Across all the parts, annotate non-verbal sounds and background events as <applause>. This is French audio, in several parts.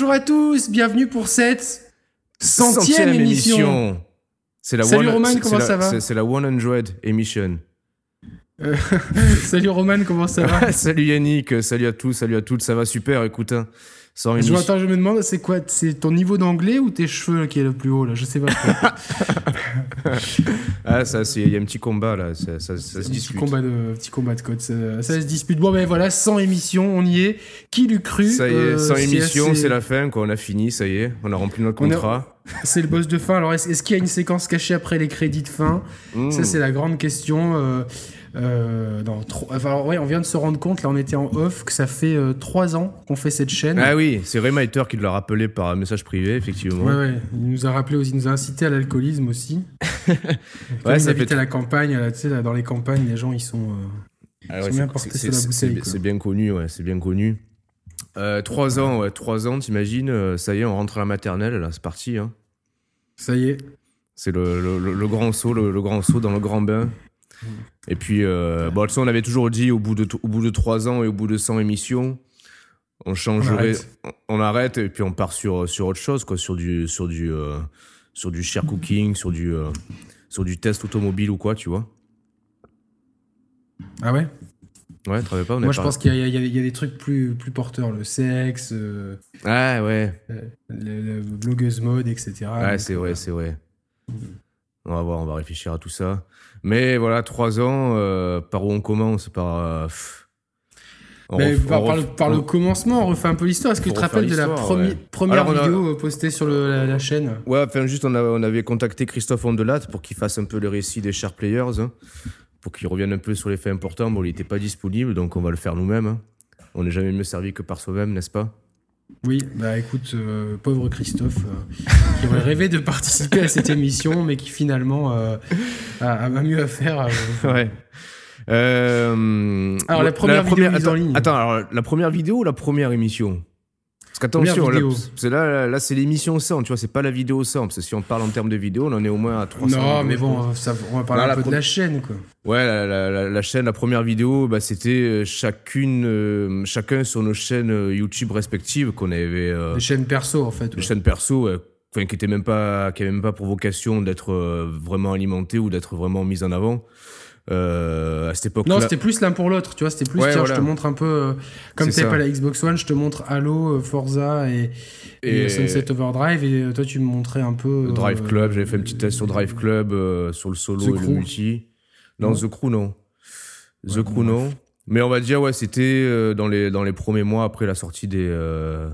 Bonjour à tous, bienvenue pour cette centième, émission. C'est la Salut one- Roman, comment ça va C'est la 100 émission. Euh, <laughs> salut Roman, comment ça va <laughs> salut Yannick, euh, salut à tous, salut à toutes, ça va super, écoute. Hein. Sans je, attends, je me demande, c'est quoi C'est ton niveau d'anglais ou tes cheveux qui est le plus haut là? Je sais pas. <laughs> Ah, ça, il y a un petit combat là, ça, ça- ça se Un petit combat de petit combat de code, ça, ça se dispute. Bon ben voilà, 100 émissions, on y est. Qui l'eût cru Ça y est, Euh, sans c'est émission, assez- c'est la fin, quoi. On a fini, ça y est, on a rempli notre contrat. C'est le boss de fin. Alors est-ce qu'il y a une séquence cachée après les crédits de fin? Mmh. Ça, c'est la grande question. Euh, euh, enfin, ouais, on vient de se rendre compte, là, on était en off, que ça fait euh, trois ans qu'on fait cette chaîne. Ah oui, c'est Remaiter qui l'a rappelé par un message privé, effectivement. Ouais, ouais. Il nous a rappelé aussi, il nous a incité à l'alcoolisme aussi. <laughs> Ouais, ça fait- à la campagne, là, tu sais, là, dans les campagnes, les gens, ils sont. euh, Ah Ils ouais, sont bien c'est- portés c'est- sur la c'est- bouteille, c'est- quoi. C'est bien connu, ouais, c'est bien connu. Trois ans, ouais, trois ans, t'imagines, ça y est, on rentre à la maternelle, là, c'est parti. Hein. Ça y est. C'est le, le- le- le grand saut, le, le grand saut dans le grand bain. Et puis, euh, bon, on avait toujours dit au bout, de, au bout de 3 ans et au bout de 100 émissions, on changerait, arrête. on, on arrête et puis on part sur, sur autre chose, quoi, sur du, sur du, euh, sur du share cooking, sur du, euh, sur du test automobile ou quoi, tu vois. Ah ouais? Ouais, pas, on Moi, je pense qu'il y, a- il y y a des trucs plus, plus porteurs. Le sexe, euh, Ah ouais, le, le blogueuse mode, etc. ouais, c'est euh, vrai, c'est vrai. On va voir, on va réfléchir à tout ça. Mais voilà, 3 ans, euh, par où on commence Par. euh, Mais ref- par, le, le on- refait un peu l'histoire. Est-ce que tu te rappelles de la premi- ouais. première Alors, on a- vidéo postée sur le- la, la chaîne Ouais, enfin, juste, on, a- on avait contacté Christophe Ondelat pour qu'il fasse un peu le récit des Sharp Players, hein, pour qu'il revienne un peu sur les faits importants. Bon, il n'était pas disponible, donc on va le faire nous-mêmes. hein. On n'est jamais mieux servi que par soi-même, n'est-ce pas? Oui, bah écoute, euh, pauvre Christophe, euh, qui aurait rêvé de participer à cette émission, mais qui finalement euh, a, a mieux à faire. euh. Ouais. Euh, Alors, la première vidéo mise en ligne. Attends, alors, la première vidéo ou la première émission? Parce qu'attention, là, là, là, c'est l'émission 100, tu vois, c'est pas la vidéo 100. Parce que si on parle en termes de vidéo, on en est au moins à 300. Non, mais bon, ça, on va parler un peu pro- de la chaîne, quoi. Ouais, la, la- la- la chaîne, la première vidéo, bah, c'était euh, chacune, euh, chacun sur nos chaînes euh, YouTube respectives qu'on avait. euh, Les chaînes perso, en fait. des ouais. chaînes perso, enfin, qui étaient même pas, qui même pas pour vocation d'être euh, vraiment alimentées ou d'être vraiment mises en avant. Euh, à cette époque-là. Non, c'était plus l'un pour l'autre, tu vois. C'était plus, Ouais, tiens, voilà. je te montre un peu. euh, comme C'est t'avais pas la Xbox One, je te montre Halo, euh, Forza et, et, Et- Sunset Overdrive, et toi, tu me montrais un peu. Drive Club, j'avais fait un petit test sur Drive Club, sur le solo The et le multi. Non. The Crew, non. The Ouais, Crew, bon, non. Mais on va dire, ouais, c'était dans, les, dans les premiers mois après la sortie des. euh,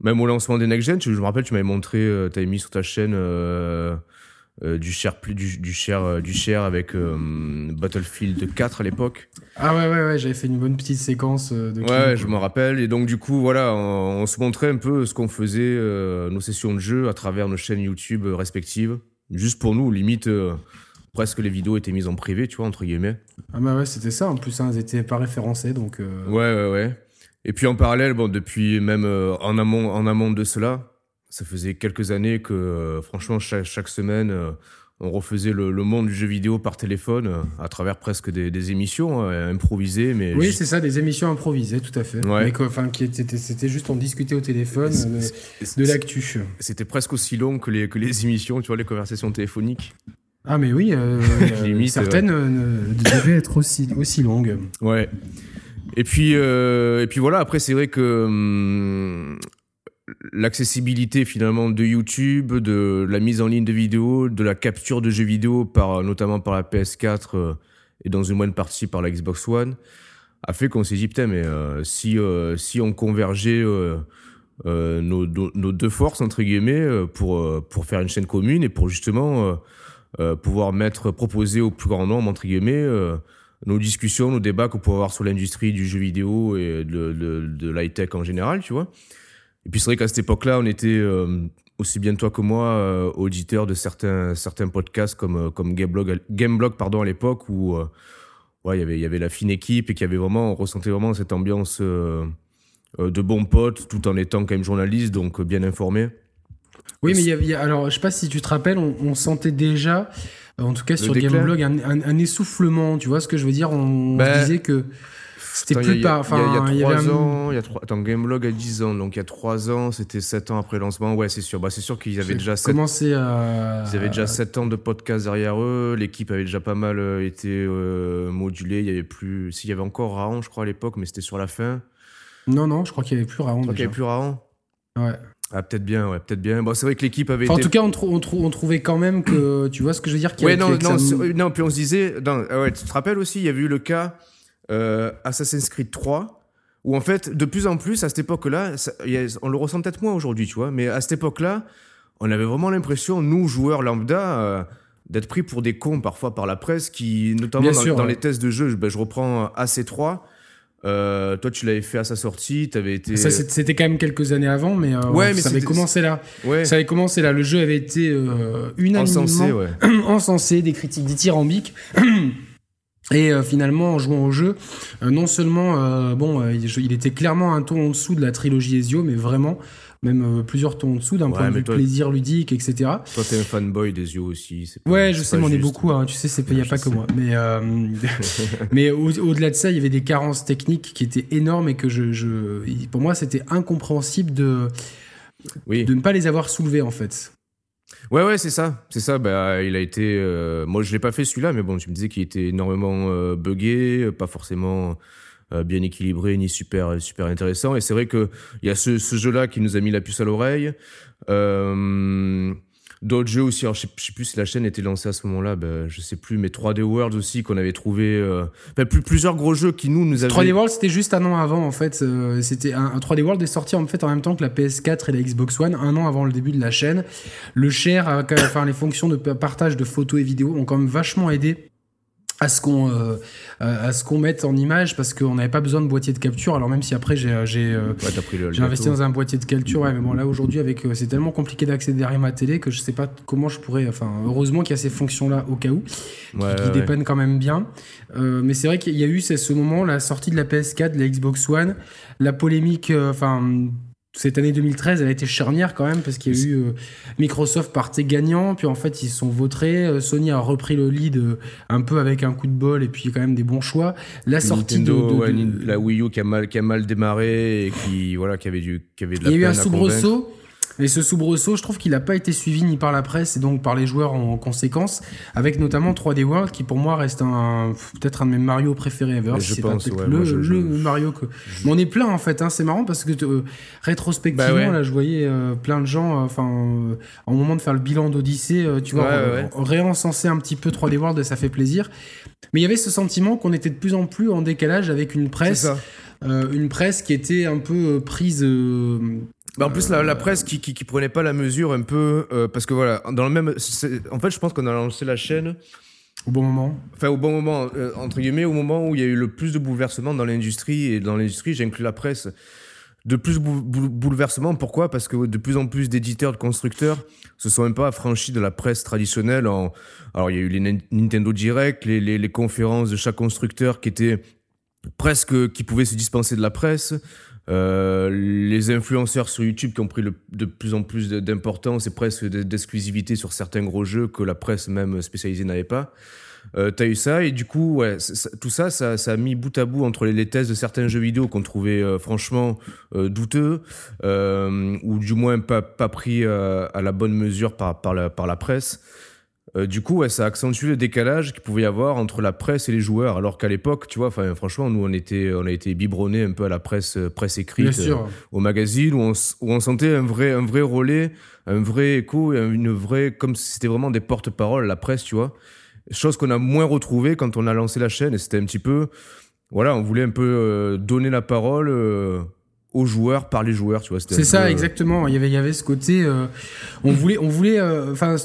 Même au lancement des Next Gen, tu- je me rappelle, tu m'avais montré, tu avais mis sur ta chaîne euh, euh, du share plus du, du share euh, du share avec euh, Battlefield 4 à l'époque. Ah ouais, ouais, ouais, j'avais fait une bonne petite séquence euh, de. Ouais, je me rappelle. Et donc, du coup, voilà, on, on se montrait un peu ce qu'on faisait, nos sessions de jeu à travers nos chaînes YouTube respectives. Juste pour nous, limite, presque les vidéos étaient mises en privé, tu vois, entre guillemets. Ah bah ouais, c'était ça. En plus, hein, elles étaient pas référencées, donc. Ouais, ouais, ouais. Et puis en parallèle, bon, depuis même en, amont, en amont de cela, ça faisait quelques années que, euh, franchement, chaque, chaque semaine, euh, on refaisait le, le monde du jeu vidéo par téléphone euh, à travers presque des, des émissions hein, improvisées, mais Oui, juste- c'est ça, des émissions improvisées, tout à fait. Ouais. Mais quoi, enfin, qui c'était juste on discutait au téléphone euh, de l'actu. C'était presque aussi long que les, que les émissions, tu vois, les conversations téléphoniques. Ah mais oui, euh, <laughs> Limite, certaines ne- devaient être aussi aussi longues. Ouais. Et puis, et puis voilà, après, c'est vrai que hum, l'accessibilité finalement de YouTube, de la mise en ligne de vidéos, de la capture de jeux vidéo, par, notamment par la PS4 euh, et dans une moindre partie par la Xbox One, a fait qu'on s'est dit, putain, mais euh, si, euh, si on convergeait nos, nos- deux forces, entre guillemets, pour, pour faire une chaîne commune et pour justement pouvoir mettre, proposer au plus grand nombre, entre guillemets, nos discussions, nos débats qu'on peut avoir sur l'industrie du jeu vidéo et de, de l'high-tech en général, tu vois. Et puis c'est vrai qu'à cette époque-là, on était euh, aussi bien toi que moi euh, auditeurs de certains, certains podcasts comme, euh, comme Gameblog, Gameblog pardon, à l'époque où euh, ouais, il y avait- il y avait la fine équipe et qui avait vraiment, on ressentait vraiment cette ambiance euh, de bons potes tout en étant quand même journaliste, donc bien informé. Oui, mais y alors je sais pas si tu te rappelles, on, on sentait déjà, en tout cas sur. Gameblog, un, un, un essoufflement. Tu vois ce que je veux dire? On Ben, disait que C'était plus pas. Enfin, il y a, avait 3 un- ans, il y a trois- attends, Gameblog a 10 ans, donc il y a 3 ans, c'était 7 ans après le lancement. Ouais, c'est sûr. Bah, c'est sûr qu'ils avaient déjà 7 commencé à. Ils avaient déjà 7 ans de podcast derrière eux. L'équipe avait déjà pas mal euh, été euh, modulée. Il y avait plus. S'il y avait encore Raon, je crois, à l'époque, mais c'était sur la fin. Non, non, je crois qu'il y avait plus Raon Je crois qu'il avait plus Raon. Ouais. Ah, peut-être bien, ouais, peut-être bien. Bon, c'est vrai que l'équipe avait Enfin, en tout cas, on, trou- on, trou- on trouvait quand même que. Tu vois ce que je veux dire y Ouais, non, non, ça- non, puis on se disait. non, ah ouais, tu te rappelles aussi, il y avait eu le cas euh, Assassin's Creed 3. Où en fait, de plus en plus, à cette époque-là, on le ressent peut-être moins aujourd'hui, tu vois, mais à cette époque-là, on avait vraiment l'impression, nous, joueurs lambda, euh, d'être pris pour des cons parfois par la presse, qui, notamment Bien dans, sûr, dans ouais. les tests de jeu, je- ben, je reprends AC3. euh, toi, tu l'avais fait à sa sortie, t'avais été. Ça, c'était quand même quelques années avant, mais, euh, Ouais, mais ça avait commencé là. ouais, Ça avait commencé là. Le jeu avait été euh, unanimement encensé, ouais. <clears throat> encensé, des critiques dithyrambiques. <clears throat> Et euh, finalement, en jouant au jeu, euh, non seulement, euh, bon, il, était clairement un ton en dessous de la trilogie Ezio, mais vraiment, même plusieurs tons en dessous d'un Ouais, point de vue toi- plaisir ludique, etc. Toi, t'es un fanboy yeux aussi. pas- Ouais, je sais, mais on est beaucoup, hein, tu sais, c'est il n'y a pas que moi. Mais, <laughs> mais au- au-delà de ça, il y avait des carences techniques qui étaient énormes et que je, je pour moi, c'était incompréhensible de, Oui. de ne pas les avoir soulevés, en fait. Ouais, ouais, c'est ça. C'est ça. Bah, il a été. euh, Moi, je l'ai pas fait celui-là, mais bon, tu me disais qu'il était énormément euh, buggé, pas forcément euh, bien équilibré ni super super intéressant. Et c'est vrai que il y a ce, ce jeu-là qui nous a mis la puce à l'oreille. Euh, D'autres jeux aussi. Alors, je sais, sais plus si la chaîne était lancée à ce moment-là. Bah, je sais plus. Mais 3D World aussi qu'on avait trouvé. euh, enfin, plus, plusieurs gros jeux qui nous nous avaient. 3D World, c'était juste un an avant, en fait. euh, c'était un, un 3D World est sorti en fait en même temps que la PS4 et la Xbox One, un an avant le début de la chaîne. Le share, euh, enfin les fonctions de pa- partage de photos et vidéos ont quand même vachement aidé à ce qu'on euh, à ce qu'on mette en image parce qu'on n'avait pas besoin de boîtier de capture. Alors même si après j'ai j'ai euh, Ouais, investi dans un boîtier de capture, ouais, mais bon là aujourd'hui avec euh, c'est tellement compliqué d'accéder derrière ma télé que je sais pas comment je pourrais. Enfin heureusement qu'il y a ces fonctions là au cas où Ouais, qui ouais. dépeignent quand même bien. Euh, mais c'est vrai qu'il y a eu c'est ce moment, la sortie de la PS4, de la Xbox One, la polémique, euh, enfin. Cette année 2013, elle a été charnière quand même parce qu'il y a eu euh, Microsoft partait gagnant, puis en fait ils se sont vautrés. euh, Sony a repris le lead euh, un peu avec un coup de bol et puis quand même des bons choix. La sortie de, Nintendo, de- ouais, de- Nin- la Wii U qui a mal, qui a mal démarré et qui, voilà, qui avait du, qui avait de la il y a eu un soubresaut. Et ce soubresaut, je trouve qu'il n'a pas été suivi ni par la presse et donc par les joueurs en conséquence, avec notamment 3D World qui pour moi reste un peut-être un de mes Mario préférés ever. Je pense, ouais, le, je- je- le Mario que. Mais on est plein en fait. Hein, c'est marrant parce que euh, rétrospectivement Bah ouais. là, je voyais euh, plein de gens, euh, enfin, au moment de faire le bilan d'Odyssée, tu vois, Ouais, réencenser un petit peu 3D World et ça fait plaisir. Mais il y avait ce sentiment qu'on était de plus en plus en décalage avec une presse, euh, une presse qui était un peu prise. euh, Bah, en plus, la, la presse qui, qui, qui prenait pas la mesure un peu, euh, parce que voilà, dans le même, en fait, je pense qu'on a lancé la chaîne, au bon moment. enfin, au bon moment, euh, entre guillemets, au moment où il y a eu le plus de bouleversements dans l'industrie, et dans l'industrie, j'inclus la presse, de plus de bou- bou- bouleversements. Pourquoi? Parce que de plus en plus d'éditeurs, de constructeurs se sont même pas affranchis de la presse traditionnelle. En... Alors, il y a eu les Nin- Nintendo Direct, les, les, les conférences de chaque constructeur qui étaient presque, qui pouvaient se dispenser de la presse. Euh, les influenceurs sur YouTube qui ont pris de plus en plus d'importance et presque de- d'exclusivité sur certains gros jeux que la presse même spécialisée n'avait pas. Euh, T'as eu ça et du coup, tout ça, ça, a mis bout à bout entre les, les tests de certains jeux vidéo qu'on trouvait euh, franchement euh, douteux ou du moins pas, pris à la bonne mesure par la presse. Euh, du coup, ouais, ça a accentué le décalage qu'il pouvait y avoir entre la presse et les joueurs, alors qu'à l'époque, tu vois, franchement, nous, on était, on a été biberonnés un peu à la presse, euh, presse écrite, euh, au magazine, où on, s- où on sentait un vrai, un vrai relais, un vrai écho, et une vraie, comme si c'était vraiment des porte-paroles, la presse, tu vois. Chose qu'on a moins retrouvée quand on a lancé la chaîne, et c'était un petit peu, voilà, on voulait un peu euh, donner la parole aux joueurs par les joueurs, tu vois. C'est ça, peu, exactement. Il y avait, il y avait ce côté. euh, on voulait, on voulait. euh, Enfin,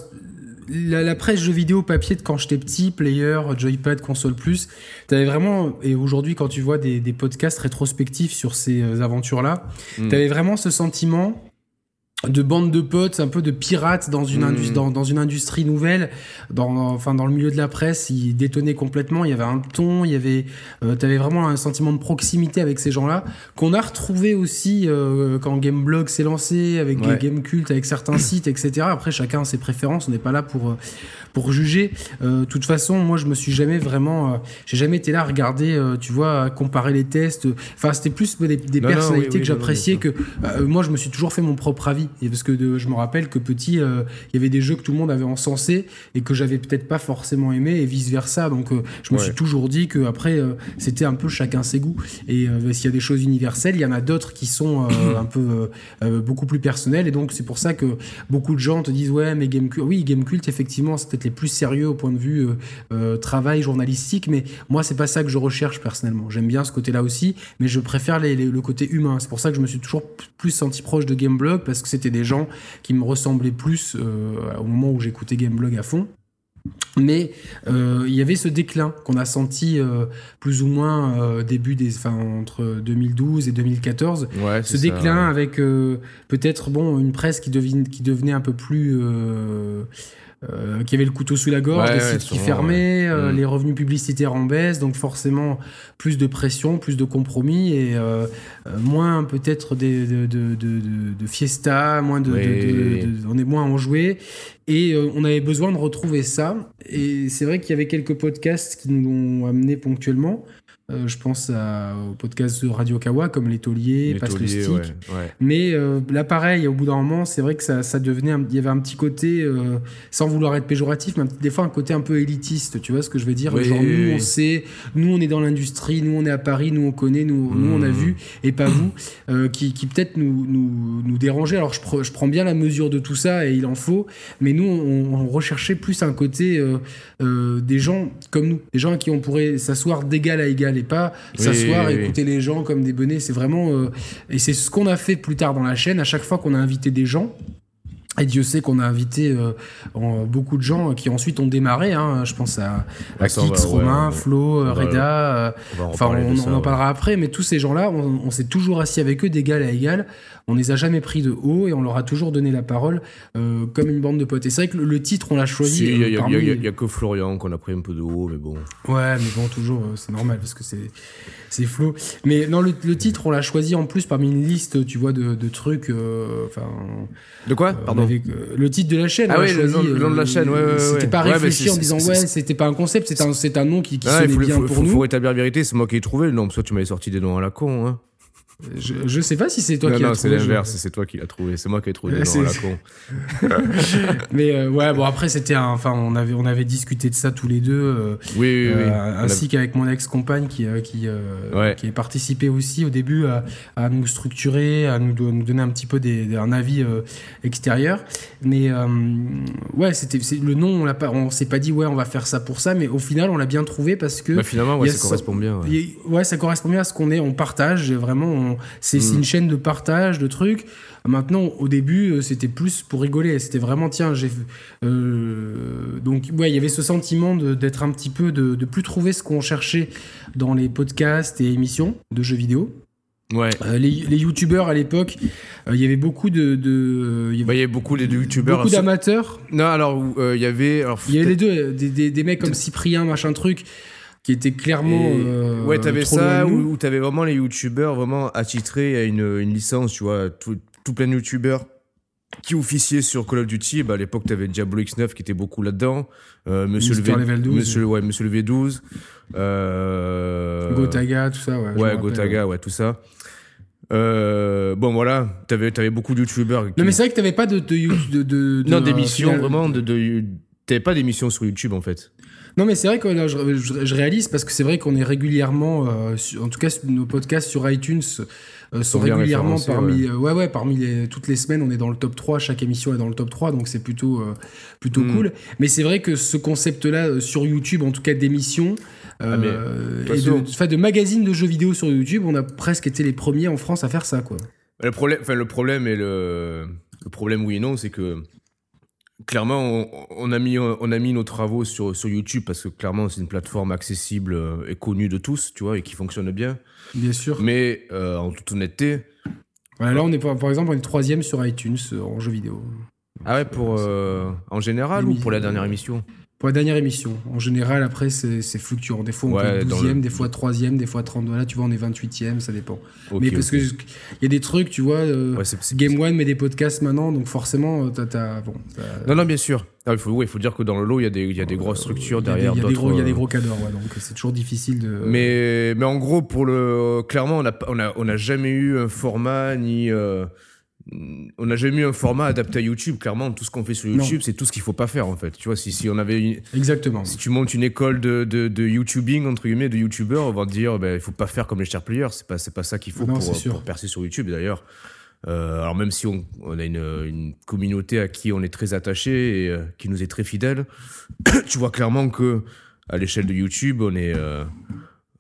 la, la presse jeux vidéo papier de quand j'étais petit, player, joypad, console plus. T'avais vraiment. Et aujourd'hui, quand tu vois des, des podcasts rétrospectifs sur ces euh, aventures-là, Mm. t'avais vraiment ce sentiment. De bande de potes, un peu de pirates dans une, industrie, dans, dans, une industrie nouvelle, dans, enfin, dans le milieu de la presse, ils détonnaient complètement, il y avait un ton, il y avait, euh, t'avais vraiment un sentiment de proximité avec ces gens-là, qu'on a retrouvé aussi euh, quand Gameblog s'est lancé, avec ouais. Game Cult, avec certains sites, etc. Après, chacun a ses préférences, on n'est pas là pour, euh, pour juger. De toute façon, moi, je me suis jamais vraiment, j'ai jamais été là à regarder, tu vois, à comparer les tests. Enfin, c'était plus des, des non, personnalités non, oui, oui, que j'appréciais que, moi, je me suis toujours fait mon propre avis. Et parce que de, je me rappelle que petit, euh, il y avait des jeux que tout le monde avait encensé et que j'avais peut-être pas forcément aimé et vice versa. Donc euh, je me ouais. suis toujours dit que après euh, c'était un peu chacun ses goûts. Et s'il y a des choses universelles, il y en a d'autres qui sont <coughs> un peu beaucoup plus personnelles. Et donc c'est pour ça que beaucoup de gens te disent ouais mais Game Cult, oui Game Cult effectivement c'est peut-être plus sérieux au point de vue travail journalistique, mais moi c'est pas ça que je recherche personnellement. J'aime bien ce côté-là aussi, mais je préfère les, les, le côté humain. C'est pour ça que je me suis toujours plus senti proche de Gameblog parce que c'était des gens qui me ressemblaient plus euh, au moment où j'écoutais Gameblog à fond. Mais euh, il y avait ce déclin qu'on a senti euh, plus ou moins euh, début des, enfin entre 2012 et 2014. Ouais, ce déclin ça, ouais. avec euh, peut-être bon une presse qui, devine, qui devenait un peu plus euh, qui avait le couteau sous la gorge, Ouais, ouais, sites qui fermaient, ouais. euh, Mm. les revenus publicitaires en baisse, donc forcément plus de pression, plus de compromis et euh, moins peut-être de, de, de, de, de fiesta, moins de, on est moins enjoué et euh, on avait besoin de retrouver ça. Et c'est vrai qu'il y avait quelques podcasts qui nous l'ont amené ponctuellement. Euh, je pense à, au podcast de Radio Kawa comme Les Tauliers, Les Passe le Stick. ouais, ouais. Mais euh, là, pareil, au bout d'un moment, c'est vrai que ça, ça devenait. Il y avait un petit côté, euh, sans vouloir être péjoratif, mais un des fois un côté un peu élitiste. Tu vois ce que je veux dire? Oui, Genre, oui, nous, oui. on sait, nous, on est dans l'industrie, nous, on est à Paris, nous, on connaît, nous, nous on a Mm. vu, et pas vous, euh, qui, qui peut-être nous, nous, nous dérangeait. Alors, je, pre- je prends bien la mesure de tout ça, et il en faut, mais nous, on, on recherchait plus un côté des gens comme nous, des gens à qui on pourrait s'asseoir d'égal à égal, pas s'asseoir oui, et oui. écouter les gens comme des bonnets. C'est vraiment. euh, et c'est ce qu'on a fait plus tard dans la chaîne. À chaque fois qu'on a invité des gens. Et Dieu sait qu'on a invité euh, en- beaucoup de gens qui ensuite ont démarré. Hein. Je pense à, à Kix, va- Romain, Flo, va- Reda. On va en Enfin, on, en ouais. parlera après, mais tous ces gens-là, on, on s'est toujours assis avec eux d'égal à égal. On les a jamais pris de haut et on leur a toujours donné la parole euh, comme une bande de potes. Et c'est vrai que le, le titre, on l'a choisi. Si, il y, a- euh, a- que Florian qu'on a pris un peu de haut, mais bon. Ouais, mais bon, toujours, euh, c'est normal parce que c'est c'est Flo. Mais non, le, le titre, on l'a choisi en plus parmi une liste, tu vois, de, de trucs. euh, De quoi Pardon avait, le titre de la chaîne. Ah oui, le nom- de la chaîne, ouais, ouais, C'était ouais. pas réfléchi en disant ouais, c'était pas un concept, c'est un, c'est un nom qui, qui sonnait il faut, bien faut, pour faut- nous. rétablir la vérité, c'est moi qui ai trouvé le nom, parce que tu m'avais sorti des noms à la con. Hein. Je, je sais pas si c'est toi non, qui l'as non, c'est trouvé. je- l'inverse, c'est toi qui l'as trouvé, c'est moi qui ai trouvé des noms à la con. <laughs> Mais euh, ouais, bon après c'était enfin on avait on avait discuté de ça tous les deux, euh, Oui, oui, oui. euh, a- ainsi qu'avec mon ex-compagne qui qui Ouais. qui a participé aussi au début à, à nous structurer, à nous, do- nous donner un petit peu des, un avis extérieur. Mais ouais, c'était le nom, on l'a pas, on s'est pas dit ouais on va faire ça pour ça, mais au final on l'a bien trouvé parce que Bah, finalement, ouais, ça ça- correspond bien. ouais. a- Ouais, ça correspond bien à ce qu'on est. On partage vraiment. on- C'est c'est Mm. une chaîne de partage de trucs. Maintenant, au début, euh, c'était plus pour rigoler. C'était vraiment tiens, j'ai. euh, donc ouais, il y avait ce sentiment d'être un petit peu de, de plus trouver ce qu'on cherchait dans les podcasts et émissions de jeux vidéo. Ouais. Euh, les, les youtubeurs à l'époque, euh, il y avait beaucoup de, de il y avait il y avait beaucoup de youtubeurs. beaucoup d'amateurs. Non, alors, euh, il y avait. Il y avait les deux, des, des, des mecs comme Cyprien, machin truc, qui étaient clairement. Et- euh, ouais, t'avais ça, où t'avais vraiment les youtubeurs vraiment attitrés à une, une licence, tu vois, tout, tout plein de youtubeurs qui officiaient sur Call of Duty. Bah, à l'époque, t'avais Diablo X9 qui était beaucoup là-dedans. Euh, Monsieur, le v, Level 12. Monsieur, ouais, Monsieur le V12. Euh, Gotaga, tout ça, ouais. Ouais, Gotaga, ouais, tout ça. Euh, bon, voilà, t'avais, t'avais beaucoup de youtubeurs. qui- Non, mais c'est vrai que t'avais pas de. de, de, de- non, d'émissions, vraiment, de, de, t'avais pas d'émissions sur YouTube, en fait. Non, mais c'est vrai que là, je, je- je réalise parce que c'est vrai qu'on est régulièrement, euh, en tout cas, nos podcasts sur iTunes euh, sont régulièrement parmi, euh, ouais, ouais, parmi les, toutes les semaines, on est dans le top 3, chaque émission est dans le top 3, donc c'est plutôt, euh, plutôt Mm. cool. Mais c'est vrai que ce concept-là euh, sur YouTube, en tout cas d'émissions, Ah, et de, enfin, de magazines de jeux vidéo sur YouTube, on a presque été les premiers en France à faire ça, quoi. Le problème, enfin, le problème et le, le problème, oui et non, c'est que clairement, on, on a mis, on a mis nos travaux sur, sur YouTube parce que clairement, c'est une plateforme accessible euh, et connue de tous, tu vois, et qui fonctionne bien. Bien sûr. Mais euh, en toute honnêteté, Voilà, là, on est, par exemple, on est troisième sur iTunes en jeu vidéo. Ah ouais, pour, en général ou pour la dernière émission? Pour la dernière émission. En général, après, c'est fluctuant. Des fois, on ouais, peut 12e, des fois 3e, des fois 30. Là, tu vois, on est 28e, ça dépend. mais parce que il y a des trucs, tu vois, euh, Game One met des podcasts maintenant, donc forcément, t'as. Bon, non, non, bien sûr. Ah, il, faut, il faut dire que dans le lot, il y a des, y a des grosses structures derrière. Il y, a des gros, il y a des gros cadors, ouais, donc c'est toujours difficile de. Mais, mais en gros, pour le. Clairement, on n'a on a, on a jamais eu un format ni. Euh, on n'a jamais eu un format adapté à YouTube. Clairement, tout ce qu'on fait sur YouTube, c'est tout ce qu'il faut pas faire en fait. Tu vois, si, si on avait exactement, si tu montes une école de, de, YouTubing entre guillemets, de YouTubeurs, on va te dire, ben, il faut pas faire comme les star players. C'est pas c'est pas ça qu'il faut pour, pour, percer sur YouTube d'ailleurs. Euh, alors même si on, a une, communauté à qui on est très attaché et euh, qui nous est très fidèle, <coughs> tu vois clairement que à l'échelle de YouTube, on est euh,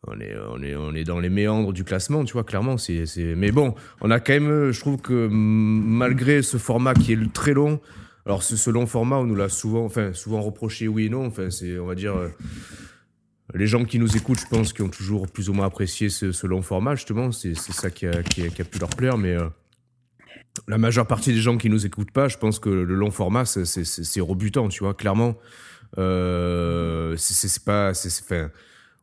on est, on est, on est dans les méandres du classement, tu vois, clairement. C'est. Mais bon, on a quand même, je trouve que malgré ce format qui est très long, alors ce, long format, on nous l'a souvent, enfin, souvent reproché oui et non, enfin, c'est, on va dire, euh, les gens qui nous écoutent, je pense, qui ont toujours plus ou moins apprécié ce, long format, justement, c'est, ça qui a, qui, a, pu leur plaire, mais euh, la majeure partie des gens qui nous écoutent pas, je pense que le long format, c'est, rebutant, tu vois, clairement. Euh, c'est, pas, c'est,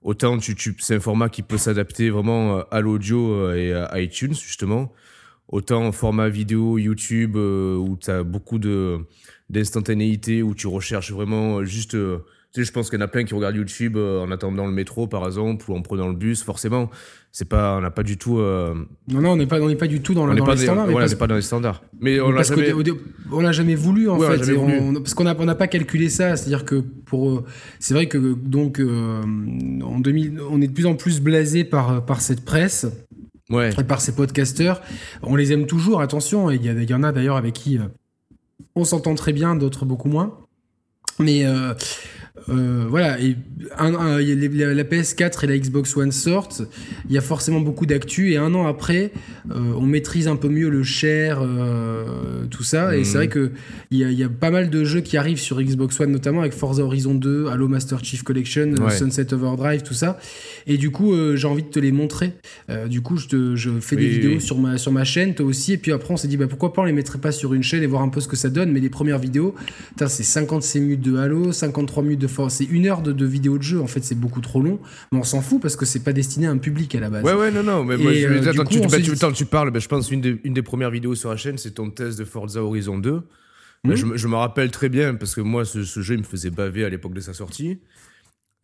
Autant tu, c'est un format qui peut s'adapter vraiment euh, à l'audio euh, et à iTunes, justement. Autant format vidéo, YouTube, euh, où tu as beaucoup d'instantanéité, où tu recherches vraiment juste tu sais, je pense qu'il y en a plein qui regardent YouTube euh, en attendant le métro, par exemple, ou en prenant le bus. Forcément, c'est pas, on n'a pas du tout. Euh, non, non, on n'est pas, on n'est pas du tout dans, le, dans les standards. Voilà, n'est pas dans les standards. Mais on l'a jamais. On jamais voulu en fait. parce qu'on n'a on n'a pas calculé ça. C'est-à-dire que pour, euh, c'est vrai que donc en 2000, on est de plus en plus blasé par par cette presse. Ouais. Et par ces podcasteurs. On les aime toujours, attention. Il y, y en a d'ailleurs avec qui on s'entend très bien, d'autres beaucoup moins. Mais euh, voilà, et la PS4 et la Xbox One sortent, il y a forcément beaucoup d'actu, et un an après, euh, on maîtrise un peu mieux le share, euh, tout ça, et c'est vrai mhm. que il y, a, pas mal de jeux qui arrivent sur Xbox One, notamment avec Forza Horizon 2, Halo Master Chief Collection, Sunset Overdrive, tout ça, et du coup, j'ai envie de te les montrer. du coup, je, je fais des vidéos sur ma sur ma chaîne, toi aussi, et puis après, on s'est dit, bah, pourquoi pas on les mettrait pas sur une chaîne et voir un peu ce que ça donne, mais les premières vidéos, c'est 56 minutes de Halo, 53 minutes de c'est une heure de, de, vidéo de jeu. En fait, c'est beaucoup trop long. Mais on s'en fout parce que c'est pas destiné à un public à la base. Ouais, ouais, non, non. Mais moi, je, euh, attends, tu, bah, tu, tu, parles. Bah, je pense une des, une des premières vidéos sur la chaîne, c'est ton test de Forza Horizon 2. Bah, hmm. je, me rappelle très bien parce que moi, ce, ce jeu, il me faisait baver à l'époque de sa sortie.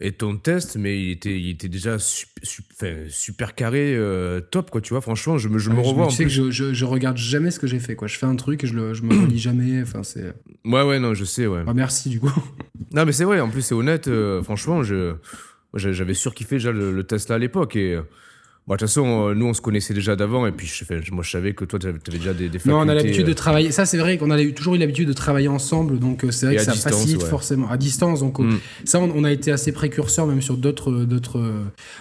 Et ton test, mais il était, il était déjà super carré, euh, top, quoi, tu vois. Franchement, je me, je me revois. Tu sais que je, je, je, regarde jamais ce que j'ai fait, quoi. Je fais un truc et je, le, je me relis jamais. Enfin, c'est. Ouais, ouais, non, je sais, ouais. Ah, merci, du coup. <laughs> Non, mais c'est vrai, en plus, c'est honnête. Euh, franchement, je, j'avais surkiffé déjà le, le Tesla à l'époque et de toute façon, euh, nous, on se connaissait déjà d'avant, et puis je, moi, je savais que toi, tu avais, déjà des, des facultés, Non, on a l'habitude de euh, travailler. Ça, c'est vrai qu'on a toujours eu l'habitude de travailler ensemble, donc euh, c'est vrai que ça facilite forcément à distance. Donc mm. ça, on, a été assez précurseurs même sur d'autres, d'autres,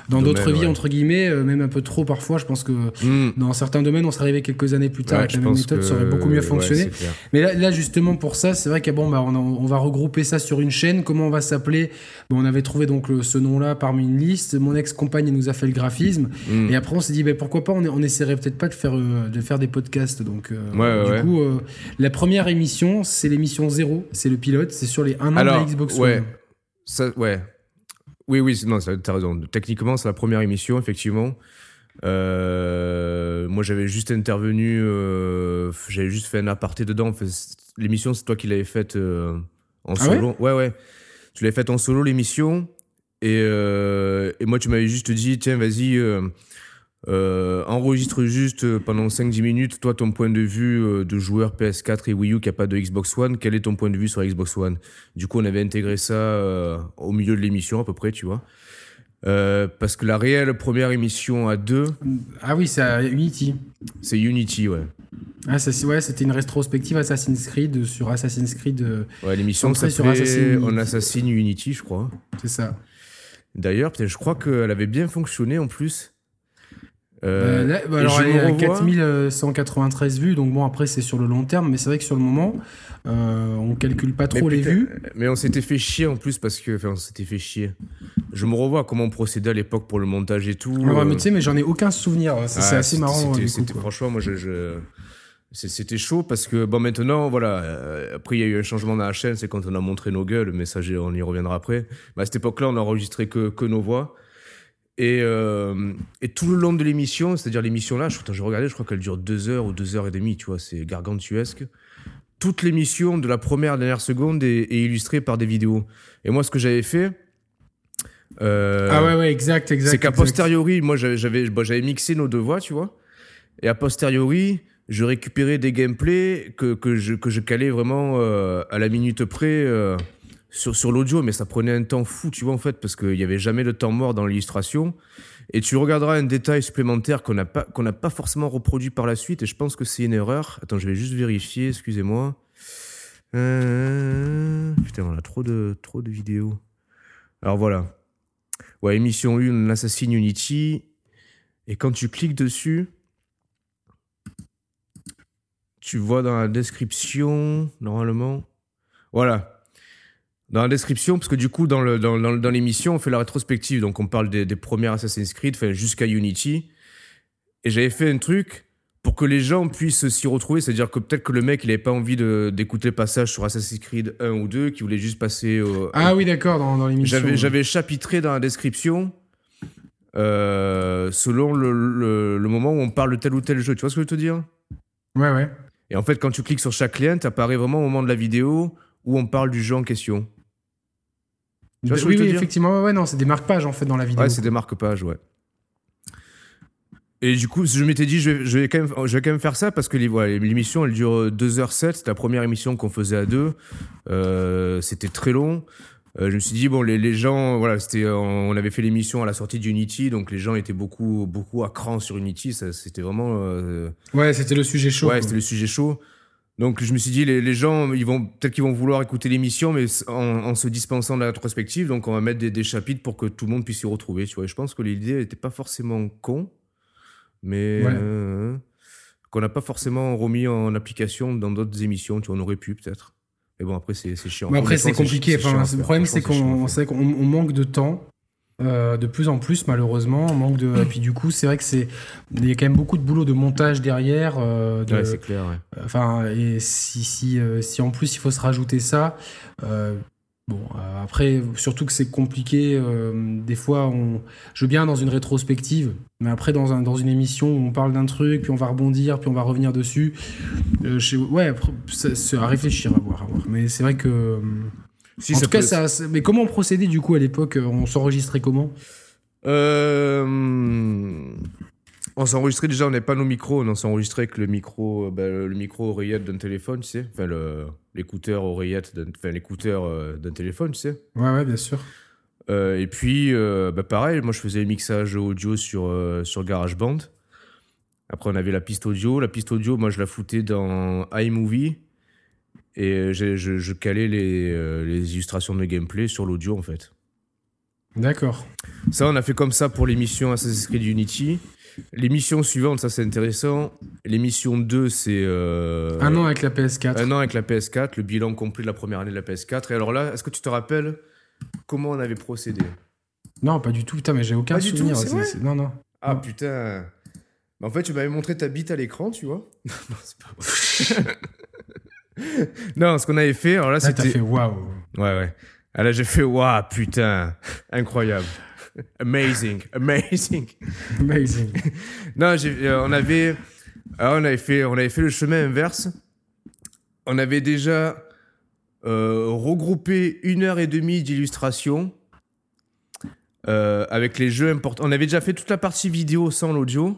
dans d'autres vies entre guillemets, même un peu trop parfois. Je pense que mm. dans certains domaines, on serait arrivé quelques années plus tard avec la même méthode, ça aurait beaucoup mieux fonctionné. Mais là, là, justement, pour ça, c'est vrai qu'à bon, bah, on, va regrouper ça sur une chaîne. Comment on va s'appeler? Bon, On avait trouvé donc ce nom-là parmi une liste. Mon ex-compagne nous a fait le graphisme. Mm. Et après, on s'est dit, bah, pourquoi pas, on, on essaierait peut-être pas de faire, euh, de faire des podcasts. Donc, euh, du coup, euh, la première émission, c'est l'émission 0, c'est le pilote, c'est sur les 1 an de la Xbox ouais. Ça, ouais. Oui, oui, non, t'as raison. Techniquement, c'est la première émission, effectivement. moi, j'avais juste intervenu, j'avais juste fait un aparté dedans. L'émission, c'est toi qui l'avais faite en ah solo. ouais, ouais. Tu l'avais faite en solo, l'émission. Et, et, moi, tu m'avais juste dit, tiens, vas-y, euh, enregistre juste pendant 5-10 minutes, toi, ton point de vue euh, de joueur PS4 et Wii U qui n'a pas de Xbox One. Quel est ton point de vue sur Xbox One? Du coup, on avait intégré ça euh, au milieu de l'émission, à peu près, tu vois. parce que la réelle première émission à deux. Ah oui, c'est Unity. C'est Unity, ouais. Ah, ça, ouais, c'était une rétrospective Assassin's Creed sur Assassin's Creed. ouais, l'émission s'appelait On assassine Unity, je crois. C'est ça. D'ailleurs, je crois qu'elle avait bien fonctionné en plus. Euh, là, bah, alors, elle est à 4193 vues, donc bon, après, c'est sur le long terme, mais c'est vrai que sur le moment, euh, on calcule pas trop les vues. Mais on s'était fait chier en plus parce que. Enfin, on s'était fait chier. Je me revois comment on procédait à l'époque pour le montage et tout. Ouais, mais tu sais, mais j'en ai aucun souvenir. C'est assez marrant. Franchement, moi, je... C'était chaud parce que, bon, maintenant, voilà, euh, après, il y a eu un changement dans la chaîne, c'est quand on a montré nos gueules, mais ça, on y reviendra après. Mais à cette époque-là, on n'enregistrait que, que nos voix. Et, euh, et, tout le long de l'émission, c'est-à-dire l'émission là, je, je regardais, je crois qu'elle dure deux heures ou deux heures et demie, tu vois, c'est gargantuesque. Toute l'émission, de la première à la dernière seconde, est, illustrée par des vidéos. Et moi, ce que j'avais fait. Euh, ah ouais, ouais, exact, exact. C'est qu'à posteriori, moi, j'avais j'avais mixé nos deux voix, tu vois. Et a posteriori, je récupérais des gameplays que, je, que calais vraiment euh, à la minute près. Euh, sur, l'audio, mais ça prenait un temps fou, tu vois, en fait, parce qu'il n'y avait jamais de temps mort dans l'illustration. Et tu regarderas un détail supplémentaire qu'on n'a pas, pas forcément reproduit par la suite, et je pense que c'est une erreur. Attends, je vais juste vérifier, excusez-moi. Euh... Putain, on a trop de, trop de vidéos. Alors voilà. Ouais, émission 1, Assassin Unity. Et quand tu cliques dessus, tu vois dans la description, normalement. Voilà dans la description, parce que du coup, dans, le, dans, dans, l'émission, on fait la rétrospective. Donc, on parle des, des premières Assassin's Creed, jusqu'à Unity. Et j'avais fait un truc pour que les gens puissent s'y retrouver. C'est-à-dire que peut-être que le mec, il n'avait pas envie d'écouter le passage sur Assassin's Creed 1 ou 2, qui voulait juste passer au. Ah oui, d'accord, dans, dans l'émission. J'avais chapitré dans la description. Euh, selon le, le, le, moment où on parle de tel ou tel jeu. Tu vois ce que je veux te dire? Ouais, ouais. Et en fait, quand tu cliques sur chaque lien, tu apparais vraiment au moment de la vidéo où on parle du jeu en question oui, oui effectivement, ouais, non, c'est des marque-pages en fait dans la vidéo. Ouais, c'est des marque-pages, ouais. Et du coup, je m'étais dit, je vais, je vais, quand même, je vais quand même faire ça parce que l'émission, elle dure 2h07. C'était la première émission qu'on faisait à deux. Euh, c'était très long. Euh, je me suis dit, bon, les, les gens, voilà, c'était, on avait fait l'émission à la sortie d'Unity, donc les gens étaient beaucoup, beaucoup à cran sur Unity. C'était vraiment. Euh, ouais, c'était le sujet chaud. Ouais, c'était le sujet chaud. Donc je me suis dit les, les gens ils vont peut-être qu'ils vont vouloir écouter l'émission mais en, se dispensant de la rétrospective donc on va mettre des, chapitres pour que tout le monde puisse s'y retrouver tu vois je pense que l'idée n'était pas forcément con mais euh, qu'on n'a pas forcément remis en application dans d'autres émissions tu vois on aurait pu peut-être mais bon après c'est chiant. Mais après c'est compliqué. enfin, le problème c'est qu'on manque de temps euh, de plus en plus malheureusement. Manque de et puis du coup c'est vrai que c'est il y a quand même beaucoup de boulot de montage derrière euh, ouais, c'est clair ouais. enfin et si si euh, si en plus il faut se rajouter ça bon après surtout que c'est compliqué des fois on je veux bien dans une rétrospective mais après dans un dans une émission où on parle d'un truc puis on va rebondir puis on va revenir dessus je, ouais c'est à réfléchir à voir, à voir. mais c'est vrai que en tout cas, ça, mais comment on procédait du coup à l'époque On s'enregistrait comment? Euh... On s'enregistrait déjà, on n'avait pas nos micros, on s'enregistrait avec le micro, euh, bah, le micro oreillette d'un téléphone, tu sais, enfin l'écouteur oreillette, enfin l'écouteur euh, d'un téléphone, tu sais. Ouais, ouais, bien sûr. Euh, et puis, bah, pareil, moi je faisais le mixage audio sur sur GarageBand. Après, on avait la piste audio. La piste audio, moi je la foutais dans iMovie. Et euh, je, je, calais les, euh, les, illustrations de gameplay sur l'audio en fait. D'accord. Ça, on a fait comme ça pour l'émission Assassin's Creed Unity. L'émission suivante, ça c'est intéressant. L'émission 2, c'est. Euh, un an avec la PS4. Un an avec la PS4, le bilan complet de la première année de la PS4. Et alors là, est-ce que tu te rappelles comment on avait procédé? Non, pas du tout. Putain, mais j'ai aucun souvenir. Non, non. Ah putain. Bah, en fait, tu m'avais montré ta bite à l'écran, tu vois. <laughs> non, c'est pas vrai. <laughs> non, ce qu'on avait fait, alors là, c'était. fait waouh. Ouais, ouais. Ah, là, j'ai fait waouh, putain. Incroyable. Amazing, amazing. Amazing. <laughs> non, euh, on avait, ah, on avait fait, on avait fait le chemin inverse. On avait déjà euh, regroupé une heure et demie d'illustration euh, avec les jeux importants. On avait déjà fait toute la partie vidéo sans l'audio.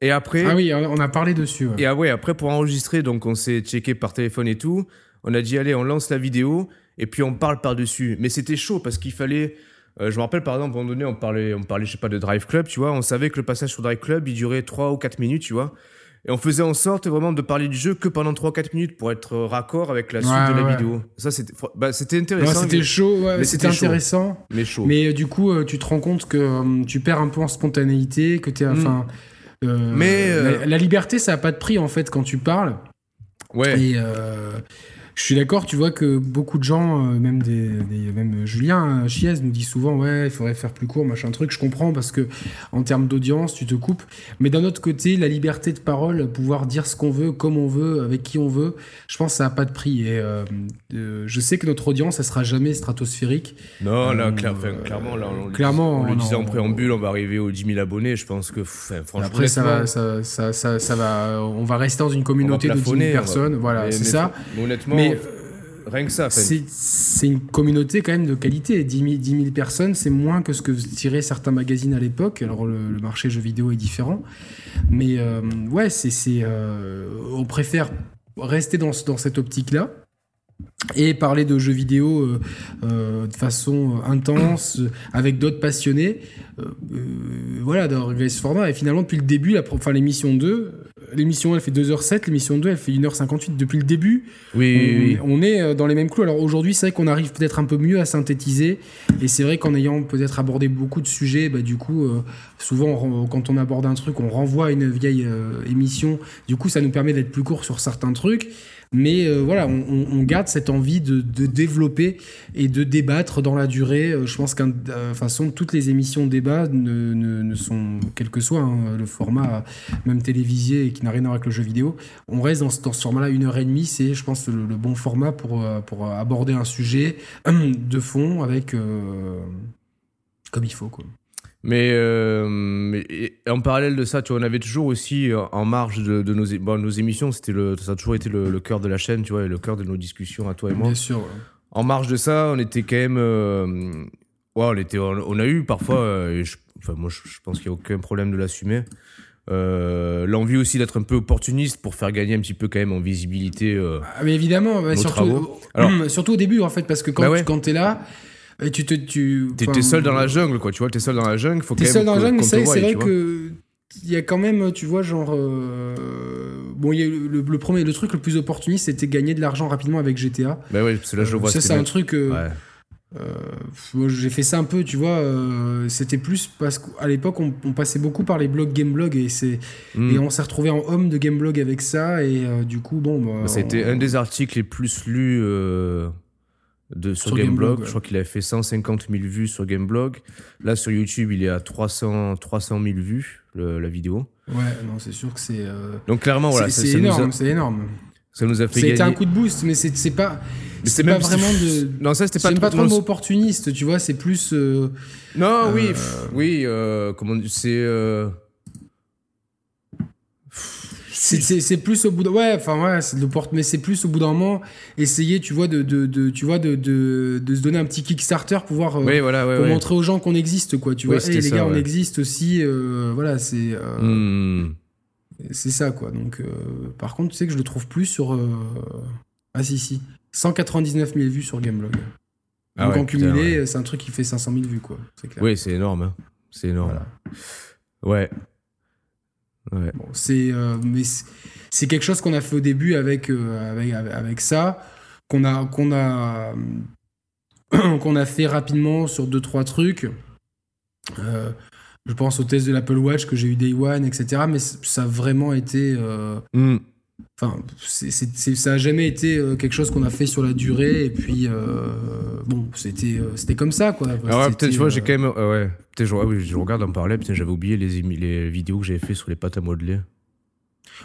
Et après. Ah oui, on a parlé dessus. Et ah ouais, après pour enregistrer, donc on s'est checké par téléphone et tout. On a dit allez, on lance la vidéo et puis on parle par dessus. Mais c'était chaud parce qu'il fallait. Euh, je me rappelle par exemple, à un moment donné, on parlait, on parlait, je sais pas, de Drive Club, tu vois. On savait que le passage sur Drive Club, il durait 3 ou 4 minutes, tu vois. Et on faisait en sorte vraiment de parler du jeu que pendant 3-4 minutes pour être raccord avec la suite de la vidéo. Ça, c'était bah, intéressant. c'était chaud, ouais, c'était intéressant. mais chaud. Mais euh, du coup, euh, tu te rends compte que tu perds un peu en spontanéité, que tu es. Mm. Enfin. Euh, Mais, euh, la, la liberté, ça a pas de prix en fait quand tu parles. Ouais. Et euh, je suis d'accord, tu vois que beaucoup de gens, euh, même des, des- même Julien euh, Chiez nous dit souvent ouais, il faudrait faire plus court, machin truc. Je comprends parce que en termes d'audience, tu te coupes. Mais d'un autre côté, la liberté de parole, pouvoir dire ce qu'on veut, comme on veut, avec qui on veut, je pense que ça a pas de prix. Et euh, euh, je sais que notre audience, elle sera jamais stratosphérique. Non, là, clair- enfin, clairement, là, on, le clairement, on le disait en préambule, on va arriver aux 10 000 abonnés. Je pense que, enfin, franchement, Après, ça va, ça, ça, ça, ça va, on va rester dans une communauté de 10 000 plafonner, on va- personnes. Voilà, c'est ça. mais honnêtement, Mais rien que ça. C'est une communauté quand même de qualité. 10 000, 10 000 personnes, c'est moins que ce que tiraient certains magazines à l'époque. Alors le, le marché jeux vidéo est différent. Mais euh, ouais, c'est, euh, on préfère rester dans, ce- dans cette optique-là et parler de jeux vidéo euh, euh, de façon intense, euh, avec d'autres passionnés. Euh, euh, voilà, dans ce format. Et finalement, depuis le début, la, enfin, l'émission 2, l'émission 1, elle fait 2h07, l'émission 2, elle fait 1h58. Depuis le début, oui, oui, oui. on, on est euh, dans les mêmes clous. Alors aujourd'hui, c'est vrai qu'on arrive peut-être un peu mieux à synthétiser. Et c'est vrai qu'en ayant peut-être abordé beaucoup de sujets, bah, du coup, euh, souvent, on quand on aborde un truc, on renvoie à une vieille euh, émission. Du coup, ça nous permet d'être plus court sur certains trucs. Mais euh, voilà, on, garde cette envie de, de développer et de débattre dans la durée. Euh, je pense qu'un, toute façon, toutes les émissions de débat ne, ne- sont, quel que soit hein, le format, même télévisé et qui n'a rien à voir avec le jeu vidéo, on reste dans ce, dans ce format-là, une heure et demie, c'est, je pense, le, bon format pour, euh, pour aborder un sujet <clears throat> de fond avec euh, comme il faut. Quoi. Mais, euh, mais- et en parallèle de ça, tu vois, on avait toujours aussi euh, en marge de, de nos, bon, nos émissions, c'était le, ça a toujours été le, le cœur de la chaîne, tu vois, et le cœur de nos discussions à toi et moi. Bien sûr. ouais. En marge de ça, on était quand même, euh, ouais, on était, on, on a eu parfois, euh, et je- enfin moi je, je pense qu'il y a aucun problème de l'assumer. L'envie aussi d'être un peu opportuniste pour faire gagner un petit peu quand même en visibilité. Ah, mais évidemment, bah, Nos surtout, travaux. Alors- surtout au début, en fait, parce que quand, Bah ouais. tu quand t'es là, et tu te. Tu, T'es seul dans la jungle, quoi. Tu vois, t'es seul dans la jungle. Faut T'es quand seul même dans la jungle, mais c'est vrai, voie, c'est vrai tu vois. que. Il y a quand même, tu vois, genre. euh, Bon, il y a le, le premier, le truc le plus opportuniste, c'était gagner de l'argent rapidement avec GTA. Bah ouais, parce que là je le vois. ça, c'est un truc. euh, Ouais. euh, j'ai fait ça un peu, tu vois. euh, c'était plus parce qu'à l'époque, on, on passait beaucoup par les blogs Gameblog et, c'est, Hmm. et on s'est retrouvé en homme de Gameblog avec ça. Et euh, du coup, bon. Bah, Bah, C'était on- un des articles les plus lus de, sur, Sur Gameblog. Ouais. Je crois qu'il avait fait 150 000 vues sur Gameblog. Là, sur YouTube, il est à 300, 300 000 vues, le- la vidéo. Ouais, non, c'est sûr que c'est. euh, Donc, clairement, voilà, c'est énorme, c'est énorme. ça nous a fait gagner. un coup de boost, mais c'est pas. C'est pas vraiment de. Non, ça, c'était pas J'aime pas trop non, opportuniste, tu vois, c'est plus. euh, Non, oui, Euh, oui, comment c'est. C'est- plus au bout d'un ouais enfin ouais c'est de l'opport- mais c'est plus au bout d'un moment essayer tu vois de, de, de- tu vois de, de, de se donner un petit Kickstarter pour voir euh, Oui, voilà, ouais, pour ouais. montrer aux gens qu'on existe quoi tu vois hey, les ça, gars on existe aussi euh, voilà c'est euh, Hmm. c'est ça quoi donc par contre tu sais que je le trouve plus sur ah si si 199 000 vues sur Gameblog Ah donc en cumulé c'est un truc qui fait 500 000 vues quoi clair Oui, c'est énorme. hein. C'est énorme. Voilà. Ouais. Ouais. Bon, c'est euh, mais c'est- quelque chose qu'on a fait au début avec euh, avec, avec, ça qu'on a qu'on a <clears throat> qu'on a fait rapidement sur deux trois trucs. Euh, je pense au test de l'Apple Watch que j'ai eu Day One, etc. Mais ça a vraiment été, euh, Hmm. Enfin, ça a jamais été euh, quelque chose qu'on a fait sur la durée. Et puis euh, bon, c'était euh, c'était comme ça quoi. Alors ouais, peut-être, tu vois, euh, j'ai quand même. euh, ouais. Peut-être, je, oui, je regarde en parler. Putain, j'avais oublié les, les vidéos que j'avais fait sur les pâtes à modeler.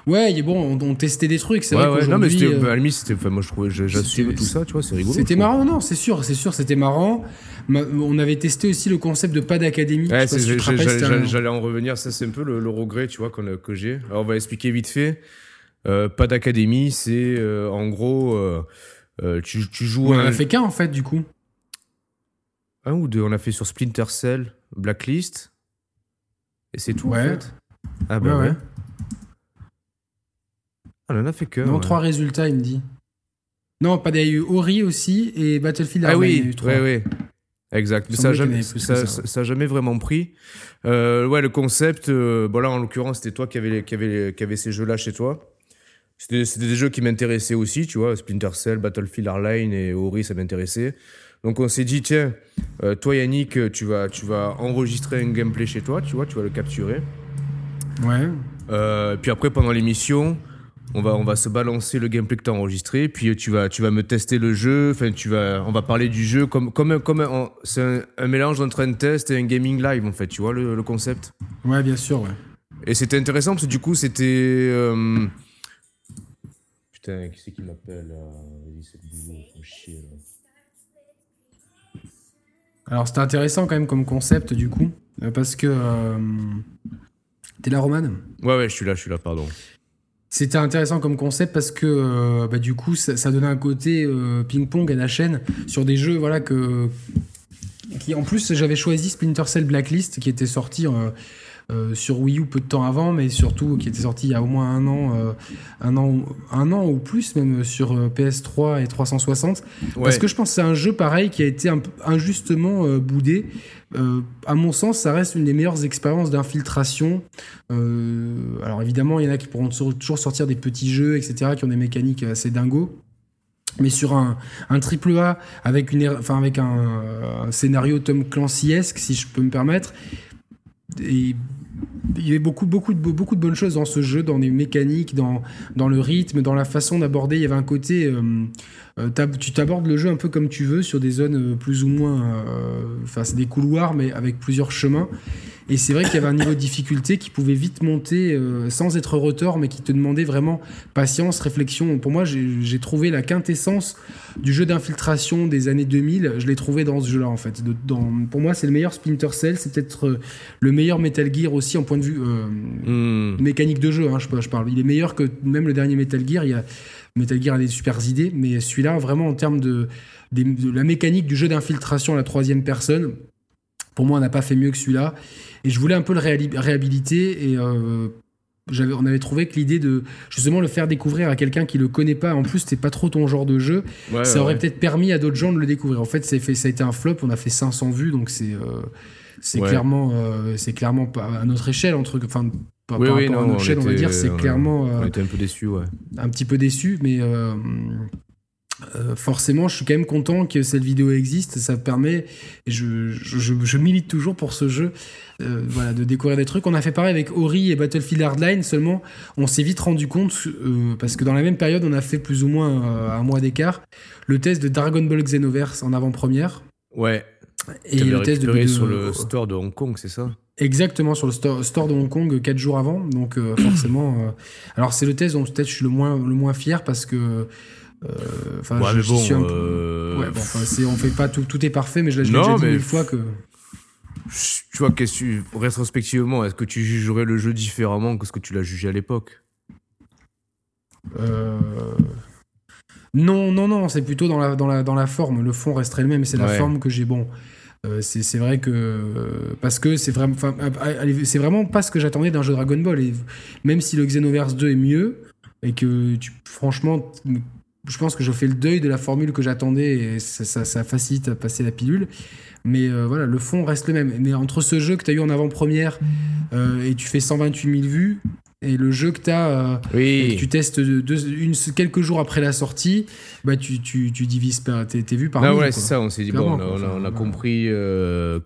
Ouais, et bon, on, on testait des trucs. C'est Ouais, vrai ouais, non, mais c'était, bah, à la limite, c'était, enfin, moi, je trouvais, j'assume tout ça, tu vois, c'est rigolo. C'était marrant, non, c'est sûr, c'est sûr, c'était marrant. Ma- on avait testé aussi le concept de pas d'académie. Ouais, si j'allais, un- en revenir. Ça, c'est un peu le, le regret, tu vois, qu'on a- que j'ai. Alors, on va expliquer vite fait. Euh, pas d'académie, c'est euh, en gros, euh, tu, tu joues On en a fait qu'un en fait, du coup. un ou deux. On a fait sur Splinter Cell, Blacklist. Et c'est tout, Ouais. en fait. Ah, bah Ouais, ouais. ouais. Ah, on en a fait que. Non, ouais. trois résultats, il me dit. Non, pas des- il y a eu Ori aussi et Battlefield Ah Hardline, il y a oui, eu trois. ouais, ouais. Exact. Mais ça a semblait qu'il y en jamais, ça, jamais vraiment pris. Ouais, le concept, bon là, en l'occurrence, c'était toi qui avais, qui avait, qui avait ces jeux-là chez toi. C'était des jeux qui m'intéressaient aussi, tu vois. Splinter Cell, Battlefield Hardline et Ori, ça m'intéressait. Donc on s'est dit, tiens, euh, toi Yannick, tu vas, tu vas enregistrer un gameplay chez toi, tu vois, tu vas le capturer. Ouais. Euh, puis après, pendant l'émission, on va, on va se balancer le gameplay que tu as enregistré. Puis tu vas, tu vas me tester le jeu. Enfin, tu vas, on va parler du jeu comme, comme, comme c'est un, mélange entre un test et un gaming live, en fait. Tu vois le, concept Ouais, bien sûr, ouais. Et c'était intéressant parce que du coup, c'était. Euh, putain, qui c'est qui m'appelle Alors, c'était intéressant quand même comme concept, du coup. Euh, parce que. Euh, t'es là, Roman? Ouais, ouais, je suis là, je suis là, pardon. C'était intéressant comme concept parce que euh, bah, du coup ça, donnait un côté ping-pong à la chaîne sur des jeux voilà que qui en plus j'avais choisi Splinter Cell Blacklist qui était sorti euh, sur Wii U peu de temps avant, mais surtout qui était sorti il y a au moins un an, euh, un an, un an ou plus même sur euh, PS3 et 360. Parce que je pense que c'est un jeu pareil qui a été un, injustement boudé. à mon sens, ça reste une des meilleures expériences d'infiltration. alors évidemment, il y en a qui pourront toujours sortir des petits jeux, etc., qui ont des mécaniques assez dingos mais sur un, un triple A avec une enfin avec un, un scénario Tom Clancy-esque si je peux me permettre et il y avait beaucoup, beaucoup, de, beaucoup de bonnes choses dans ce jeu, dans les mécaniques, dans, dans le rythme, dans la façon d'aborder. Il y avait un côté. Euh, euh, tu t'abordes le jeu un peu comme tu veux, sur des zones euh, plus ou moins. Enfin, c'est des couloirs, mais avec plusieurs chemins. Et c'est vrai qu'il y avait un niveau de difficulté qui pouvait vite monter euh, sans être retort, mais qui te demandait vraiment patience, réflexion. Pour moi, j'ai trouvé la quintessence du jeu d'infiltration des années 2000. Je l'ai trouvé dans ce jeu-là, en fait. dans, pour moi, c'est le meilleur Splinter Cell. C'est peut-être euh, le meilleur Metal Gear aussi en point de vue euh, hmm. mécanique de jeu. Hein, je, je, parle. Il est meilleur que même le dernier Metal Gear. Il y a, Metal Gear a des super idées, mais celui-là, vraiment en termes de, de la mécanique du jeu d'infiltration à la troisième personne, pour moi, on n'a pas fait mieux que celui-là. Et je voulais un peu le réhabiliter et euh, on avait trouvé que l'idée de justement le faire découvrir à quelqu'un qui le connaît pas, en plus c'était pas trop ton genre de jeu, ça aurait peut-être permis à d'autres gens de le découvrir. En fait, fait, ça a été un flop, on a fait 500 vues, donc c'est euh, c'est clairement euh, c'est clairement pas à notre échelle entre enfin par, oui, oui, à notre échelle, on, va dire, c'est clairement on était un peu déçu, ouais. Un petit peu déçu, mais euh, forcément, je suis quand même content que cette vidéo existe. Ça permet, et je, je, milite toujours pour ce jeu, euh, voilà, de découvrir des trucs. On a fait pareil avec Ori et Battlefield Hardline. Seulement, on s'est vite rendu compte, euh, parce que dans la même période, on a fait plus ou moins un mois d'écart, le test de Dragon Ball Xenoverse en avant-première. Ouais. Et le test de sur le store de Hong Kong, c'est ça? Exactement, sur le store, de Hong Kong 4 jours avant. Donc, <coughs> forcément. alors, c'est le test dont peut-être je suis le moins, le moins fier parce que enfin, ouais, je, bon, suis un peu... Euh, ouais, bon, enfin, on fait pas tout, tout est parfait, mais je l'ai déjà dit mille fois que. Tu vois, qu'est-ce rétrospectivement, est-ce que tu jugerais le jeu différemment que ce que tu l'as jugé à l'époque? Euh... Non, non, non, c'est plutôt dans la, dans, la, dans la forme. Le fond resterait le même, c'est la forme que j'ai. Bon, euh, c'est vrai que. Parce que c'est vraiment, c'est vraiment pas ce que j'attendais d'un jeu Dragon Ball. Et même si le Xenoverse 2 est mieux, et que tu, franchement, je pense que je fais le deuil de la formule que j'attendais et ça, ça, facilite à passer la pilule. Mais euh, voilà, le fond reste le même. Mais entre ce jeu que tu as eu en avant-première euh, et tu fais 128 000 vues, et le jeu que tu as, euh, oui. tu testes une, quelques jours après la sortie, bah tu, tu, tu divises tes, tes vues par ah ouais, c'est ça, on s'est dit, bon, on a, compris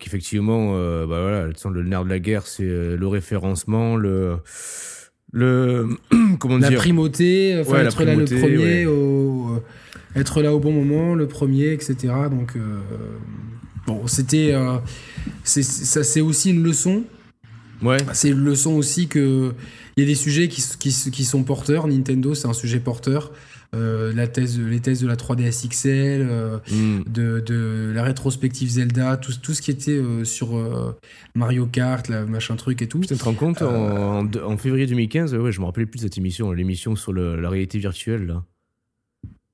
qu'effectivement, bah voilà, le nerf de la guerre, c'est le référencement, le le <clears throat> comment la primauté, être là le premier, au, euh, être là au bon moment, le premier, etc. Donc euh, bon, c'était euh, ça, c'est aussi une leçon. Ouais. C'est une leçon aussi que il y a des sujets qui, qui, qui sont porteurs. Nintendo, c'est un sujet porteur. Euh, la thèse, les thèses de la 3DS XL, euh, mm. de, de, la rétrospective Zelda, tout, tout ce qui était euh, sur Mario Kart, la machin truc et tout. Tu te rends compte, en, en, février 2015, ouais, je me rappelais plus de cette émission, l'émission sur la réalité virtuelle. Là.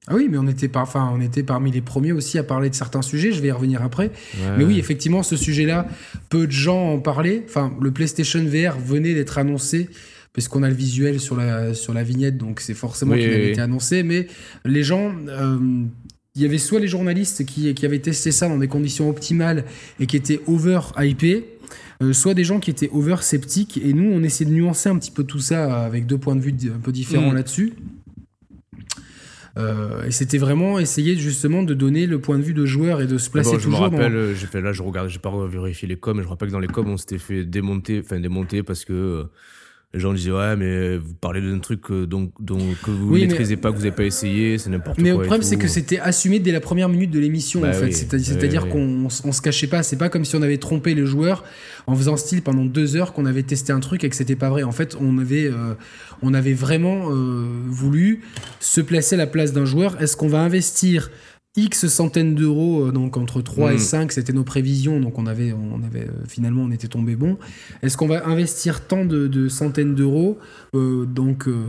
Ah oui, mais on était, par, enfin, on était parmi les premiers aussi à parler de certains sujets, je vais y revenir après. Mais oui, effectivement, ce sujet-là, peu de gens en parlaient. Enfin, le PlayStation VR venait d'être annoncé puisqu'on a le visuel sur la, sur la vignette, donc c'est forcément qu'il avait été annoncé. Mais les gens, euh, il y avait soit les journalistes qui, qui avaient testé ça dans des conditions optimales et qui étaient over hypés, euh, soit des gens qui étaient over sceptiques. Et nous, on essaie de nuancer un petit peu tout ça avec deux points de vue un peu différents mm. là-dessus. Euh, et c'était vraiment essayer justement de donner le point de vue de joueur et de se placer toujours. Je me rappelle, j'ai fait là, je regarde, j'ai pas vérifié les coms, mais je rappelle que dans les coms, on s'était fait démonter, enfin démonter parce que Les gens disaient ouais mais vous parlez d'un truc euh, dont, dont, que vous ne maîtrisez pas, que vous n'avez pas essayé, c'est n'importe quoi. Mais le problème c'est que c'était assumé dès la première minute de l'émission Bah en fait. C'est-à-dire oui. qu'on on se cachait pas. C'est pas comme si on avait trompé les joueurs en faisant style pendant deux heures qu'on avait testé un truc et que c'était pas vrai. En fait, on avait, euh, on avait vraiment euh, voulu se placer à la place d'un joueur. Est-ce qu'on va investir X centaines d'euros, euh, donc entre 3 et Mm. 5, c'était nos prévisions, donc on avait, on avait euh, finalement on était tombé bon. Est-ce qu'on va investir tant de, de centaines d'euros, euh, donc euh,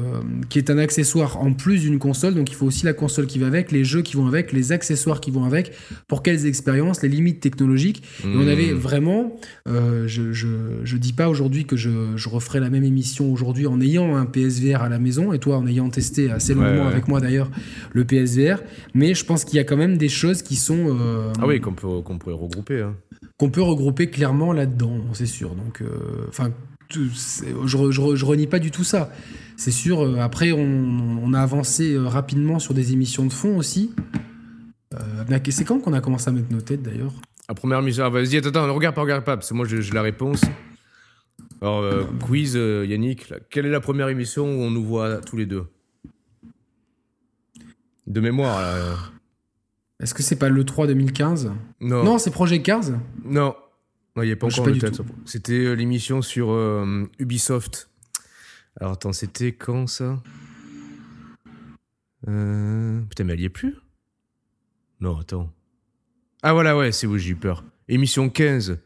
qui est un accessoire en plus d'une console, donc il faut aussi la console qui va avec, les jeux qui vont avec, les accessoires qui vont avec, pour quelles expériences, les limites technologiques? Et on avait vraiment, euh, je, je, je dis pas aujourd'hui que je, je referai la même émission aujourd'hui en ayant un PSVR à la maison, et toi en ayant testé assez longuement Ouais, ouais. avec moi d'ailleurs le PSVR, mais je pense qu'il y a quand même des choses qui sont euh, Ah oui, qu'on peut qu'on pourrait regrouper. Hein. qu'on peut regrouper clairement là-dedans, c'est sûr. Donc, euh, enfin, je, re- je, re- je renie pas du tout ça. C'est sûr. euh, après, on, on a avancé rapidement sur des émissions de fond aussi. Euh, c'est quand qu'on a commencé à mettre nos têtes d'ailleurs? La première mission. Ah, vas-y, attends, attends, regarde pas, regarde pas, parce que moi j'ai j'ai la réponse. Alors, euh, quiz, euh, Yannick, là. quelle est la première émission où on nous voit tous les deux? De mémoire, là. Est-ce que c'est pas le 3 2015 Non, Non, c'est Project Cars. non. Non, il n'y a pas encore le tête. C'était euh, l'émission sur euh, Ubisoft. Alors, attends, c'était quand ça? Euh, Putain, mais elle y est plus? Non, attends. Ah, voilà, ouais, c'est où j'ai eu peur. Émission 15.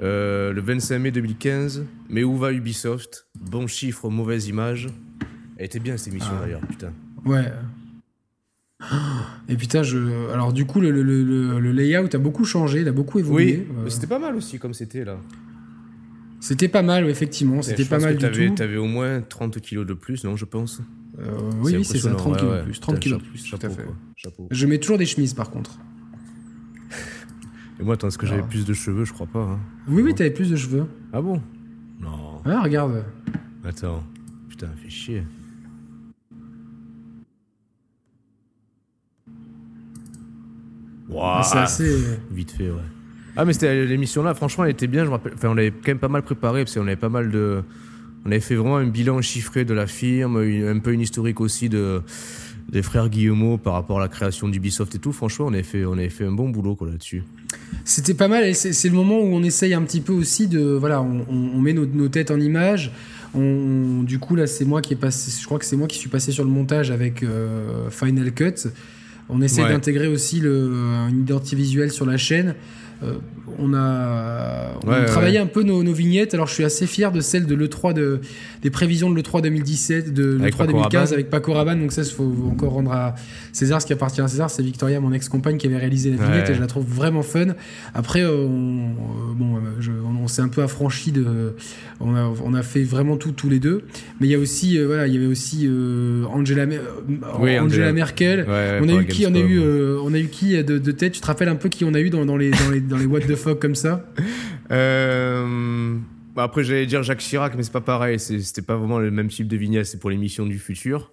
Euh, le 25 mai 2015. Mais où va Ubisoft? Bon chiffre, mauvaise image. Elle était bien cette émission Ah. d'ailleurs, putain. Ouais. Et putain, je. Alors du coup, le, le, le- le layout a beaucoup changé, il a beaucoup Oui, évolué. mais Euh, c'était pas mal aussi comme c'était là. C'était pas mal, effectivement. C'était pas mal que du t'avais- tout. T'avais au moins 30 kilos de plus, non, je pense. Euh, oui, oui, c'est ça, impressionnant, 30 ouais, kilos ouais. de plus. 30 Putain, kilos de chapeau, plus, tout chapeau, à fait. quoi. Chapeau. Je mets toujours des chemises par contre. Et moi, attends, est-ce que j'avais plus de cheveux? Je crois pas. hein. Oui, oui, t'avais plus de cheveux. Ah bon? Non. Ah, regarde. Attends. Putain, fait chier. Ah, C'est assez. Vite fait, ouais. Ah, mais c'était l'émission là, franchement, elle était bien. Je me rappelle. Enfin, on l'avait quand même pas mal préparé parce qu'on avait pas mal de. On avait fait vraiment un bilan chiffré de la firme, une- un peu une historique aussi de des frères Guillemot par rapport à la création d'Ubisoft et tout. Franchement, on avait fait, on avait fait un bon boulot là-dessus. C'était pas mal et c'est le moment où on essaye un petit peu aussi de. Voilà, on, on- on met nos, nos têtes en image. On, du coup, là, c'est moi qui est passé. Je crois que c'est moi qui suis passé sur le montage avec euh, Final Cut. On essaie Ouais. d'intégrer aussi le, une identité visuelle sur la chaîne. Euh, on a, on a Ouais, travaillé un peu nos, nos vignettes. Alors, je suis assez fier de celle de l'E3 de, des prévisions de l'E3 2017, de Avec l'E3 Paco 2015 Rabanne. avec Paco Rabanne. Donc, ça, il faut encore rendre à César ce qui appartient à César. C'est Victoria, mon ex-compagne, qui avait réalisé la vignette Ouais. et je la trouve vraiment fun. Après, euh, on, euh, bon, euh, je- on, on s'est un peu affranchi de. On a, on a fait vraiment tout tous les deux. Mais il y a aussi, euh, voilà, il y avait aussi euh, Angela, Mer- euh, Oui, Angela Angela. Merkel. On a eu qui On a eu, on a eu qui de, de tête? Tu te rappelles un peu qui on a eu dans, dans les, dans les, dans les <laughs> What the comme ça? Euh, bah après, j'allais dire Jacques Chirac, mais c'est pas pareil. C'était pas vraiment le même type de vignette. C'est pour l'émission du futur.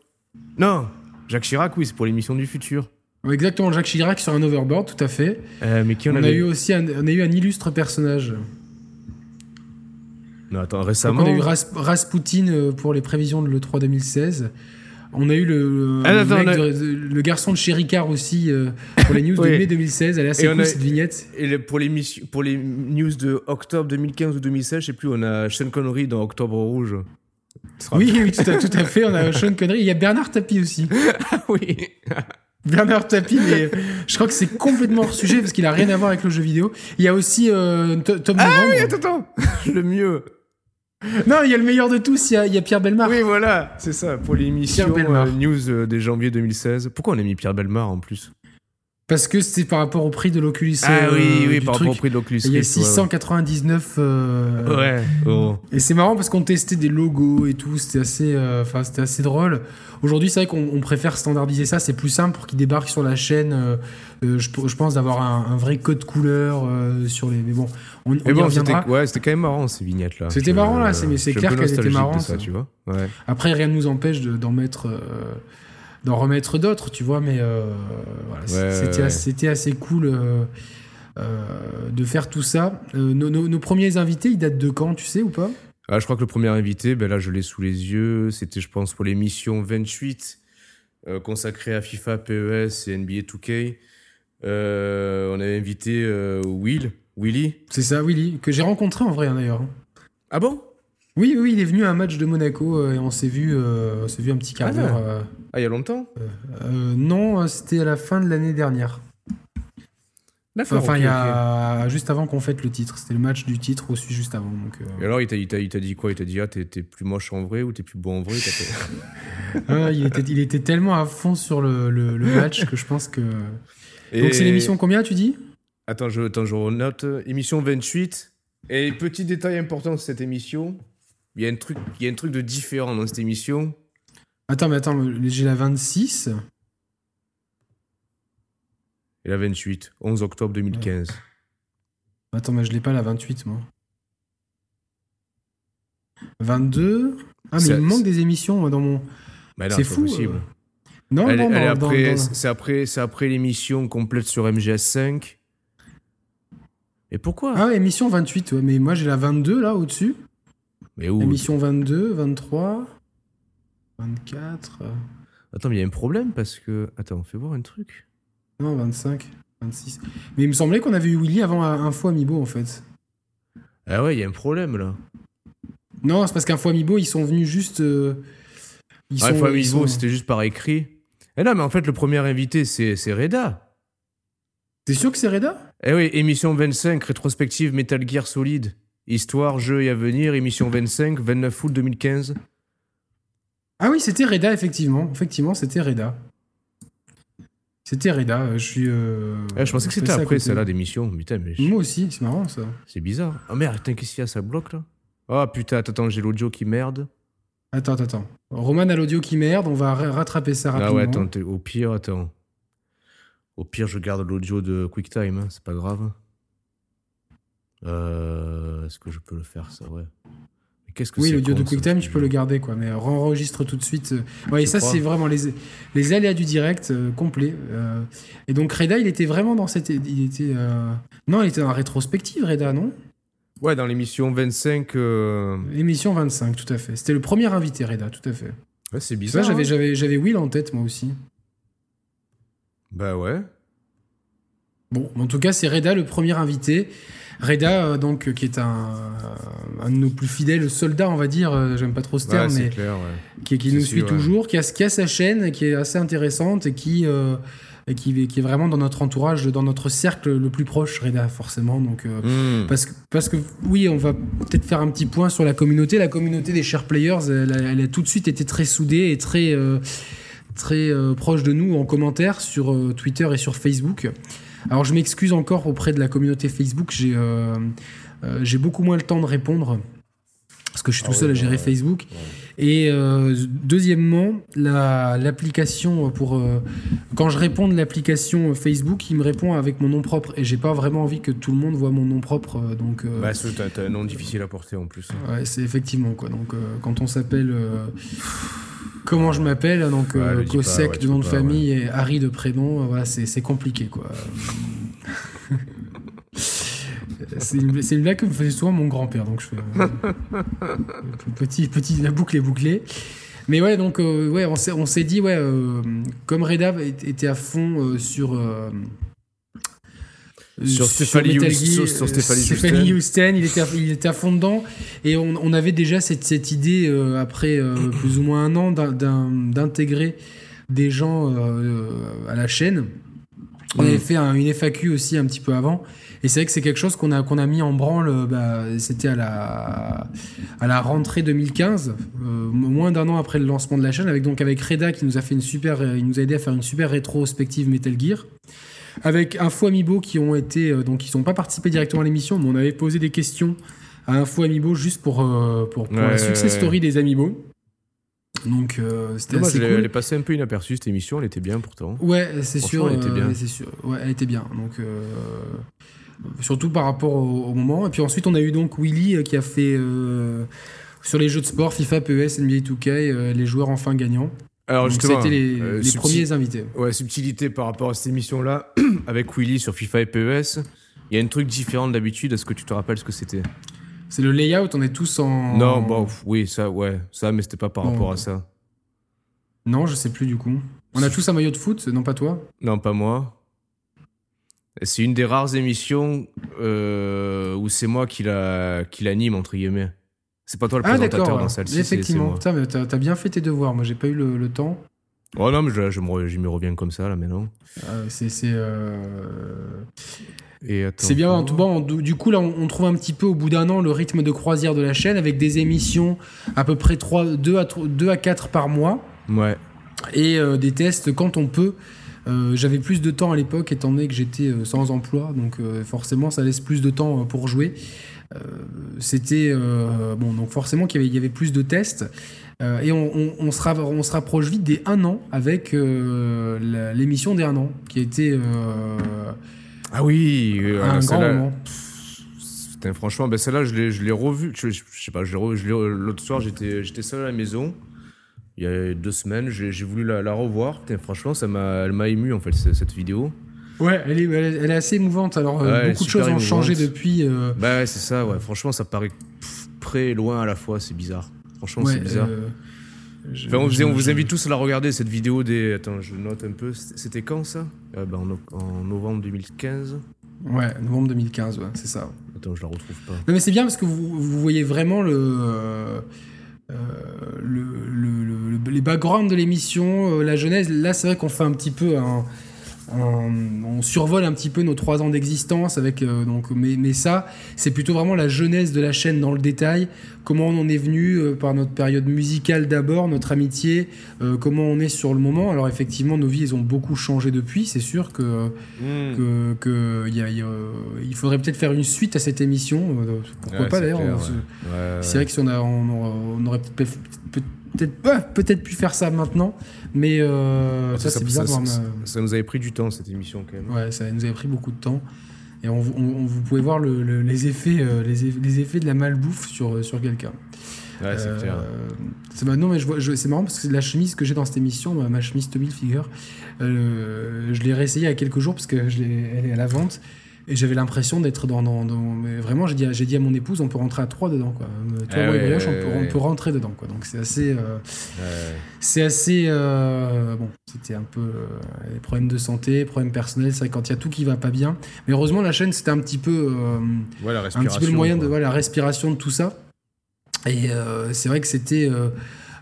Non, Jacques Chirac, oui, c'est pour l'émission du futur. Exactement, Jacques Chirac sur un overboard, tout à fait. Euh, mais qui on, On, a eu aussi un, on a eu un illustre personnage. Non, attends, Donc récemment. on a eu Ras- Rasputin euh, pour les prévisions de l'E3 2016. On a eu le, Ah, le attends, mec on a- de- de- le garçon de chez Ricard aussi euh, pour les <laughs> news Oui. de mai 2016. Elle est assez cool a- cette vignette. Et le- pour, les pour les news de octobre 2015 ou 2016, je sais plus, on a Sean Connery dans Octobre Rouge. Oui, oui, tout à, tout à fait. On a <laughs> Sean Connery. Il y a Bernard Tapie aussi. Ah oui. <laughs> Bernard Tapie, mais je crois que c'est complètement hors sujet parce qu'il a rien à voir avec le jeu vidéo. Il y a aussi euh, To- Tom Ah Novembre. oui, attends, attends. Le mieux. <laughs> Non, il y a le meilleur de tous. Il y a, il y a Pierre Belmar. Oui, voilà, c'est ça, pour l'émission euh, news euh, des janvier 2016. Pourquoi on a mis Pierre Belmar en plus? Parce que c'était par rapport au prix de l'Oculus. Ah euh, oui, oui, du par truc. rapport au prix de l'Oculus Il y a Rift, ouais, ouais. 699. euh, Ouais. oh. Et c'est marrant parce qu'on testait des logos et tout, c'était assez, euh, enfin c'était assez drôle. Aujourd'hui, c'est vrai qu'on on préfère standardiser ça, c'est plus simple pour qu'ils débarquent sur la chaîne. euh, euh, je, je pense d'avoir un, un vrai code couleur euh, sur les. Mais bon, on, on Mais y bon, c'était reviendra. ouais, c'était quand même marrant ces vignettes là. C'était marrant, là, c'est- mais c'est clair qu'elles étaient marrantes, ça, tu vois. Ouais. Après, rien ne nous empêche de- d'en mettre, euh, d'en remettre d'autres, tu vois. Mais euh, voilà, Ouais, c'était ouais. assez, cool. euh, euh, de faire tout ça. Nos, nos- nos premiers invités, ils datent de quand, tu sais ou pas? Ah, je crois que le premier invité, ben là, je l'ai sous les yeux. C'était, je pense, pour l'émission 28 euh, consacrée à FIFA, PES et NBA 2K. Euh, on avait invité Will, Willy. C'est ça, Willy, que j'ai rencontré en vrai hein, d'ailleurs. Ah bon? Oui, oui, il est venu à un match de Monaco euh, et on s'est vu, euh, on s'est vu un petit quart Ah, d'heure. euh, Ah, il y a longtemps? Non, c'était à la fin de l'année dernière. Enfin, ok, il y a juste avant qu'on fête le titre. C'était le match du titre au celui juste avant. Donc, euh. Et alors, il t'a, dit quoi? Il t'a dit, ah, t'es, plus moche en vrai ou t'es plus beau en vrai? Ah, <laughs> il, était, il était tellement à fond sur le, le- le match que je pense que. Et- Donc, c'est l'émission combien, tu dis? Attends, je, attends, je renote. Émission 28. Et petit détail important de cette émission, il y a un truc, il y a un truc de différent dans cette émission. Attends, mais attends, j'ai la 26. Et la 28, 11 octobre 2015. Attends, mais je l'ai pas la 28, moi. 22. Ah, mais il me manque des émissions moi, dans mon. Non, C'est fou, possible. Non, elle, non, elle après, dans- c'est après, c'est après l'émission complète sur MGS5. Et pourquoi? Ah, émission 28, ouais, mais moi j'ai la 22 là au-dessus. Mais où Émission 22, 23, 24. euh, Attends, mais il y a un problème parce que. Attends, fais voir un truc. Non, 25, 26. Mais il me semblait qu'on avait eu Willy avant Info Amiibo en fait. Ah ouais, il y a un problème là. Non, c'est parce qu'Info Amiibo, ils sont venus juste. euh, ils Ah, sont- ils Amiibo, sont- c'était juste par écrit. Eh non, mais en fait, le premier invité, c'est c'est Reda. T'es sûr que c'est Reda? Eh oui, émission 25, rétrospective Metal Gear Solid. Histoire, jeu et avenir, émission 25, 29 août 2015. Ah oui, c'était Reda, effectivement. Effectivement, c'était Reda. C'était Reda, euh, je suis. euh, Eh, je pensais que c'était après celle-là d'émission. Putain, mais je- Moi aussi, c'est marrant ça. c'est bizarre. Ah merde, putain, qu'est-ce qu'il y a, ça bloque là? Ah putain, attends, attends, j'ai l'audio qui merde. Attends, attends, attends. Roman a l'audio qui merde, on va ra- rattraper ça Ah rapidement. ouais, attends, au pire, attends. Au pire, je garde l'audio de QuickTime, hein, c'est pas grave. Euh, Est-ce que je peux le faire, ça Ouais. Que Oui, l'audio de QuickTime, tu peux le garder, quoi. Mais enregistre tout de suite. euh. Ouais, et ça, c'est vraiment les, les aléas du direct euh, complet. euh. Et donc, Reda, il était vraiment dans cette. Il était. euh, Non, il était dans la rétrospective, Reda, non? Ouais, dans l'émission 25. euh, L'émission 25, tout à fait. C'était le premier invité, Reda, tout à fait. Ouais, c'est Ça, bizarre. j'avais, hein. j'avais, j'avais Will en tête, moi aussi. Bah ouais. Bon, en tout cas, c'est Reda le premier invité. Reda, euh, donc, euh, qui est un, un de nos plus fidèles soldats, on va dire. euh, J'aime pas trop ce terme, mais clair, ouais. qui, nous suit ouais. toujours, qui a, qui a sa chaîne, qui est assez intéressante et qui, euh, et qui, qui est vraiment dans notre entourage, dans notre cercle le plus proche, Reda, forcément. Donc, euh, Hmm. parce, que, parce que, oui, on va peut-être faire un petit point sur la communauté. La communauté des Share Players, elle, a- elle a tout de suite été très soudée et très, euh, très proche de nous en commentaire sur Twitter et sur Facebook. Alors, je m'excuse encore auprès de la communauté Facebook. J'ai euh, euh, j'ai beaucoup moins le temps de répondre parce que je suis tout Ah seul à gérer ouais, Facebook. ouais. Et euh, deuxièmement, la- l'application pour euh, quand je réponds de l'application Facebook, il me répond avec mon nom propre et j'ai pas vraiment envie que tout le monde voit mon nom propre. Donc euh, Bah, c'est- t'as un nom difficile à porter en plus. ouais, c'est effectivement quoi. Donc quand on s'appelle comment je m'appelle donc Ouais, euh, pas, ouais, de nom de famille et Harry de prénom, euh, voilà c'est compliqué quoi. <laughs> C'est une, blague que me faisait souvent mon grand-père, donc je fais. euh, <laughs> petit, petit, la boucle est bouclée. Mais ouais, donc, euh, ouais, on s'est, on s'est dit, ouais, euh, comme Reda était à fond sur. Sur Stéphanie Houston- il était, à, il était à fond dedans. Et on, on avait déjà cette, cette idée, euh, après euh, <clears throat> plus ou moins un an, d'intégrer des gens euh, à la chaîne. On Mm. avait fait un- une FAQ aussi un petit peu avant. Et c'est vrai que c'est quelque chose qu'on a, qu'on a mis en branle, bah, c'était à la, à la rentrée 2015, euh, moins d'un an après le lancement de la chaîne, avec, donc avec Reda qui nous a fait une super, il nous a aidé à faire une super rétrospective Metal Gear. Avec Info Amiibo qui ont été, euh, donc ils n'ont pas participé directement à l'émission, mais on avait posé des questions à Info Amiibo juste pour, euh, pour, pour Ouais, la success story des Amiibo. Donc euh, c'était assez elle, est- cool. elle est passée un peu inaperçue cette émission, elle était bien pourtant. Ouais, c'est sûr. Elle était bien. sûr. Ouais, elle était bien. Donc, euh, surtout par rapport au, au moment. Et puis ensuite, on a eu donc Willy qui a fait sur les jeux de sport, FIFA, PES, NBA 2K, euh, les joueurs enfin gagnants. Alors justement, c'était les, euh, les premiers invités. Ouais, subtilité par rapport à cette émission-là, <clears throat> avec Willy sur FIFA et PES. Il y a un truc différent d'habitude. Est-ce que tu te rappelles ce que c'était? C'est le layout, on est tous en. Non, bon, oui, ça, ouais, ça, mais c'était pas par Bon. rapport à ça. Non, je sais plus du coup. On a tous un maillot de foot, non pas toi? Non, pas moi. C'est une des rares émissions euh, où c'est moi qui la- qui l'anime, entre guillemets. C'est pas toi le Ah présentateur dans celle-ci, Effectivement. mais t'as bien fait tes devoirs. Moi, j'ai pas eu le, le temps. Oh non, mais je, je me, je reviens comme ça, là, maintenant. Euh, c'est c'est euh, bien. En tout cas, on- du coup, là, on, trouve un petit peu au bout d'un an le rythme de croisière de la chaîne avec des émissions à peu près 3, 2, à, 2 à 4 par mois Ouais. et euh, des tests quand on peut. Euh, J'avais plus de temps à l'époque étant donné que j'étais sans emploi, donc euh, forcément ça laisse plus de temps pour jouer. Euh, C'était euh, bon, donc forcément qu'il y, avait- il y avait plus de tests. Euh, et on, on- on se ra- on se rapproche vite des 1 an avec l'émission des 1 an, qui euh, Ah oui, un grand moment. Franchement, ben celle-là, je l'ai, je l'ai revue. Je, je- je sais pas, l'autre soir, j'étais, j'étais seul à la maison. Il y a deux semaines, j'ai, voulu la, la revoir. Putain, franchement, ça m'a, elle m'a ému en fait ce- cette vidéo. Ouais, elle est, elle assez émouvante. Alors, euh, Ouais, beaucoup de choses ont changé depuis. euh, Bah ouais, c'est ça. Ouais, franchement, ça paraît près et loin à la fois. C'est bizarre. Franchement, ouais, c'est bizarre. euh, Enfin, on, vous- on vous je- invite tous à la regarder cette vidéo des. Attends, je note un peu. C'était quand ça? Ah, bah, en, no- en novembre 2015. Ouais, novembre 2015, ouais, c'est ça. Attends, je la retrouve pas. Non mais c'est bien parce que vous, vous voyez vraiment le, euh, euh, le, le- le- le- les backgrounds de l'émission, euh, la genèse. Là, c'est vrai qu'on fait un petit peu un- on survole un petit peu nos trois ans d'existence avec euh, donc mais, mais ça c'est plutôt vraiment la genèse de la chaîne dans le détail comment on en est venu euh, par notre période musicale d'abord notre amitié euh, comment on est sur le moment alors effectivement nos vies elles ont beaucoup changé depuis c'est sûr que Hmm. que, que il y a- il y a, euh, il faudrait peut-être faire une suite à cette émission. euh, Pourquoi Ouais, pas d'ailleurs ouais. Ouais, C'est vrai que si on, a, on, aurait, on aurait peut- peut- peut-être pas- peut-être pu faire ça maintenant, mais euh, ça, c'est bizarre. ça, ma- ça nous avait pris du temps cette émission quand même. Ouais, ça nous avait pris beaucoup de temps. Et on, on- on- vous pouvez voir le- le- les, effets, euh, les, eff- les effets de la malbouffe sur, sur quelqu'un. Ouais, c'est Euh, clair. bah, non, mais je vois- je- c'est marrant parce que la chemise que j'ai dans cette émission, ma, ma chemise Tommy euh, je l'ai réessayée il y a quelques jours parce que je elle est à la vente. Et j'avais l'impression d'être dans, dans, dans- mais vraiment, j'ai dit, à- j'ai dit à mon épouse, on peut rentrer à trois dedans, quoi. Euh, Toi, Ah moi et ouais, Brioche, on, ouais, peut, ouais. on peut rentrer dedans, quoi. Donc c'est assez, euh, c'est assez, euh, bon, c'était un peu euh, les problèmes de santé, problèmes personnels. C'est vrai quand il y a tout qui va pas bien. Mais heureusement, la chaîne, c'était un petit peu, la un petit peu le moyen de quoi. voilà, la respiration de tout ça. Et c'est vrai que c'était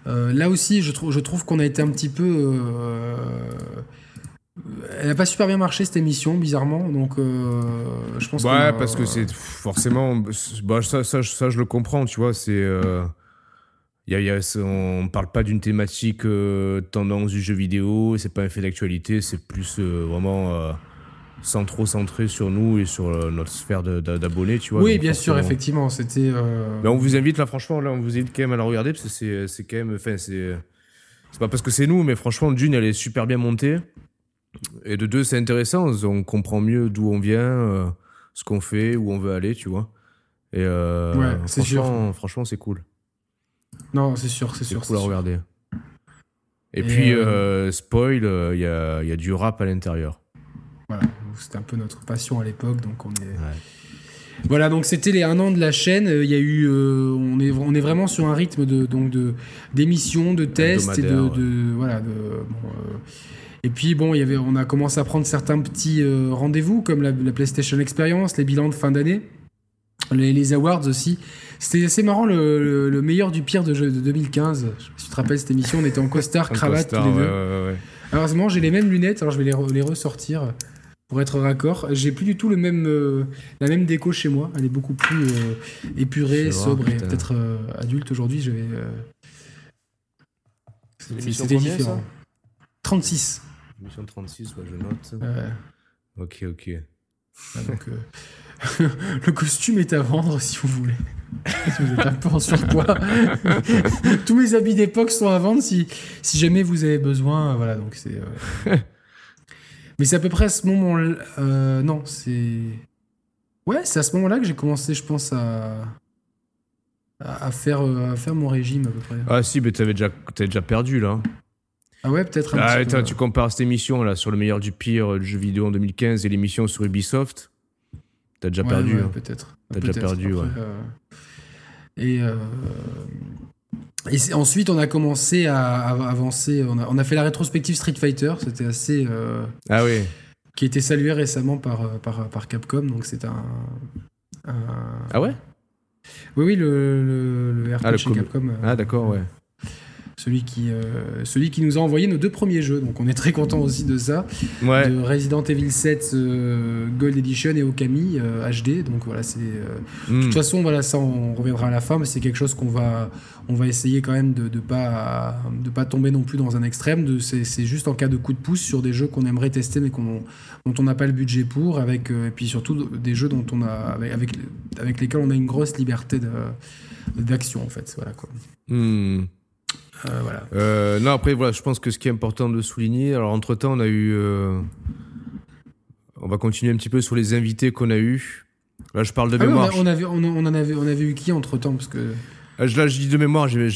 là aussi, je trouve, je trouve qu'on a été un petit peu. Euh, elle n'a pas super bien marché cette émission, bizarrement. Donc, euh, je pense. Ouais, a- parce que c'est forcément. Bah, ça, ça, ça, je le comprends, tu vois. C'est. euh, y a, y a- c'est- on parle pas d'une thématique euh, tendance du jeu vidéo, c'est pas un fait d'actualité, c'est plus euh, vraiment euh, sans trop centré sur nous et sur euh, notre sphère d'abonnés, tu vois. Oui, bien sûr, effectivement, c'était. euh, on vous invite là, franchement, là, on vous invite quand même à la regarder parce que c'est, c'est quand même, enfin, c'est, c'est pas parce que c'est nous, mais franchement, d'une, elle est super bien montée, et de deux, c'est intéressant, on comprend mieux d'où on vient, euh, ce qu'on fait, où on veut aller, tu vois. Et euh, Ouais, c'est franchement, franchement, c'est cool, Non, c'est sûr, c'est c'est sûr. cool c'est à sûr. regarder. Et, Et, puis, euh, euh, spoil, il y, a, y a du rap à l'intérieur. Voilà, c'était un peu notre passion à l'époque, donc on est. Voilà, donc c'était les un an de la chaîne. Il y a eu, euh, on est, on est vraiment sur un rythme de donc de d'émissions, de tests et de, voilà de. bon, euh, et puis bon, il y avait, on a commencé à prendre certains petits euh, rendez-vous comme la, la PlayStation Experience, les bilans de fin d'année, les, les awards aussi. C'était assez marrant le, le- le meilleur du pire de, jeu de 2015. Je sais pas si tu te rappelles cette émission, on était en costard, <laughs> cravate costard, tous les ouais, deux. ouais, ouais. Heureusement, j'ai les mêmes lunettes, alors je vais les, re- les ressortir pour être raccord. J'ai plus du tout le même, euh, la même déco chez moi. Elle est beaucoup plus euh, épurée, sobre et peut-être euh, adulte aujourd'hui. Je vais. euh, C'était différent. ça? 36. Émission 36, ouais, je note. euh, Ok, ok. ah, donc, euh, <laughs> le costume est à vendre si vous voulez. si vous êtes un peu en surpoids. <laughs> Tous mes habits d'époque sont à vendre si, si jamais vous avez besoin. Voilà, donc c'est. euh, <laughs> Mais c'est à peu près à ce moment-là. euh, non, c'est. Ouais, c'est à ce moment-là que j'ai commencé, je pense, à. à faire, euh, à faire mon régime à peu près. Ah si, mais t'avais déjà, t'avais déjà perdu là. Ah ouais, peut-être un Ah, petit attends, peu. tu compares cette émission là sur le meilleur du pire euh, du jeu vidéo en 2015 et l'émission sur Ubisoft. T'as déjà Ouais, perdu. ouais, hein. peut-être. T'as déjà perdu, après, ouais. euh, Et, euh, et ensuite, on a commencé à, avancer. On a, on a fait la rétrospective Street Fighter. C'était assez. euh, Ah oui. qui a été salué récemment par, par, par Capcom. Donc, c'est un. un- Ah ouais? Oui, oui, le, le, le RPG Ah, le Capcom. Ah d'accord, ouais. Celui qui, euh, celui qui nous a envoyé nos deux premiers jeux. Donc, on est très content aussi de ça. Ouais. De Resident Evil 7 euh, Gold Edition et Okami euh, HD. Donc, voilà, c'est. euh. De toute façon, voilà, ça, on reviendra à la fin, mais c'est quelque chose qu'on va, on va essayer quand même de ne pas, de pas tomber non plus dans un extrême. De, c'est, c'est juste en cas de coup de pouce sur des jeux qu'on aimerait tester, mais qu'on, dont on n'a pas le budget pour, avec, euh, et puis surtout des jeux dont on a, avec, avec, avec lesquels on a une grosse liberté de, d'action, en fait. Voilà, quoi. Hmm. Euh, voilà. Euh, non, après, voilà, je pense que ce qui est important de souligner, alors entre-temps, on a eu... euh, On va continuer un petit peu sur les invités qu'on a eu. Là, je parle de Ah oui, on, mémoire. a- on avait, on, on en avait, on avait eu qui entre temps parce que je- Là, je dis de mémoire, j'ai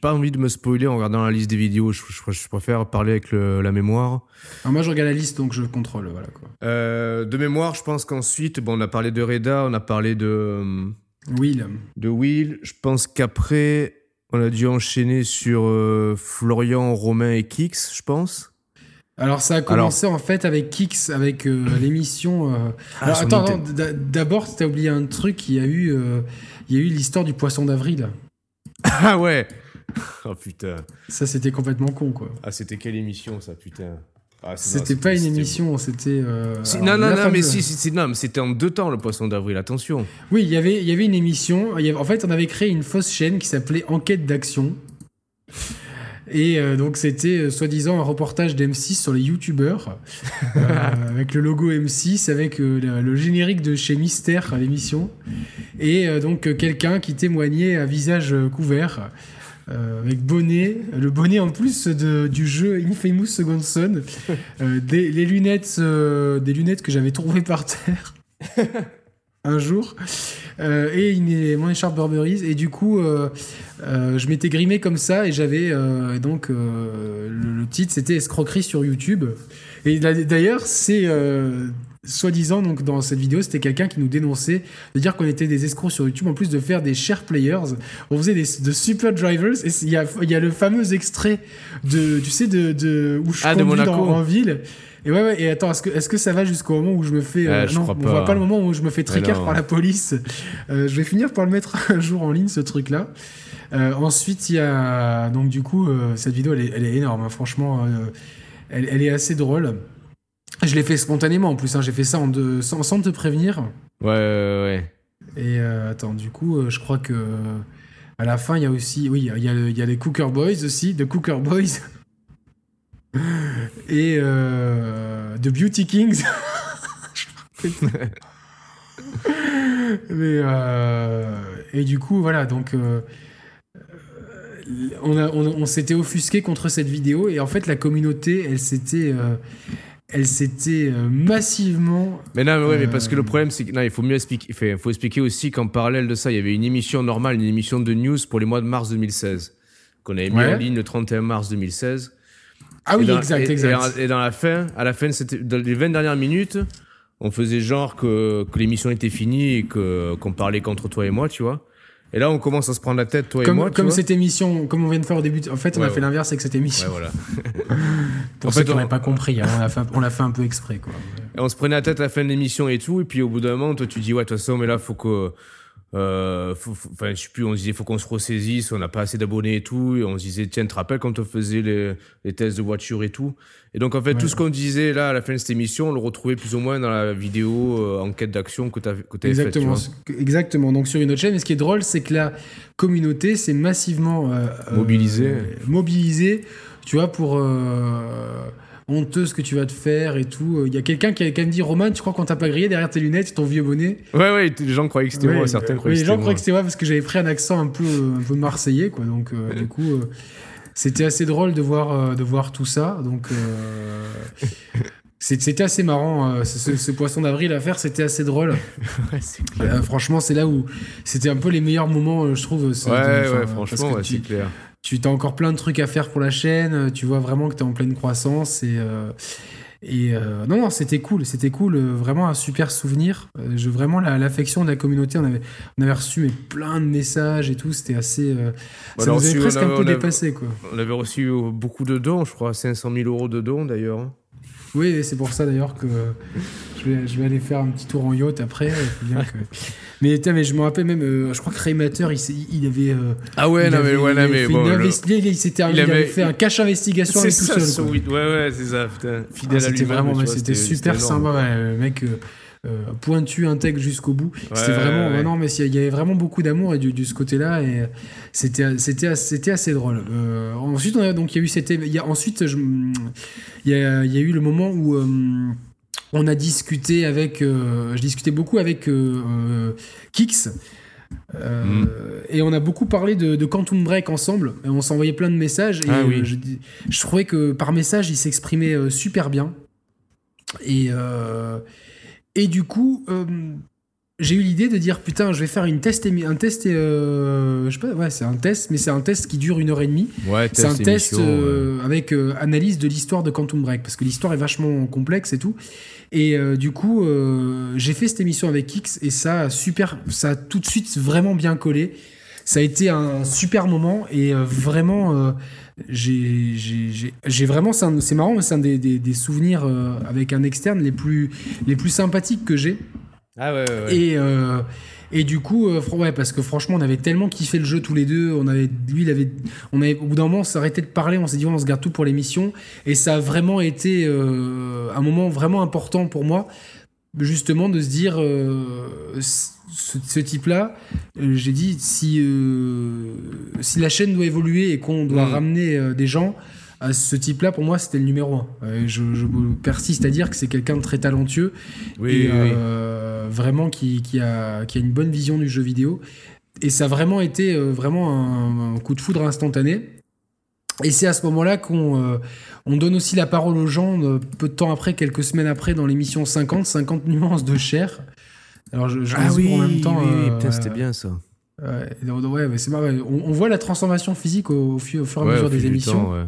pas envie de me spoiler en regardant la liste des vidéos. Je, je- je préfère parler avec le- la mémoire. alors moi je regarde la liste donc je contrôle voilà quoi. Euh, de mémoire, je pense qu'ensuite, bon, on a parlé de Reda, on a parlé de, Will. de Will. Je pense qu'après, on a dû enchaîner sur euh, Florian, Romain et Kix, je pense. Alors ça a commencé en fait avec Kix, avec euh, <laughs> l'émission. euh, Alors son attends, d'abord t'as oublié un truc, il y a eu, euh, il y a eu l'histoire du poisson d'avril. <laughs> Ah ouais Oh putain. Ça c'était complètement con quoi. Ah, c'était quelle émission ça, putain Ah, C'était pas une émission, c'était. euh, non, non, non, mais si, si, si, non, mais c'était en deux temps le poisson d'avril, attention. Oui, il y avait, il y avait une émission. il y avait- en fait, on avait créé une fausse chaîne qui s'appelait Enquête d'action. Et euh, donc, c'était euh, soi-disant un reportage d'M6 sur les youtubeurs, <laughs> avec le logo M6, avec le, le générique de chez Mystère à l'émission. Et donc, quelqu'un qui témoignait à visage couvert, euh, avec bonnet, le bonnet en plus de, du jeu Infamous Second Son, euh, des, les lunettes, euh, des lunettes que j'avais trouvées par terre. <laughs> Un jour. Et mon écharpe Burberry et du coup je m'étais grimé comme ça et j'avais donc le, le titre c'était escroquerie sur YouTube. Et d'ailleurs c'est soi-disant donc dans cette vidéo c'était quelqu'un qui nous dénonçait de dire qu'on était des escrocs sur YouTube en plus de faire des share players on faisait des de super drivers et il y a, il y a le fameux extrait de tu sais de, de où je Ah, conduis dans- en ville et ouais, ouais, et attends, est-ce que, ça va jusqu'au moment où je me fais. Euh, je non, on pas. voit pas le moment où je me fais non. par la police. Euh, je vais finir par le mettre <laughs> un jour en ligne, ce truc-là. Euh, ensuite, il y a. Donc, du coup, cette vidéo, elle est, elle est énorme. hein. Franchement, elle, elle est assez drôle. Je l'ai fait spontanément en plus. hein. J'ai fait ça en deux, sans, sans te prévenir. Ouais, ouais, ouais. Et euh, attends, du coup, euh, je crois que. À la fin, il y a aussi. Oui, il y a, y les Cooker Boys aussi, de Cooker Boys. <laughs> Et euh, The Beauty Kings. Mais euh, et du coup, voilà, donc euh, euh, on, on s'était offusqué contre cette vidéo et en fait, la communauté, elle s'était. Euh, elle s'était euh, massivement. Mais non, mais ouais, mais Euh, parce que le problème, c'est que non, il faut mieux expliquer. Il faut- expliquer aussi qu'en parallèle de ça, il y avait une émission normale, une émission de news pour les mois de mars 2016, qu'on avait mis Ouais. en ligne le 31 mars 2016. Ah oui, dans- exact, et- exact. Et, et dans la fin, à la fin, c'était dans les 20 dernières minutes, on faisait genre que, que l'émission était finie et que qu'on parlait qu'entre toi et moi, tu vois. Et là, on commence à se prendre la tête, toi et comme, moi, tu comme cette émission, comme on vient de faire au début, en fait, on Ouais, a fait l'inverse avec cette émission. Ouais, voilà. <laughs> Pour En ceux fait, qui on- n'auraient pas compris, hein, on l'a fait, on l'a fait un peu exprès, quoi. Et on se prenait la tête à la fin de l'émission et tout, et puis au bout d'un moment, toi, tu dis, ouais, de toute façon, mais là, faut que. Euh, faut- faut- enfin, je sais plus, on se disait, faut qu'on se ressaisisse, on n'a pas assez d'abonnés et tout, et on se disait, tiens, te rappelles quand on faisait les, les tests de voiture et tout? Et donc, en fait, Ouais. tout ce qu'on disait là, à la fin de cette émission, on le retrouvait plus ou moins dans la vidéo euh, enquête d'action que tu avais faite, tu Exactement, vois. exactement. Donc sur une autre chaîne, et ce qui est drôle, c'est que la communauté s'est massivement euh, euh, Mobilisée. mobilisée, tu vois, pour honteux ce que tu vas te faire et tout. Il y a quelqu'un qui a quand même dit, Roman, tu crois qu'on t'a pas grillé derrière tes lunettes, ton vieux bonnet Ouais, ouais, les gens croyaient que c'était Ouais, moi, certains euh, croyaient que les gens c'était croyaient moi. que c'était moi parce que j'avais pris un accent un peu, un peu marseillais, quoi. Donc, euh, du coup, euh, c'était assez drôle de voir, euh, de voir tout ça. Donc, euh, <laughs> c'était assez marrant. euh, ce, poisson d'avril à faire, c'était assez drôle. <laughs> Ouais. Euh, franchement, c'est là où c'était un peu les meilleurs moments, euh, je trouve. Ouais, ouais, franchement, ouais, tu, c'est clair. Tu as encore plein de trucs à faire pour la chaîne. euh, Tu vois vraiment que tu es en pleine croissance et. euh, Et euh, non, non, c'était cool, c'était cool, vraiment un super souvenir. Je, vraiment l'affection de la communauté, on avait, on avait reçu mais, plein de messages et tout, c'était assez. Euh, ça nous avait presque un peu dépassé, quoi. On avait reçu beaucoup de dons, je crois, 500 000 euros de dons d'ailleurs. hein. Oui, c'est pour ça d'ailleurs que je vais, je vais aller faire un petit tour en yacht après. bien que- mais, mais je me rappelle même, euh, je crois que Raymater, il, avait. euh, Ah ouais, il non, mais, avait- ouais, il avait mais fait bon. une le- investi- il, s'était- il il avait fait un cache investigation avec tout ça, seul. quoi. Ouais, ouais, c'est ça, putain. Ah, Fidèle à c'était lui-même. vraiment, c'était super sympa, ouais, mec euh, pointu, intègre jusqu'au bout. c'était vraiment, ouais. non, mais il y avait vraiment beaucoup d'amour et du, du ce côté-là et c'était, c'était, c'était assez drôle. Euh, ensuite, on a, donc il y a eu cette, y a ensuite, il y a, y a eu le moment où euh, on a discuté avec, euh, je discutais beaucoup avec euh, euh, Kix. Euh, Mm. Et on a beaucoup parlé de, de Quantum Break ensemble. Et on s'envoyait plein de messages. Et Ah oui. je, trouvais que par message, il s'exprimait super bien. Et, et du coup, j'ai eu l'idée de dire putain, je vais faire une test, un test. euh, je sais pas, ouais, c'est un test, mais c'est un test qui dure une heure et demie. Ouais, C'est un test euh, avec euh, analyse de l'histoire de Quantum Break parce que l'histoire est vachement complexe et tout. Et du coup, j'ai fait cette émission avec X et ça a super, ça a tout de suite vraiment bien collé. Ça a été un super moment et vraiment, j'ai- vraiment, c'est marrant, c'est un des, des- des souvenirs avec un externe les plus, les plus sympathiques que j'ai. Ah ouais, ouais, ouais. Et, euh, et du coup, euh, ouais, parce que franchement, on avait tellement kiffé le jeu tous les deux. On avait, lui, il avait, on avait, au bout d'un moment, on s'est arrêté de parler. On s'est dit, on se garde tout pour l'émission. Et ça a vraiment été euh, un moment vraiment important pour moi, justement, de se dire, ce, ce type-là, j'ai dit, si, si la chaîne doit évoluer et qu'on doit Mm. ramener des gens. À ce type-là, pour moi, c'était le numéro un. Euh, je, je persiste à dire que c'est quelqu'un de très talentueux Oui, et oui, oui. euh, vraiment qui, qui, a, qui a une bonne vision du jeu vidéo. Et ça a vraiment été euh, vraiment un, un coup de foudre instantané. Et c'est à ce moment-là qu'on euh, on donne aussi la parole aux gens, peu de temps après, quelques semaines après, dans l'émission 50, 50 nuances de chair. Alors je, je Ah oui, en même temps. oui, oui, euh, c'était bien ça. Ouais, ouais, c'est marrant. On, on voit la transformation physique au, au fu- au fur et à Ouais, mesure des émissions. temps, ouais.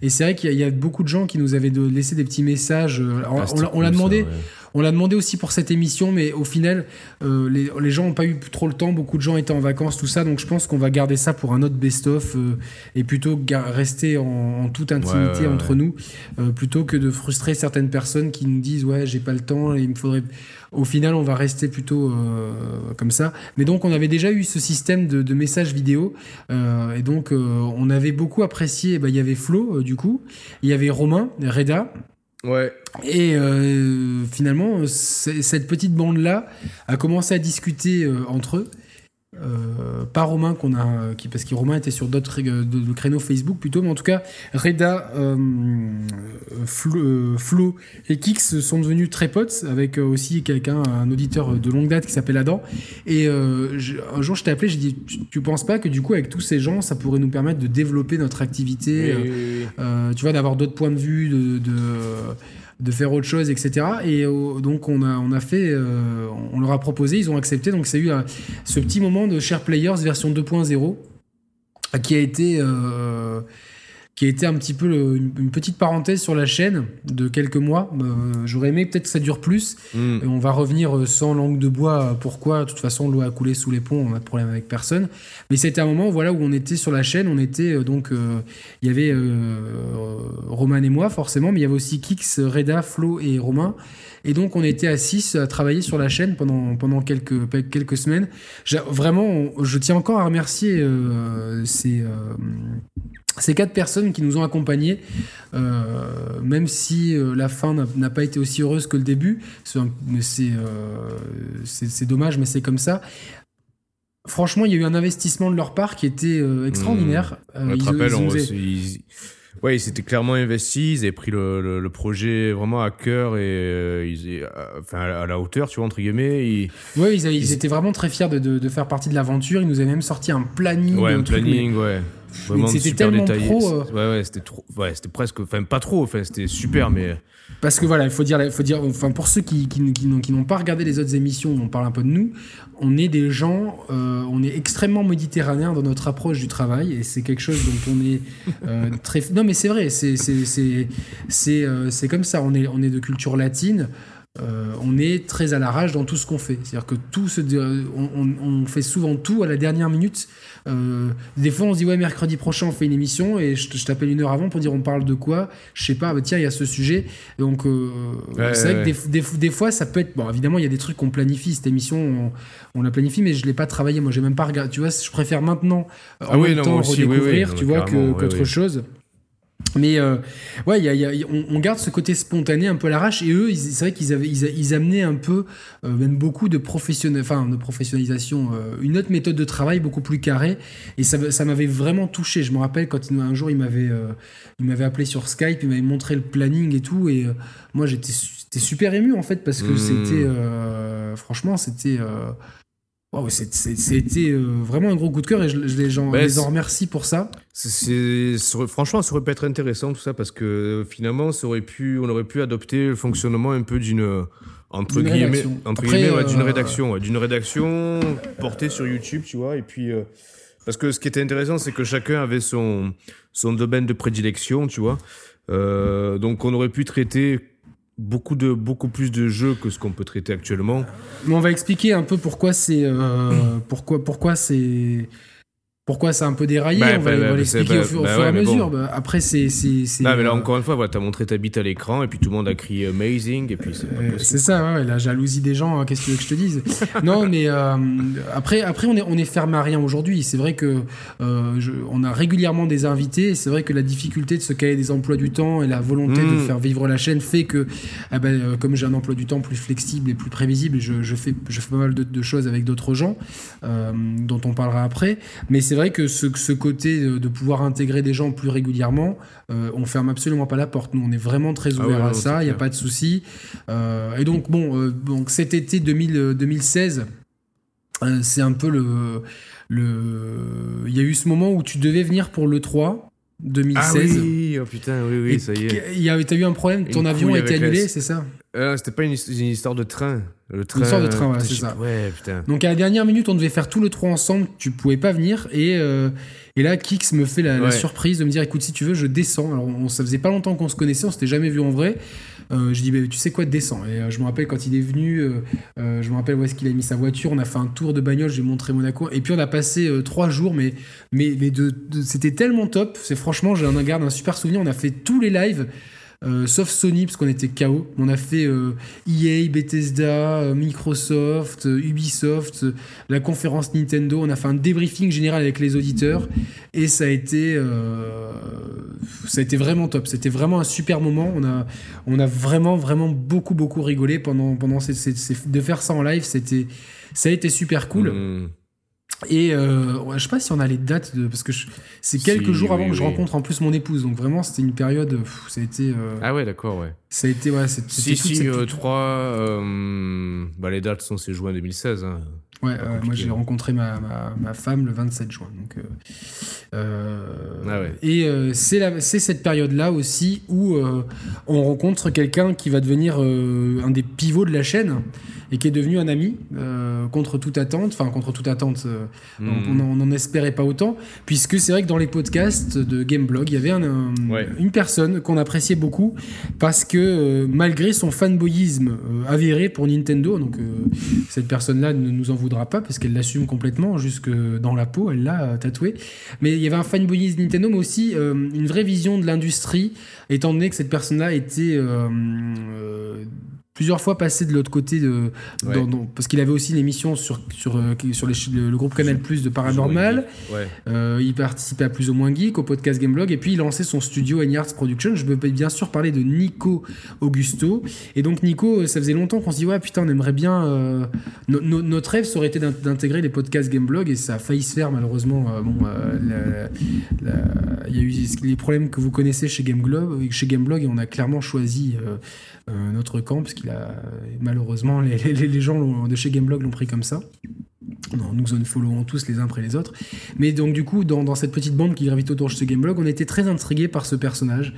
Et c'est vrai qu'il y, a- il y a beaucoup de gens qui nous avaient de- laissé des petits messages. euh, Ah, on l'a- on l'a cool, ça, demandé. On l'a demandé aussi pour cette émission, mais au final, euh, les, les gens n'ont pas eu trop le temps. Beaucoup de gens étaient en vacances, tout ça. Donc je pense qu'on va garder ça pour un autre best-of euh, et plutôt rester en, en toute intimité Ouais, ouais, entre nous, euh, plutôt que de frustrer certaines personnes qui nous disent ouais j'ai pas le temps et il me faudrait. Au final, on va rester plutôt euh, comme ça. Mais donc on avait déjà eu ce système de, de messages vidéo euh, et donc euh, on avait beaucoup apprécié. bah, Il y avait Flo du coup, il y avait Romain, Reda. Et euh, finalement, cette petite bande-là a commencé à discuter euh, entre eux. Euh, pas Romain qu'on a qui parce que Romain était sur d'autres euh, créneaux Facebook plutôt mais en tout cas Reda euh, Flo, euh, Flo et Kix sont devenus très potes avec aussi quelqu'un un auditeur de longue date qui s'appelle Adam et je- un jour je t'ai appelé j'ai dit tu, tu penses pas que du coup avec tous ces gens ça pourrait nous permettre de développer notre activité Oui, oui, oui. tu vois, d'avoir d'autres points de vue, de, de, de faire autre chose, etc. Et euh, donc on a, on a fait, euh, on leur a proposé, ils ont accepté. Donc c'est eu euh, ce petit moment de Share Players version 2.0 euh, qui a été qui a été un petit peu le- une, une petite parenthèse sur la chaîne de quelques mois. Euh, J'aurais aimé peut-être que ça dure plus. Mm. Et on va revenir euh, sans langue de bois. Pourquoi De toute façon, l'eau a coulé sous les ponts. On n'a de problème avec personne. Mais c'était un moment, voilà, où on était sur la chaîne. On était euh, donc, euh, il y avait euh, Roman et moi forcément, mais il y avait aussi Kix, Reda, Flo et Romain. Et donc on était à 6 à travailler sur la chaîne pendant pendant quelques quelques semaines. Vraiment, je tiens encore à remercier ces ces quatre personnes qui nous ont accompagnés, euh, même si euh, la fin n'a- pas été aussi heureuse que le début, c'est euh, c'est dommage, mais c'est comme ça. Franchement, il y a eu un investissement de leur part qui était extraordinaire. Euh, On te rappelle, ils on, ils- ouais, ils s'étaient clairement investis, ils avaient pris le, le, le projet vraiment à cœur et ils, enfin, à la- hauteur, tu vois, entre guillemets. Ils, Ouais, ils, étaient vraiment très fiers de, de- de faire partie de l'aventure. Ils nous avaient même sorti un planning. ouais, un mais planning, ouais. Vraiment c'était super détaillé. pro, euh. Ouais, ouais, c'était trop. Ouais, c'était presque. Enfin, pas trop. Enfin, c'était super, mais. Parce que voilà, il faut dire, faut dire, enfin pour ceux qui, qui, qui n'ont- qui n'ont pas regardé les autres émissions, on parle un peu de nous. On est des gens, euh, on est extrêmement méditerranéens dans notre approche du travail et c'est quelque chose dont on est euh, <laughs> très. Non mais c'est vrai, c'est c'est c'est c'est c'est comme ça. On est on est de culture latine. Euh, on est très à l'arrache dans tout ce qu'on fait. C'est-à-dire que tout se, on, on- fait souvent tout à la dernière minute. Euh, des fois, on se dit ouais, mercredi prochain, on fait une émission et je, je t'appelle une heure avant pour dire on parle de quoi? Je sais pas. bah, tiens, il y a ce sujet. Donc, euh, Ouais, c'est vrai ouais, que des, des- des fois, ça peut être bon. Évidemment, il y a des trucs qu'on planifie. Cette émission, on, on la planifie, mais je l'ai pas travaillé. Moi, j'ai même pas regardé. Tu vois, je préfère maintenant en Ah oui, même non, temps oui, redécouvrir, oui, tu vois, qu'autre chose. Mais euh, ouais, il y a- il y a- on, on garde ce côté spontané un peu à l'arrache. Et eux, c'est vrai qu'ils avaient, ils, amenaient un peu, euh, même beaucoup de professionnel, enfin de professionnalisation, euh, une autre méthode de travail beaucoup plus carrée. Et ça, ça m'avait vraiment touché. Je me rappelle quand il- un jour il m'avait, il m'avait appelé sur Skype, il m'avait montré le planning et tout. Et moi, j'étais, su- j'étais super ému en fait parce que Mm. c'était, franchement, c'était. C'était euh, vraiment un gros coup de cœur et je, je les, gens, les en remercie pour ça. C'est, franchement, ça aurait pu être intéressant tout ça parce que euh, finalement, ça aurait pu, on aurait pu adopter le fonctionnement un peu d'une euh, entre guillemets, rédaction. entre Après, guillemets, ouais, d'une euh, rédaction, ouais, d'une rédaction portée sur YouTube, tu vois. Et puis euh, parce que ce qui était intéressant, c'est que chacun avait son son domaine de prédilection, tu vois. Euh, donc, on aurait pu traiter beaucoup de beaucoup plus de jeux que ce qu'on peut traiter actuellement. Mais on va expliquer un peu pourquoi c'est euh, pourquoi pourquoi c'est pourquoi ça a un peu déraillé. Bah, on va, bah, va bah, l'expliquer c'est- au, fur- au bah, et à mesure. bon. Bah, après c'est Ah, mais là, euh, encore une fois, voilà, t'as montré ta bite à l'écran et puis tout le monde a crié amazing et puis c'est euh, ça, ouais, la jalousie des gens. hein, Qu'est-ce que tu veux que je te dise? <laughs> Non, mais euh, après, après, on est, on est fermé à rien aujourd'hui. C'est vrai que euh, je- on a régulièrement des invités. C'est vrai que la difficulté de se caler des emplois du temps et la volonté de Mm. faire vivre la chaîne fait que, ah ben, comme j'ai un emploi du temps plus flexible et plus prévisible, je, je fais, je fais pas mal de, de choses avec d'autres gens euh, dont on parlera après. Mais c'est vrai que ce, ce côté de, pouvoir intégrer des gens plus régulièrement, euh, on ferme absolument pas la porte. Nous, on est vraiment très Ah ouvert ouais, à ça. c'est Il n'y a pas de souci. Euh, et donc, bon, euh, donc cet été 2000, euh, 2016, euh, c'est un peu le. le... Il y a eu ce moment où tu devais venir pour le 3 Ah 2016. oui, oh putain, oui, oui, Et ça y est. T'as eu un problème, ton Une avion a été annulé, c'est ça? Euh, c'était pas une, his- une histoire de train. Le train histoire de train, ouais, c'est ça. Ouais, putain. Donc à la dernière minute, on devait faire tout le 3 ensemble, tu pouvais pas venir. Et, euh, et là, Kix me fait la, surprise de me dire écoute, si tu veux, je descends. Alors on, ça faisait pas longtemps qu'on se connaissait, on s'était jamais vu en vrai. Euh, je dis bah, tu sais quoi, descends. Et euh, je me rappelle quand il est venu, je me rappelle où est-ce qu'il a mis sa voiture. On a fait un tour de bagnole, j'ai montré Monaco. Et puis on a passé trois jours, mais, mais, mais de, de- c'était tellement top. C'est franchement, j'ai un garde un super souvenir. On a fait tous les lives. Euh, sauf Sony parce qu'on était KO. On a fait euh, EA, Bethesda, euh, Microsoft, Ubisoft, la conférence Nintendo. On a fait un débriefing général avec les auditeurs et ça a été, ça a été vraiment top. C'était vraiment un super moment. On a, on a vraiment, vraiment beaucoup, beaucoup rigolé pendant, pendant de faire ça en live. C'était, ça a été super cool. Mm. Et euh, ouais, je sais pas si on a les dates de, parce que c'est quelques Si, jours avant oui, que je rencontre en plus mon épouse. Donc vraiment, c'était une période. pff, ça a été, euh, Ah ouais, d'accord, ouais. ça a été, ouais, c'était Si, si, cette- euh, 3, euh, bah, les dates sont c'est juin 2016. Hein. Ouais, euh, moi j'ai rencontré ma, ma, ma femme le 27 juin. Donc, euh, euh, Ah ouais. Et euh, c'est cette période-là aussi où on rencontre quelqu'un qui va devenir un des pivots de la chaîne et qui est devenu un ami contre toute attente. Enfin, contre toute attente, euh, Mm. on- n'en espérait pas autant. Puisque c'est vrai que dans les podcasts de Gameblog, il y avait un- un- Ouais. une personne qu'on appréciait beaucoup parce que malgré son fanboyisme avéré pour Nintendo, donc cette personne-là ne nous en pas parce qu'elle l'assume complètement jusque dans la peau, elle l'a euh, tatoué. Mais il y avait un fanboyisme Nintendo, mais aussi euh, une vraie vision de l'industrie, étant donné que cette personne-là était euh, plusieurs fois passé de l'autre côté de, Ouais. dans- dans- parce qu'il avait aussi une émission sur sur euh, sur les le, le groupe Canal Plus de Paranormal. Ouais. Euh, il participait à plus ou moins geek au podcast Gameblog et puis il lançait son studio Anyards Production. Je peux bien sûr parler de Nico Augusto. Et donc Nico, euh, ça faisait longtemps qu'on se dit ouais putain on aimerait bien. euh, no- no- notre rêve ça aurait été d'in- d'intégrer les podcasts Gameblog et ça a failli se faire malheureusement. euh, bon, euh, il y a eu les problèmes que vous connaissez chez Gameblog, chez Gameblog et on a clairement choisi euh, notre camp parce qu'il a malheureusement les, les- les gens de chez Gameblog l'ont pris comme ça. Non, nous unfollowons tous les uns après les autres. Mais donc, du coup, dans, dans cette petite bande qui gravite autour de ce gameblog, on était très intrigués par ce personnage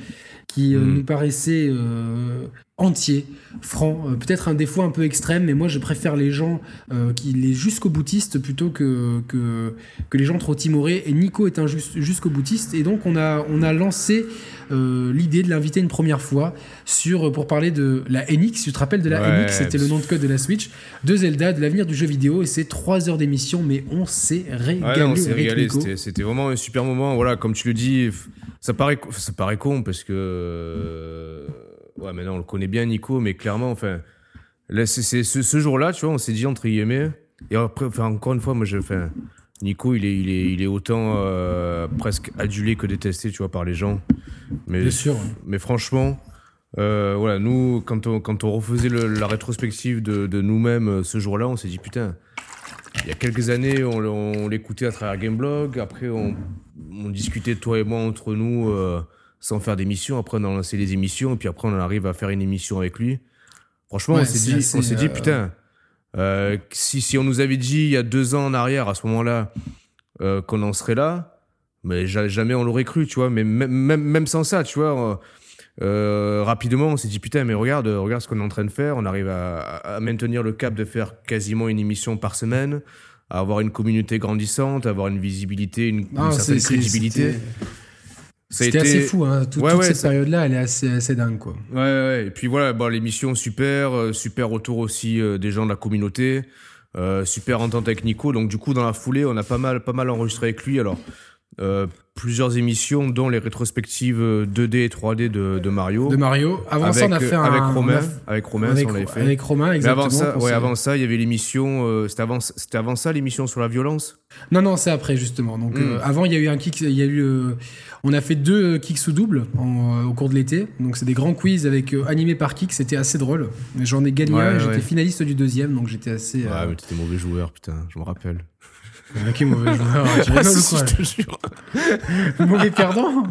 qui euh, Mm. nous paraissait euh, entier, franc, euh, peut-être un défaut un peu extrême, mais moi je préfère les gens euh, qui les jusqu'au boutiste plutôt que, que, que les gens trop timorés. Et Nico est un jus- jusqu'au boutiste, et donc on a, on a lancé euh, l'idée de l'inviter une première fois sur, pour parler de la NX. Tu te rappelles de la Ouais, NX C'était le nom de code de la Switch, de Zelda, de l'avenir du jeu vidéo, et c'est trois heures d'émission, mais on s'est régalé. Ouais, on s'est régalé. C'était, vraiment un super moment. Voilà, comme tu le dis, ça paraît, ça paraît con parce que. Ouais, maintenant on le connaît bien, Nico, mais clairement, enfin. Là, c'est, ce, ce jour-là, tu vois, on s'est dit entre guillemets. Et après, enfin, encore une fois, moi, je. Enfin, Nico, il est, il est, il est autant euh, presque adulé que détesté, tu vois, par les gens. Mais, Bien sûr. mais franchement, euh, voilà, nous, quand on, quand on refaisait le- la rétrospective de, de nous-mêmes euh, ce jour-là, on s'est dit putain, il y a quelques années, on, on l'écoutait à travers Gameblog, après on, on discutait toi et moi entre nous euh, sans faire d'émission, après on a lancé les émissions, et puis après on arrive à faire une émission avec lui. Franchement, Ouais, on s'est dit, on s'est dit euh, putain, euh, si, si on nous avait dit il y a deux ans en arrière, à ce moment-là, euh, qu'on en serait là, mais ja- jamais on l'aurait cru, tu vois. Mais même, même, même sans ça, tu vois, euh, rapidement, on s'est dit putain, mais regarde, regarde ce qu'on est en train de faire. On arrive à, maintenir le cap de faire quasiment une émission par semaine, à avoir une communauté grandissante, à avoir une visibilité, une, une Non, certaine crédibilité. C'était- été- assez fou, hein. Tout- Ouais, toute ouais, cette période-là, elle est assez, assez dingue, quoi. Ouais, ouais. Et puis voilà, bon, l'émission super, euh, super autour aussi euh, des gens de la communauté, euh, super entente avec Nico. Donc du coup, dans la foulée, on a pas mal, pas mal enregistré avec lui. Alors plusieurs émissions, dont les rétrospectives euh, 2D et 3D de, de Mario. De Mario. Avant avec, ça, on a fait un. avec a Romain, avec Romain, avec, on l'avait fait. avec Romain, Mais exactement. avant ça, ouais, avant ça, il y avait l'émission. c'était avant, c'était avant ça l'émission sur la violence? Non, non, c'est après, justement. Donc, Mm. euh, avant, il y a eu un kick. Il y a eu. On a fait deux kicks sous double en, euh, au cours de l'été. Donc, c'est des grands quiz avec euh, animés par kick. C'était assez drôle. J'en ai gagné un ouais. j'étais finaliste du deuxième. Donc, j'étais assez. Ouais, euh, mais t'étais mauvais joueur, putain, je me rappelle. Ok, mauvais <laughs> joueur. Tu rigoles ou quoi je te jure. <laughs> Mauvais perdant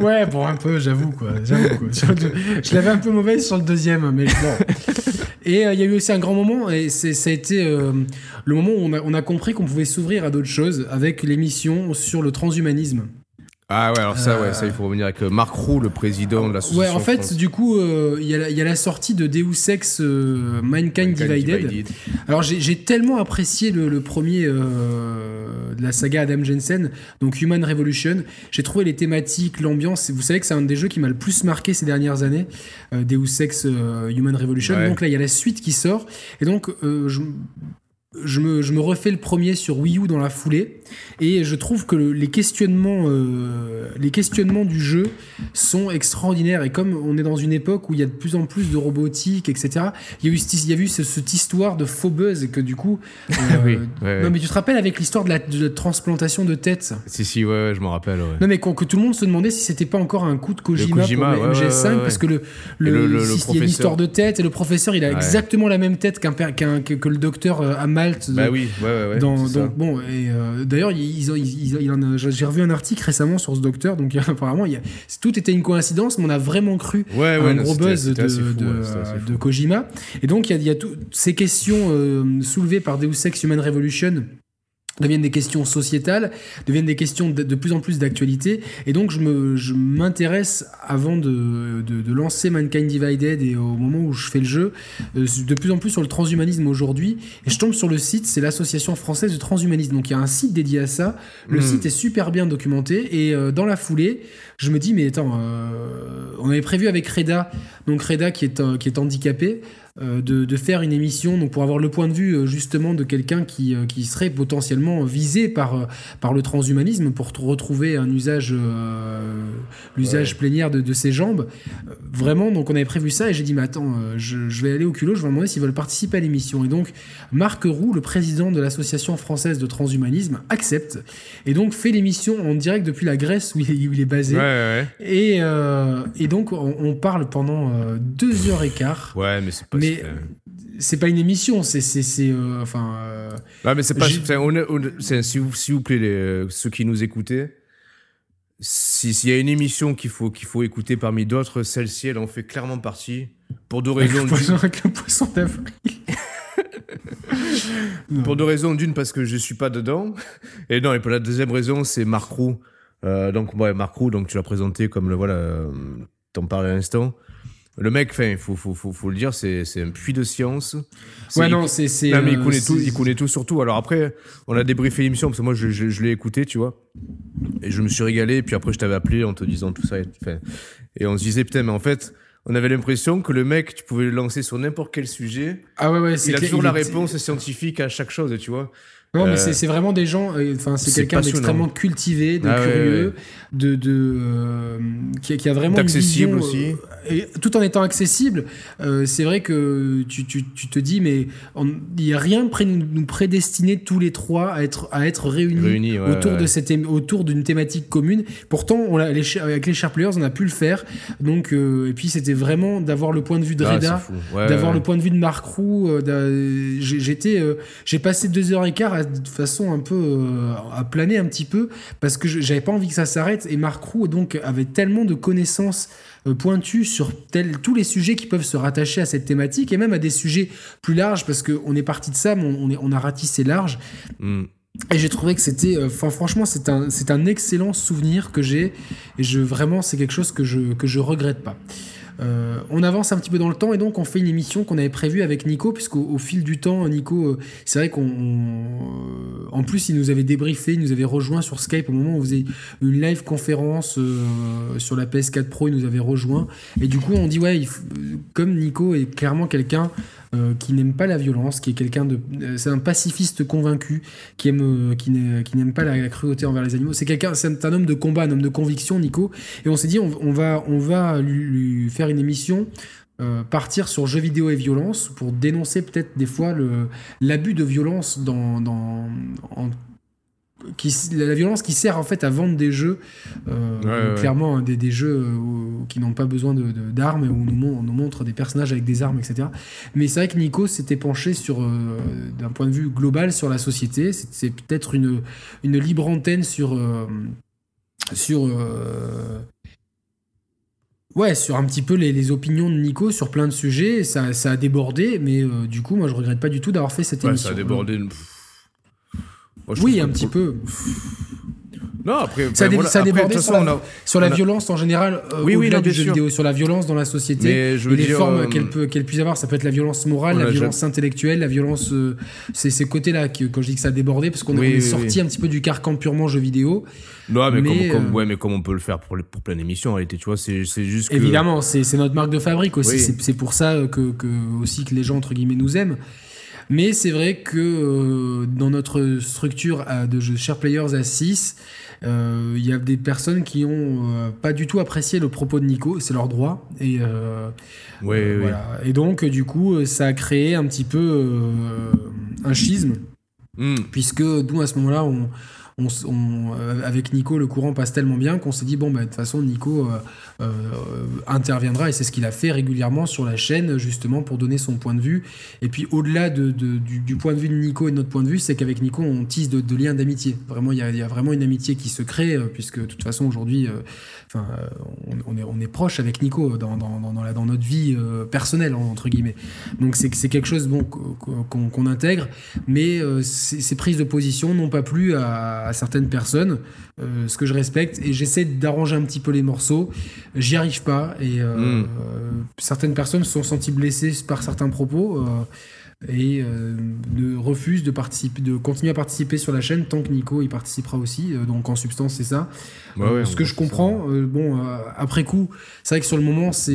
Ouais, bon, un peu, j'avoue, quoi. J'avoue, quoi. <laughs> Je l'avais un peu mauvaise sur le deuxième, mais bon. Et euh, il y a eu aussi un grand moment, et ça a été euh, le moment où on a, on a compris qu'on pouvait s'ouvrir à d'autres choses avec l'émission sur le transhumanisme. Ah ouais, alors ça, ouais, ça, il faut revenir avec euh, Marc Roux, le président de l'association. Ouais, en fait, France- du coup, euh, il y, a la- il y a la sortie de Deus Ex euh, Mankind, Mankind Divided. Alors j'ai tellement apprécié le, le premier euh, de la saga Adam Jensen, donc Human Revolution. J'ai trouvé les thématiques, l'ambiance. Vous savez que c'est un des jeux qui m'a le plus marqué ces dernières années, Deus Ex Human Revolution. Ouais. Donc là il y a la suite qui sort, et donc je, je me, je me refais le premier sur Wii U dans la foulée, et je trouve que le- les questionnements, euh, les questionnements du jeu sont extraordinaires. Et comme on est dans une époque où il y a de plus en plus de robotique, etc., il y a eu, cette- il y a eu ce- cette histoire de faux buzz que du coup. <laughs> euh, Oui, ouais, Non, mais tu te rappelles avec l'histoire de la, de la transplantation de tête? Si, si, ouais, ouais, je m'en rappelle, ouais. non mais que tout le monde se demandait si c'était pas encore un coup de Kojima, Kojima, pour le ouais, MGS5 ouais, ouais, parce que le, le, si- il y a une histoire de tête et le professeur il a exactement la même tête qu'un que, le docteur euh, à Malte Bah oui, ouais, ouais, dans, donc, bon, et euh, d'ailleurs, j'ai revu un article récemment sur ce docteur, donc <laughs> apparemment, il y a, tout était une coïncidence, mais on a vraiment cru Ouais, un non, gros buzz de, fou, de, Kojima. Et donc, il y a, il y a toutes ces questions euh, soulevées par Deus Ex Human Revolution deviennent des questions sociétales, deviennent des questions de, de plus en plus d'actualité. Et donc, je me- je m'intéresse, avant de, de, de lancer Mankind Divided et au moment où je fais le jeu, euh, de plus en plus sur le transhumanisme aujourd'hui. Et je tombe sur le site, c'est l'Association française de transhumanisme. Donc, il y a un site dédié à ça. Le Mm. site est super bien documenté. Et euh, dans la foulée, je me dis, mais attends, euh, on avait prévu avec Reda, donc Reda qui est, euh, qui est handicapé, de, de faire une émission donc pour avoir le point de vue euh, justement de quelqu'un qui, euh, qui serait potentiellement visé par, euh, par le transhumanisme pour retrouver un usage euh, l'usage Ouais. plénière de, de ses jambes Euh, vraiment donc on avait prévu ça et j'ai dit mais attends euh, je, je vais aller au culot je vais demander s'ils veulent participer à l'émission et donc Marc Roux le président de l'association française de transhumanisme accepte et donc fait l'émission en direct depuis la Grèce où il est, où il est basé Ouais, ouais, et, euh, et donc on, on parle pendant euh, deux heures et quart. Ouais, mais c'est pas. Mais- c'est- pas une émission, c'est euh, enfin euh, mais c'est pas. S'il vous, vous plaît, les- ceux qui nous écoutaient, si- s'il y a une émission qu'il faut, qu'il faut écouter parmi d'autres, celle-ci, elle en fait clairement partie. Pour deux avec raisons. le poisson, avec le poisson d'avril. <laughs> Pour deux raisons. D'une, parce que je suis pas dedans. Et non, et pour la deuxième raison, c'est Marc Roux. Euh, donc, ouais, Marc Roux, donc tu l'as présenté comme le, voilà, euh, t'en parlais à l'instant. Le mec, enfin, il faut, faut, faut, faut, le dire, c'est, c'est un puits de science. Ouais, non, c'est, c'est. Non, mais il connaît tout, il connaît tout sur tout. Alors après, on a débriefé l'émission parce que moi, je, je, je l'ai écouté, tu vois. Et je me suis régalé. Et puis après, je t'avais appelé en te disant tout ça. Et, et on se disait, putain, mais en fait, on avait l'impression que le mec, tu pouvais le lancer sur n'importe quel sujet. Ah ouais, ouais, Il a toujours la réponse scientifique à chaque chose, tu vois. Non, mais c'est vraiment des gens. Enfin, c'est quelqu'un d'extrêmement cultivé, de Ah curieux, ouais. de, de euh, qui, qui a vraiment une D'accessible vision, aussi. euh, et tout en étant accessible. euh, c'est vrai que tu, tu, tu te dis, mais il n'y a rien de nous, prédestiner tous les trois à être à être réunis, Réunis, ouais, autour de cette autour d'une thématique commune. Pourtant, on les, avec les Sharp Players, on a pu le faire. Donc, euh, et puis c'était vraiment d'avoir le point de vue de Ah, Reda d'avoir le point de vue de Marc Roux. euh, J'étais, euh, j'ai passé deux heures et quart à- de façon un peu euh, à planer un petit peu parce que j'avais pas envie que ça s'arrête. Et Marc Roux donc avait tellement de connaissances euh, pointues sur tel, tous les sujets qui peuvent se rattacher à cette thématique et même à des sujets plus larges parce que on est parti de ça, mais on, on est, on a ratissé large. Mm. Et j'ai trouvé que c'était, euh, enfin franchement, c'est un, c'est un excellent souvenir que j'ai. Et je vraiment, c'est quelque chose que je que je regrette pas. Euh, on avance un petit peu dans le temps et donc on fait une émission qu'on avait prévue avec Nico, puisqu'au au fil du temps, Nico, euh, c'est vrai qu'on. on- en plus, il nous avait débriefé, il nous avait rejoint sur Skype au moment où on faisait une live conférence euh, sur la PS4 Pro, il nous avait rejoint. Et du coup, on dit, ouais, comme Nico est clairement quelqu'un euh, qui n'aime pas la violence, qui est quelqu'un de. euh, c'est un pacifiste convaincu, qui aime, euh, qui n'aime pas la, cruauté envers les animaux. C'est quelqu'un, c'est un homme de combat, un homme de conviction, Nico. Et on s'est dit, on, va, on va lui, faire une émission. partir sur jeux vidéo et violence pour dénoncer peut-être des fois l'abus de violence dans, dans en- qui, la violence qui sert en fait à vendre des jeux euh, Ouais, ouais. clairement hein, des, des jeux euh, qui n'ont pas besoin de- de- d'armes et où on nous, on nous montre des personnages avec des armes etc mais c'est vrai que Nico s'était penché sur euh, d'un point de vue global sur la société c'est peut-être une, une libre antenne sur sur Ouais, sur un petit peu les, les opinions de Nico sur plein de sujets, ça, ça a débordé, mais du coup, moi, je regrette pas du tout d'avoir fait cette émission. ça a débordé. Pff. Moi, Oui, un petit peu. Non, après, Ça a enfin, dé- voilà, ça a après, de débordé toute sur façon, la- on a- Sur la on a- violence en général, euh, Oui, oui, au-delà non, du bien jeu sûr. vidéo, sur la violence dans la société Mais je et les dire, formes euh, qu'elle peut, qu'elle puisse avoir. Ça peut être la violence morale, la violence intellectuelle, la violence. euh, c'est ces côtés-là que quand je dis que ça a débordé, parce qu'on Oui, on est oui, sorti oui. un petit peu du carcan purement jeu vidéo. Non, mais, Mais, comme, comme- ouais, mais comme on peut le faire pour, les- pour plein d'émissions, en réalité, tu vois, c'est c'est juste que. Évidemment, c'est c'est notre marque de fabrique aussi. Oui. C'est c'est pour ça que, que aussi que les gens entre guillemets nous aiment. Mais c'est vrai que euh, dans notre structure à- de jeux Share Players à 6, euh, il y a des personnes qui ont euh, pas du tout apprécié le propos de Nico, c'est leur droit. Et, euh, Ouais, euh, ouais. voilà. et donc, du coup, euh, ça a créé un petit peu euh, un schisme Hmm. puisque nous à ce moment-là on, euh, avec Nico le courant passe tellement bien qu'on s'est dit bon bah de toute façon Nico euh, euh, interviendra et c'est ce qu'il a fait régulièrement sur la chaîne justement pour donner son point de vue. Et puis au-delà de, de- du, point de vue de Nico et de notre point de vue c'est qu'avec Nico on tisse de, liens d'amitié. Vraiment il y a, vraiment une amitié qui se crée puisque de toute façon aujourd'hui on, est, proche avec Nico dans, notre vie personnelle entre guillemets. Donc c'est quelque chose qu'on intègre. Mais ces prises de position n'ont pas plu à, à certaines personnes, euh, ce que je respecte, et j'essaie d'arranger un petit peu les morceaux. J'y arrive pas, et euh, Mm. euh, certaines personnes se sont senties blessées par certains propos. et euh, ne refusent de participer, de continuer à participer sur la chaîne tant que Nico y participera aussi. Euh, donc en substance, c'est ça. Euh, ouais, ce que je comprends, bon, après coup, c'est vrai que sur le moment, c'est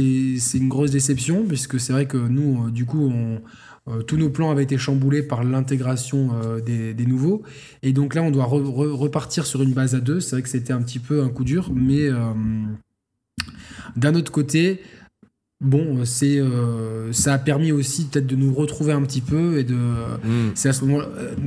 une grosse déception, puisque c'est vrai que nous, du coup, on, euh, tous nos plans avaient été chamboulés par l'intégration euh, des, des nouveaux. Et donc là, on doit re- re- repartir sur une base à deux. C'est vrai que c'était un petit peu un coup dur, mais euh, d'un autre côté, bon, c'est ça a permis aussi peut-être de nous retrouver un petit peu et de. C'est à ce moment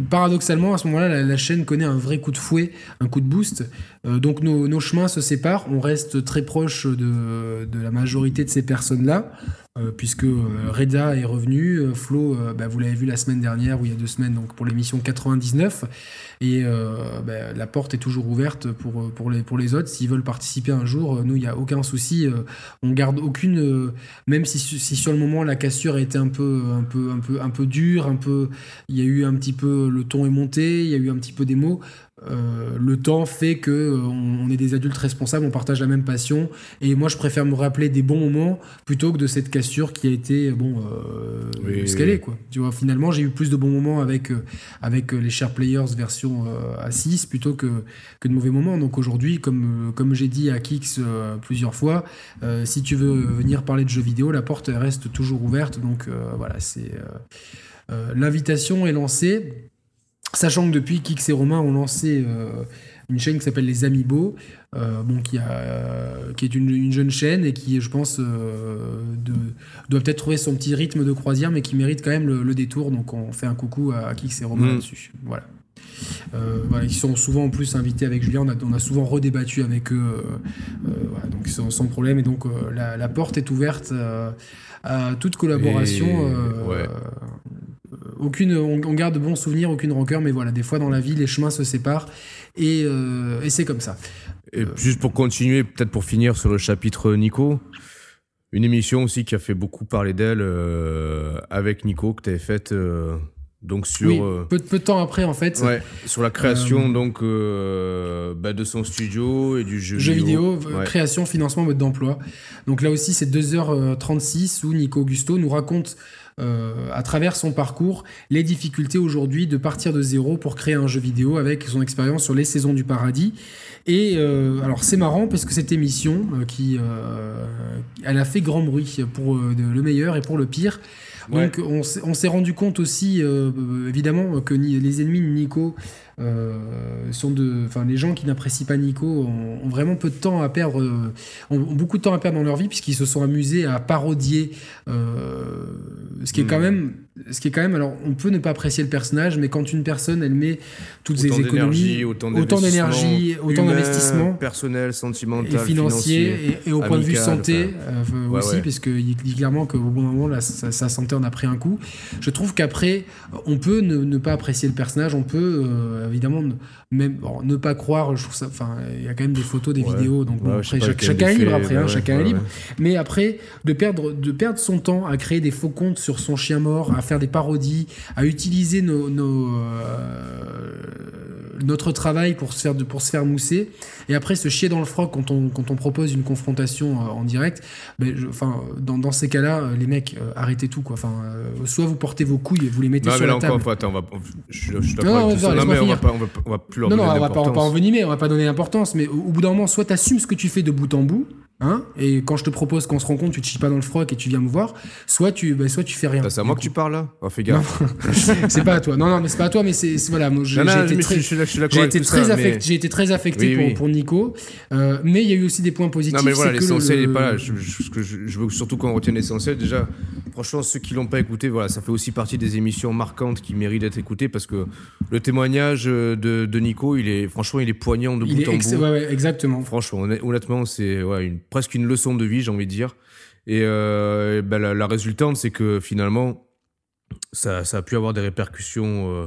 paradoxalement, à ce moment-là, la, la chaîne connaît un vrai coup de fouet, un coup de boost. Donc nos, nos chemins se séparent, on reste très proche de, de la majorité de ces personnes-là. Euh, puisque euh, Reda est revenu, euh, Flo, bah, vous l'avez vu la semaine dernière ou il y a deux semaines, donc pour l'émission 99, et bah, la porte est toujours ouverte pour, les, pour les autres. S'ils veulent participer un jour, nous, il n'y a aucun souci. on garde aucune, même si, si, sur le moment la cassure a été un peu, un peu, un peu, un peu dure, un peu, il y a eu un petit peu, le ton est monté, il y a eu un petit peu des mots. Euh, le temps fait que euh, on, est des adultes responsables, on partage la même passion, et moi je préfère me rappeler des bons moments plutôt que de cette cassure qui a été bon euh, ce qu'elle est quoi. Tu vois, finalement j'ai eu plus de bons moments avec avec les Share Players version A6 plutôt que que de mauvais moments. Donc aujourd'hui, comme comme j'ai dit à Kix plusieurs fois, si tu veux venir parler de jeux vidéo, la porte reste toujours ouverte. Donc voilà, c'est l'invitation est lancée. Sachant que depuis Kix et Romain ont lancé euh, une chaîne qui s'appelle Les Amiibo, euh, bon, qui, a, qui est une, jeune chaîne et qui, je pense, euh, doit peut-être trouver son petit rythme de croisière, mais qui mérite quand même le, détour. Donc on fait un coucou à, Kix et Romain mm. là-dessus. Voilà. ils sont souvent en plus invités avec Julien. On a, on a souvent redébattu avec eux, donc sans, problème. Et donc la, porte est ouverte à toute collaboration. Euh, aucune, on, garde de bons souvenirs, aucune rancœur, mais voilà, des fois dans la vie, les chemins se séparent et, euh, et c'est comme ça. Et juste pour continuer, peut-être pour finir sur le chapitre Nico, une émission aussi qui a fait beaucoup parler d'elle euh, avec Nico que tu avais faite donc sur oui, peu, peu, de temps après en fait. Ouais, sur la création donc bah, de son studio et du jeu, jeu vidéo, création financement mode d'emploi. Donc là aussi c'est 2h36 où Nico Augusto nous raconte euh, à travers son parcours les difficultés aujourd'hui de partir de zéro pour créer un jeu vidéo avec son expérience sur les saisons du paradis. Et euh, alors c'est marrant parce que cette émission euh, qui elle a fait grand bruit pour le meilleur et pour le pire. Donc on s'est rendu compte aussi évidemment que les ennemis de Nico euh, sont de, enfin, les gens qui n'apprécient pas Nico ont, vraiment peu de temps à perdre, euh, ont, beaucoup de temps à perdre dans leur vie puisqu'ils se sont amusés à parodier, euh, ce qui est quand hmm. même, ce qui est quand même, alors on peut ne pas apprécier le personnage, mais quand une personne elle met toutes ses économies, autant d'énergie, autant d'investissement personnel, sentimental, et financier, et, au point de vue santé aussi, puisqu'il dit clairement qu'au bon moment là, sa, santé en a pris un coup. Je trouve qu'après, on peut ne, ne, pas apprécier le personnage, on peut évidemment, même ne pas croire, je trouve ça. Enfin, il y a quand même des photos, des vidéos, donc chacun est libre après, hein, chacun est libre. Mais après, de perdre, de perdre son temps à créer des faux comptes sur son chien mort, à faire des parodies, à utiliser nos, euh, notre travail pour se faire de, pour se faire mousser, et après se chier dans le froc quand on, quand on propose une confrontation euh, en direct. Ben, enfin, dans, dans ces cas-là, euh, les mecs, arrêtez tout quoi. Enfin, soit vous portez vos couilles et vous les mettez sur la table. Encore, attends, on va, je, je, non, non, on va pas, on va, plus leur non, donner non, on va pas, on va pas envenimer, on va pas donner d'importance, mais au, au bout d'un moment, soit tu assumes ce que tu fais de bout en bout, Hein et quand je te propose qu'on se rencontre, tu te chies pas dans le froc et tu viens me voir, soit tu, bah, soit tu fais rien. Bah, c'est à moi que tu parles là oh, Fais gaffe. c'est pas à toi. Non, non, mais c'est pas à toi, mais c'est voilà. J'ai été très, j'ai été très affecté, j'ai été très affecté pour, pour Nico, euh, mais il y a eu aussi des points positifs. Non, mais voilà, l'essentiel n'est pas là. Je, je, je, veux surtout qu'on retienne l'essentiel. Déjà, franchement, ceux qui l'ont pas écouté, voilà, ça fait aussi partie des émissions marquantes qui méritent d'être écoutées parce que le témoignage de, de Nico, il est franchement, il est poignant de bout en bout. Ouais, ouais, exactement. Franchement, honnêtement, c'est ouais, une presque une leçon de vie, j'ai envie de dire. Et, euh, ben, la, résultante, c'est que finalement, ça, ça, a pu avoir des répercussions euh,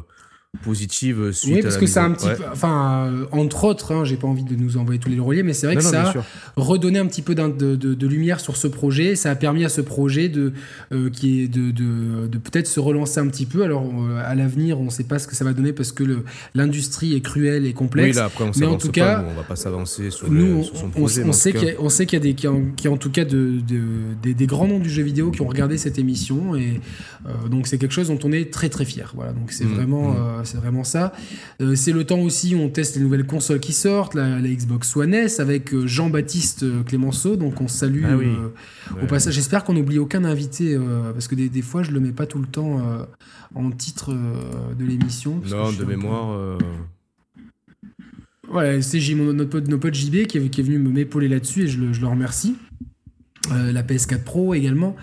positive suite oui parce que ça un petit peu, enfin euh, entre autres hein, j'ai pas envie de nous envoyer tous les reliés mais c'est vrai que ça a redonné un petit peu de, de, de, lumière sur ce projet. Ça a permis à ce projet de euh, qui est de, de, peut-être se relancer un petit peu. Alors euh, à l'avenir on sait pas ce que ça va donner parce que l'industrie est cruelle et complexe. Oui, là, après, on mais en tout cas on va pas s'avancer sur, nous, son projet on, sait qu'il y, sait qu'il y a des qui en, en tout cas de, des, des, grands noms du jeu vidéo qui ont regardé cette émission et donc c'est quelque chose dont on est très très fier. Voilà donc c'est mmh, vraiment mmh c'est vraiment ça. Euh, c'est le temps aussi où on teste les nouvelles consoles qui sortent, la, Xbox One S avec euh, Jean-Baptiste euh, Clémenceau, donc on salue ah au passage. J'espère qu'on n'oublie aucun invité, parce que des, fois je le mets pas tout le temps en titre de l'émission. Non, de mémoire. Ouais, c'est notre pote, notre pote JB qui est, qui est venu m'épauler là-dessus et je le, je le remercie. la PS4 Pro également.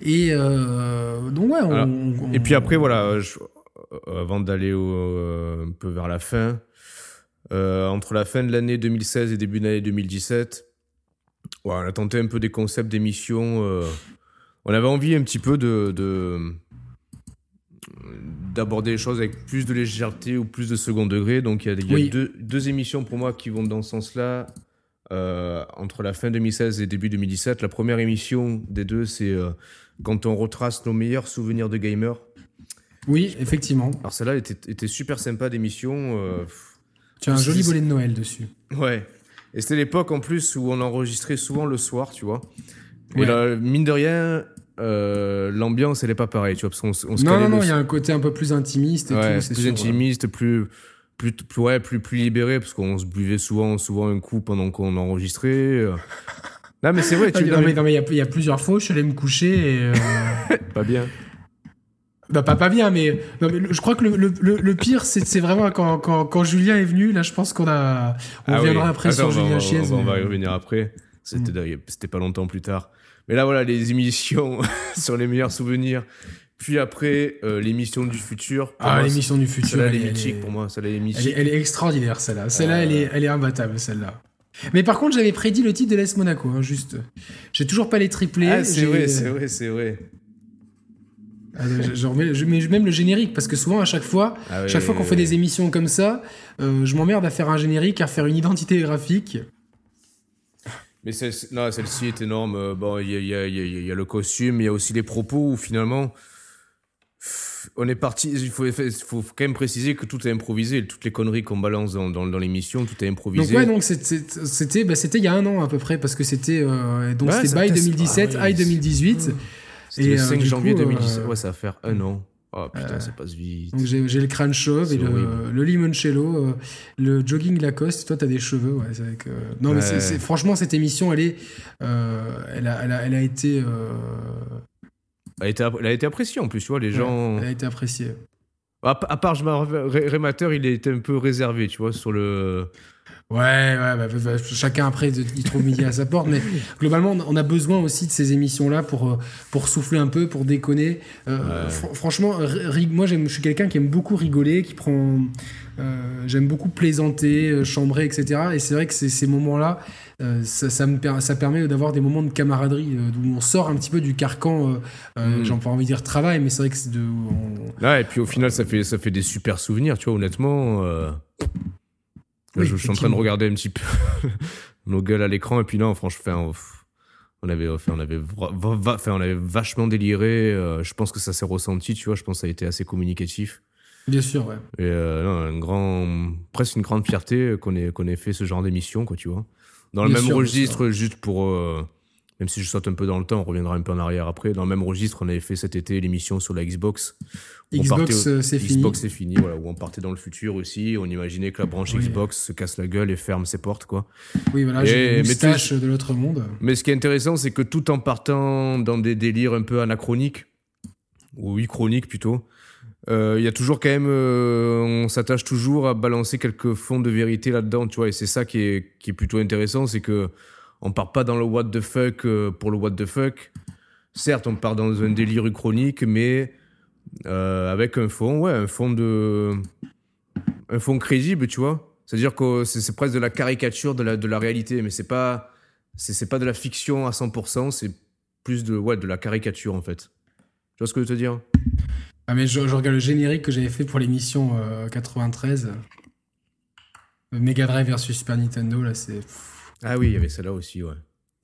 Et donc ouais. On, et puis après voilà, je, avant d'aller euh, un peu vers la fin. Euh, entre la fin de l'année 2016 et début de l'année 2017, on a tenté un peu des concepts d'émissions on avait envie un petit peu de, de d'aborder les choses avec plus de légèreté ou plus de second degré. Donc il y a, il y a Oui. deux, deux émissions pour moi qui vont dans ce sens-là. euh, entre la fin 2016 et début 2017. La première émission des deux, c'est euh, quand on retrace nos meilleurs souvenirs de gamers. Oui, effectivement. Alors celle-là était, était super sympa d'émission. euh, Tu as un joli volet de Noël dessus. Ouais. Et c'était l'époque en plus où on enregistrait souvent le soir, tu vois. Et Ouais. là, mine de rien, euh, l'ambiance, elle est pas pareille, tu vois, parce qu'on on se Non, non, non, il y a un côté un peu plus intimiste et ouais, tout. c'est plus sûr, intimiste, plus, plus, plus, ouais, plus, plus libéré, parce qu'on se buvait souvent, souvent un coup pendant qu'on enregistrait. euh. Non, mais c'est vrai, <laughs> tu non, mais, non, mais il y a- il y, a plusieurs fois, je suis allé me coucher et. euh, <laughs> pas bien. Bah, pas, pas bien, mais, non, mais le- je crois que le, le, le, pire, c'est c'est vraiment quand, quand, quand Julien est venu. Là, je pense qu'on a. On Ah oui. reviendra après Attends, sur on Julien Chiez. On va, on va mais- y revenir après. C'était Mm. c'était pas longtemps plus tard. Mais là, voilà, les émissions <laughs> sur les meilleurs souvenirs. Puis après, euh, l'émission du futur. Ah, l'émission du futur. Celle-là, elle elle est mythique pour moi. Celle-là, elle est Elle est, mythique. elle est extraordinaire, celle-là. Celle-là, elle, est, Euh. elle est imbattable, celle-là. Mais par contre, j'avais prédit le titre de l'Est Monaco, hein, juste. J'ai toujours pas les triplés. Ah, c'est vrai, c'est vrai, c'est vrai. Ah, je, je remets, je mets même le générique parce que souvent, à chaque fois, Ah ouais, chaque fois qu'on ouais, fait ouais. des émissions comme ça, euh, je m'emmerde à faire un générique, à faire une identité graphique. Mais non, celle-ci est énorme. Bon, il y a, y, y, y le costume, il y a aussi les propos où finalement, on est parti. Il faut, quand même préciser que tout est improvisé. Toutes les conneries qu'on balance dans, dans, dans l'émission, tout est Donc improvisé. ouais, donc c'était bah, c'était il y a un an à peu près parce que c'était euh, donc Ouais, c'était By passe- 2017, ah oui, High 2018. C'était le euh, 5 du janvier coup, 2017. euh, Ouais, ça va faire un an. Oh putain, euh, ça passe vite. Donc j'ai le crâne chauve et le, le limoncello, euh, le jogging Lacoste. Toi, t'as des cheveux, ouais. c'est avec, euh, Non, mais franchement, cette émission, elle est, euh, elle a, elle a, elle a été, euh, Elle a, été, elle a été appréciée en plus, tu vois. Les gens. elle a été appréciée. À, à part, je Rémateur, il était un peu réservé, tu vois, sur le. Ouais, ouais, bah, bah, bah, chacun après il trouve midi à sa porte, mais globalement on a besoin aussi de ces émissions-là pour euh, pour souffler un peu, pour déconner. Euh, Ouais. fr- franchement, moi je suis quelqu'un qui aime beaucoup rigoler, qui prend, euh, j'aime beaucoup plaisanter, chambrer, etc. Et c'est vrai que ces, moments-là, euh, ça, ça me per- ça permet d'avoir des moments de camaraderie euh, où on sort un petit peu du carcan. Mm. J'ai pas envie de dire travail, mais c'est vrai que c'est de, on- Là, et puis au final, ça fait, ça fait des super souvenirs, tu vois, honnêtement. Oui, je, je suis en train de regarder un petit peu <laughs> nos gueules à l'écran, et puis non, franchement, on, avait, on avait, on avait vachement déliré. euh, je pense que ça s'est ressenti, tu vois, je pense que ça a été assez communicatif. bien sûr, ouais. Et euh, non, un grand, presque une grande fierté qu'on ait, qu'on ait fait ce genre d'émission, quoi, tu vois. Dans le Bien même sûr, registre, juste pour. euh, même si je saute un peu dans le temps, on reviendra un peu en arrière après. Dans le même registre, on avait fait cet été l'émission sur la Xbox. Xbox, au- euh, c'est fini. Xbox, c'est fini, voilà, où on partait dans le futur aussi. On imaginait que la branche Oui. Xbox se casse la gueule et ferme ses portes, quoi. Oui, voilà, j'ai une mais moustache de l'autre monde. Mais ce qui est intéressant, c'est que tout en partant dans des délires un peu anachroniques, ou uchroniques plutôt, euh, il y a toujours quand même, euh, on s'attache toujours à balancer quelques fonds de vérité là-dedans, tu vois, et c'est ça qui est, qui est plutôt intéressant, c'est que on part pas dans le what the fuck euh, pour le what the fuck. Certes, on part dans un délire uchronique, mais euh, avec un fond, ouais, un fond de, un fond crédible, tu vois. C'est-à-dire que c'est presque de la caricature de la, réalité, mais c'est pas, c'est pas de la fiction à 100%, c'est plus de, ouais, de la caricature en fait. Tu vois ce que je veux te dire? Ah mais je, regarde le générique que j'avais fait pour l'émission euh, 93. Euh, Mega Drive versus Super Nintendo, là, c'est... Ah oui, il y avait celle-là aussi, ouais.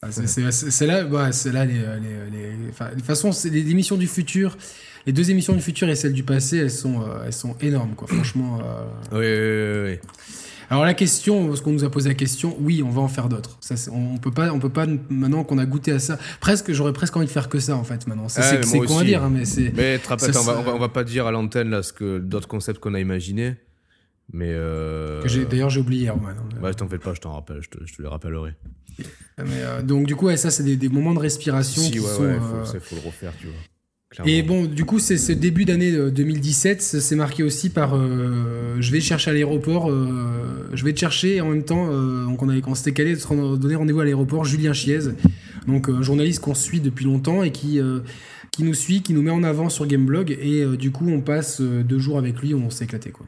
Ah, c'est- là, ouais, c'est là les, les, les- de toute façon, c'est les émissions du futur, les deux émissions du futur et celles du passé, elles sont, euh, elles sont énormes, quoi. Franchement. euh. Oui, oui, oui, oui. Alors la question, parce qu'on nous a posé la question, oui, on va en faire d'autres. Ça, on, peut pas, on peut pas maintenant qu'on a goûté à ça. Presque, j'aurais presque envie de faire que ça en fait maintenant. Ah, c'est moi con à dire, hein, mais c'est. Mais te Ça, on, va, ça- on, va, on va pas dire à l'antenne là ce que d'autres concepts qu'on a imaginés, mais. Euh... D'ailleurs, j'ai oublié ouais, non, Ouais, t'en fais pas, je t'en rappelle, je te, je te les rappellerai. mais, euh, donc du coup, ouais, ça, c'est des, des moments de respiration Si, qui ouais, sont. ouais, euh, faut, c'est- faut le refaire, tu vois. Clairement. Et bon, du coup, c'est ce début d'année euh, 2017, ça s'est marqué aussi par euh, je vais chercher à l'aéroport, euh, je vais te chercher et en même temps, euh, donc on avait on s'était calé de se donner rendez-vous à l'aéroport, Julien Chiez, donc euh, un journaliste qu'on suit depuis longtemps et qui euh, qui nous suit, qui nous met en avant sur Gameblog et euh, du coup on passe euh, deux jours avec lui, on s'est éclaté quoi.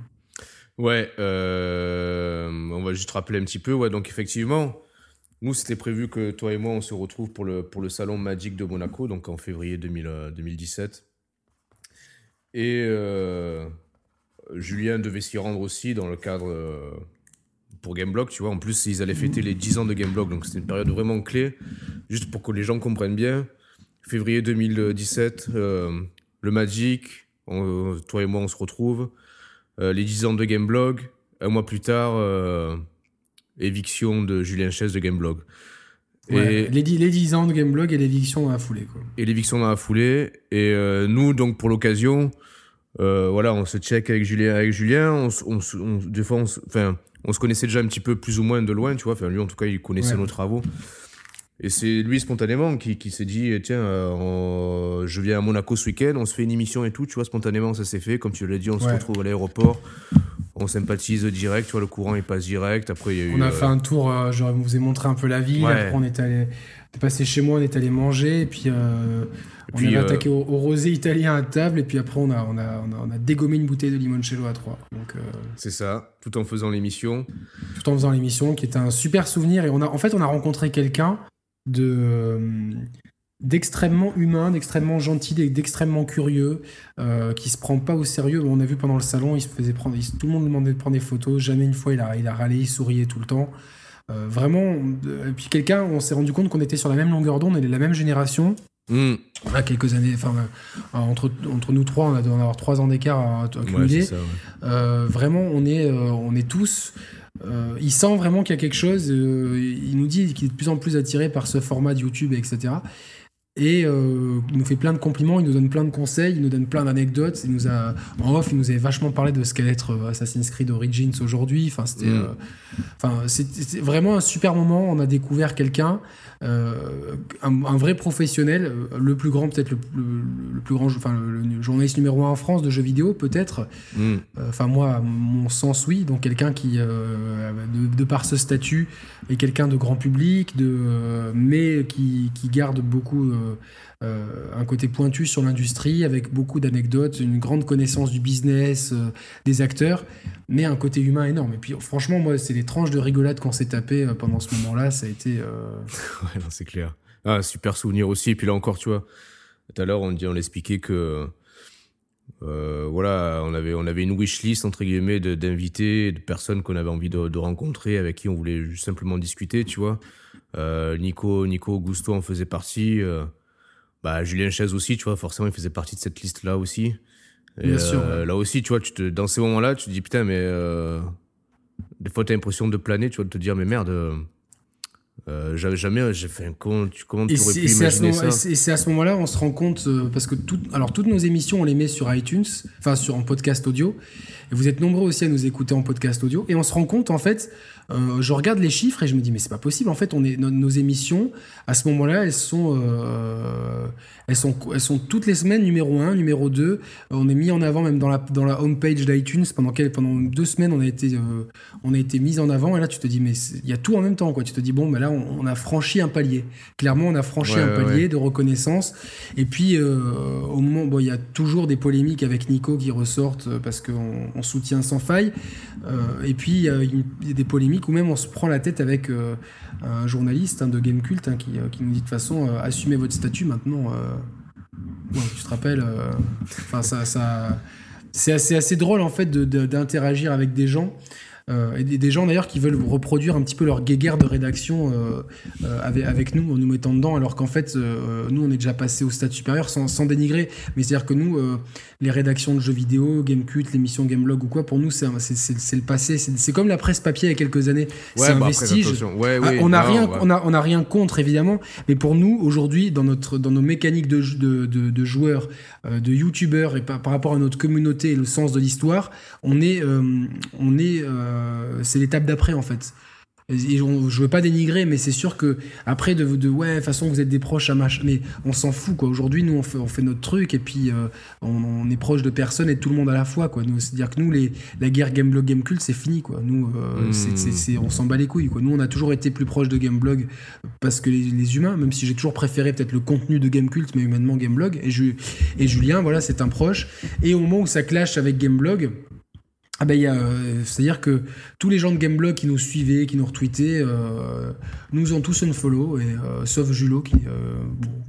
Ouais, euh, on va juste rappeler un petit peu. Ouais, donc effectivement, nous, c'était prévu que toi et moi, on se retrouve pour le, pour le salon Magic de Monaco, donc en février 2017. Et Julien devait s'y rendre aussi dans le cadre pour Gameblog, tu vois. En plus, ils allaient fêter les 10 ans de Gameblog, donc c'était une période vraiment clé, juste pour que les gens comprennent bien. Février 2017, euh, le Magic, toi et moi, on se retrouve. Euh, les 10 ans de Gameblog. Un mois plus tard, euh, éviction de Julien Chaise de Gameblog. et les, 10, ans de Gameblog et l'éviction dans la foulée. Quoi. Et l'éviction dans la foulée. Et nous, donc, pour l'occasion, voilà, on se check avec Julien. Avec Julien on, on, des fois, on se connaissait déjà un petit peu plus ou moins de loin, tu vois. Enfin, lui, en tout cas, il connaissait nos travaux. Et c'est lui spontanément qui, qui s'est dit tiens, euh, je viens à Monaco ce week-end, on se fait une émission et tout, tu vois. Spontanément, ça s'est fait. Comme tu l'as dit, on se retrouve à l'aéroport, on sympathise direct, tu vois. Le courant il passe direct. Après, il y a eu. On a fait euh, un tour. Euh, je vous ai montré un peu la ville. Après, on est allé, on est passé chez moi, on est allé manger et puis. On puis, a attaqué au, rosé italien à table et puis après on a, on a, on a, dégommé une bouteille de limoncello à trois. Donc c'est ça, tout en faisant l'émission. Tout en faisant l'émission, qui était un super souvenir et on a en fait on a rencontré quelqu'un de euh, d'extrêmement humain, d'extrêmement gentil, d'extrêmement curieux, euh, qui se prend pas au sérieux. On a vu pendant le salon, il se faisait prendre, tout le monde demandait de prendre des photos. Jamais une fois il a, il a râlé, il souriait tout le temps. Euh, vraiment. Et puis quelqu'un, on s'est rendu compte qu'on était sur la même longueur d'onde, on est de la même génération. Mm. On a quelques années, enfin entre, entre nous trois, on a doit avoir trois ans d'écart à, accumuler. vraiment, on est, on est tous euh, il sent vraiment qu'il y a quelque chose. Euh, il nous dit qu'il est de plus en plus attiré par ce format de YouTube, etc. Et euh, il nous fait plein de compliments, il nous donne plein de conseils, il nous donne plein d'anecdotes. Il nous a, en off, il nous avait vachement parlé de ce qu'allait être Assassin's Creed Origins aujourd'hui. Enfin, c'était, mm. enfin, c'était vraiment un super moment. On a découvert quelqu'un un, vrai professionnel, le plus grand, peut-être le, plus grand, enfin le, journaliste numéro un en France de jeux vidéo, peut-être. Mm. Euh, enfin moi, mon sens oui, donc quelqu'un qui, de, par ce statut, est quelqu'un de grand public, de, mais qui, qui garde beaucoup euh, un côté pointu sur l'industrie avec beaucoup d'anecdotes, une grande connaissance du business, euh, des acteurs, mais un côté humain énorme. Et puis franchement, moi, c'est les tranches de rigolade qu'on s'est tapé euh, pendant ce moment-là, ça a été. <laughs> ouais, non, c'est clair. Ah, super souvenir aussi. Et puis là encore, tu vois, tout à l'heure, on, on expliquait que. voilà, on avait, on avait une wishlist entre guillemets d'invités, de, personnes qu'on avait envie de, rencontrer, avec qui on voulait juste simplement discuter, tu vois. Nico, Nico Augusto en faisait partie. Bah, Julien Chaise aussi, tu vois, forcément, il faisait partie de cette liste-là aussi. Bien sûr. Euh, là aussi, tu vois, tu te, dans ces moments-là, tu te dis, putain, mais euh, des fois, tu as l'impression de planer, tu vois, de te dire, mais merde, euh, j'avais jamais, j'ai fait un compte, comment tu aurais pu imaginer ça Et c'est à ce moment-là, on se rend compte, parce que tout, alors, toutes nos émissions, on les met sur iTunes, enfin, sur un podcast audio. Et vous êtes nombreux aussi à nous écouter en podcast audio. Et on se rend compte, en fait, euh, je regarde les chiffres et je me dis, mais c'est pas possible. En fait, on est, nos, émissions, à ce moment-là, elles sont, euh, elles, sont, elles sont toutes les semaines numéro 1, numéro 2. On est mis en avant même dans la, dans la homepage d'iTunes. Pendant, pendant deux semaines, on a, été, euh, on a été mis en avant. Et là, tu te dis, mais il y a tout en même temps. Quoi. Tu te dis, bon, ben là, on, a franchi un palier. Clairement, on a franchi un palier de reconnaissance. Et puis, au moment, bon, il y a toujours des polémiques avec Nico qui ressortent parce qu'on on soutient sans faille. et puis, il y, a des polémiques ou même on se prend la tête avec euh, un journaliste hein, de Game Cult hein, qui, euh, qui, nous dit de toute façon euh, assumez votre statut maintenant. tu te rappelles Enfin, ça, c'est assez, assez drôle en fait d'interagir avec des gens et des, gens d'ailleurs qui veulent reproduire un petit peu leur guéguerre de rédaction avec, nous en nous mettant dedans, alors qu'en fait, nous, on est déjà passé au stade supérieur sans, sans dénigrer. Mais c'est-à-dire que nous, les rédactions de jeux vidéo, Gamecult, l'émission Gamelog ou quoi, pour nous, c'est le passé. C'est comme la presse papier il y a quelques années. c'est un bah vestige. Ah, on n'a rien, on a, on a rien contre évidemment, mais pour nous aujourd'hui, dans notre, dans nos mécaniques de, de, de, joueurs, de youtubeurs et par, par, rapport à notre communauté et le sens de l'histoire, on est, on est euh, c'est l'étape d'après en fait. Et je, veux pas dénigrer, mais c'est sûr que après de, de ouais, de toute façon vous êtes des proches à machin, mais on s'en fout quoi. Aujourd'hui, nous on fait, on fait notre truc et puis euh, on, est proche de personne et de tout le monde à la fois quoi. Nous, c'est-à-dire que nous les la guerre Gameblog Gamecult c'est fini quoi. Nous, euh, hmm. c'est, on s'en bat les couilles quoi. Nous on a toujours été plus proche de Gameblog parce que les, humains, même si j'ai toujours préféré peut-être le contenu de Gamecult, mais humainement Gameblog et, je, et Julien, voilà, c'est un proche. Et au moment où ça clash avec Gameblog ah ben, c'est-à-dire que tous les gens de Gameblog qui nous suivaient, qui nous retweetaient, nous ont tous un follow, et, sauf Julot qui, bon,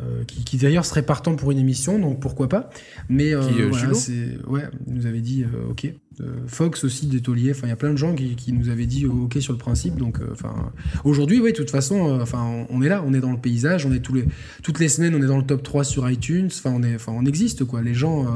euh, qui, d'ailleurs serait partant pour une émission, donc pourquoi pas. Mais euh, qui, voilà, ouais, il nous avait dit euh, ok. Fox aussi d'Etolier, enfin il y a plein de gens qui, qui, nous avaient dit ok sur le principe. Donc enfin aujourd'hui, oui, de toute façon, enfin on est là, on est dans le paysage, on est tous les toutes les semaines, on est dans le top 3 sur iTunes. Enfin on est, enfin on existe quoi. Les gens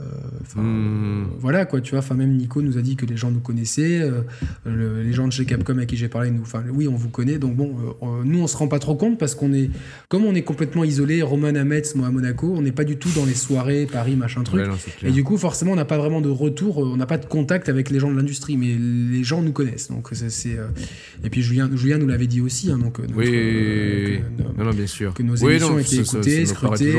euh, hmm. Voilà quoi, tu vois. Enfin, même Nico nous a dit que les gens nous connaissaient, euh, les gens de chez Capcom à qui j'ai parlé, nous, enfin, oui, on vous connaît. Donc bon, euh, nous, on se rend pas trop compte parce qu'on est, comme on est complètement isolé, Roman à Metz, moi à Monaco, on n'est pas du tout dans les soirées, Paris, machin truc. et du coup, forcément, on n'a pas vraiment de retour, on n'a pas de contact avec les gens de l'industrie, mais les gens nous connaissent. Donc c'est, et puis Julien, Julien nous l'avait dit aussi, hein, donc. oui, non, non, bien sûr. Que nos émissions étaient écoutées, scrutées.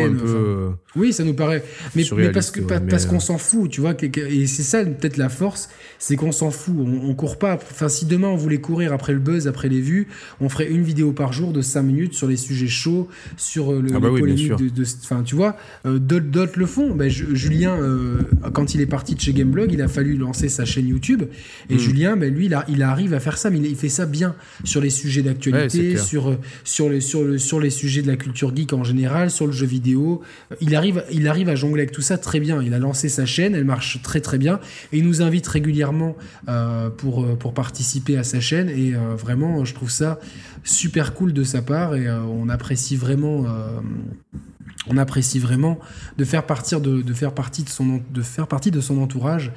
oui, ça nous paraît, mais, mais parce que parce qu'on s'en fout, tu vois. Et c'est ça peut-être la force, c'est qu'on s'en fout. On, court pas. Enfin, si demain on voulait courir après le buzz, après les vues, on ferait une vidéo par jour de 5 minutes sur les sujets chauds, sur euh, le ah bah de, Enfin, tu vois, euh, d'autres le font. Ben, Julien, euh, quand il est parti de chez Gameblog, il a fallu lancer sa chaîne YouTube. Et hmm. Julien, ben, lui, il, il, arrive à faire ça, mais il, fait ça bien sur les sujets d'actualité, sur, sur, les, sur, le, sur les sujets de la culture geek en général, sur le jeu vidéo. Il arrive, il arrive à jongler avec tout ça très bien. Il a lancé sa chaîne, elle marche très très bien. Et il nous invite régulièrement euh, pour, euh, pour participer à sa chaîne. Et euh, vraiment je trouve ça super cool de sa part. Et on apprécie vraiment on apprécie vraiment de faire partir de, faire partie de son de faire partie de son entourage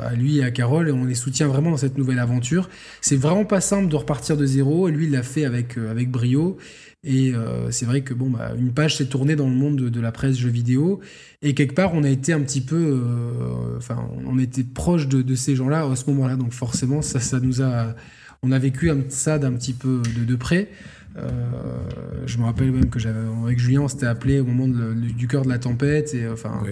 à lui et à Carole. Et on les soutient vraiment dans cette nouvelle aventure. C'est vraiment pas simple de repartir de zéro. Et lui il l'a fait avec avec brio et euh, c'est vrai que bon, bah, une page s'est tournée dans le monde de, la presse jeux vidéo. Et quelque part, on a été un petit peu. Euh, enfin, on était proche de, de ces gens-là à ce moment-là. Donc forcément, ça, ça nous a. On a vécu ça d'un petit peu de, de près. Euh, je me rappelle même que j'avais avec Julien, on s'était appelé au moment du cœur de la tempête. Et enfin,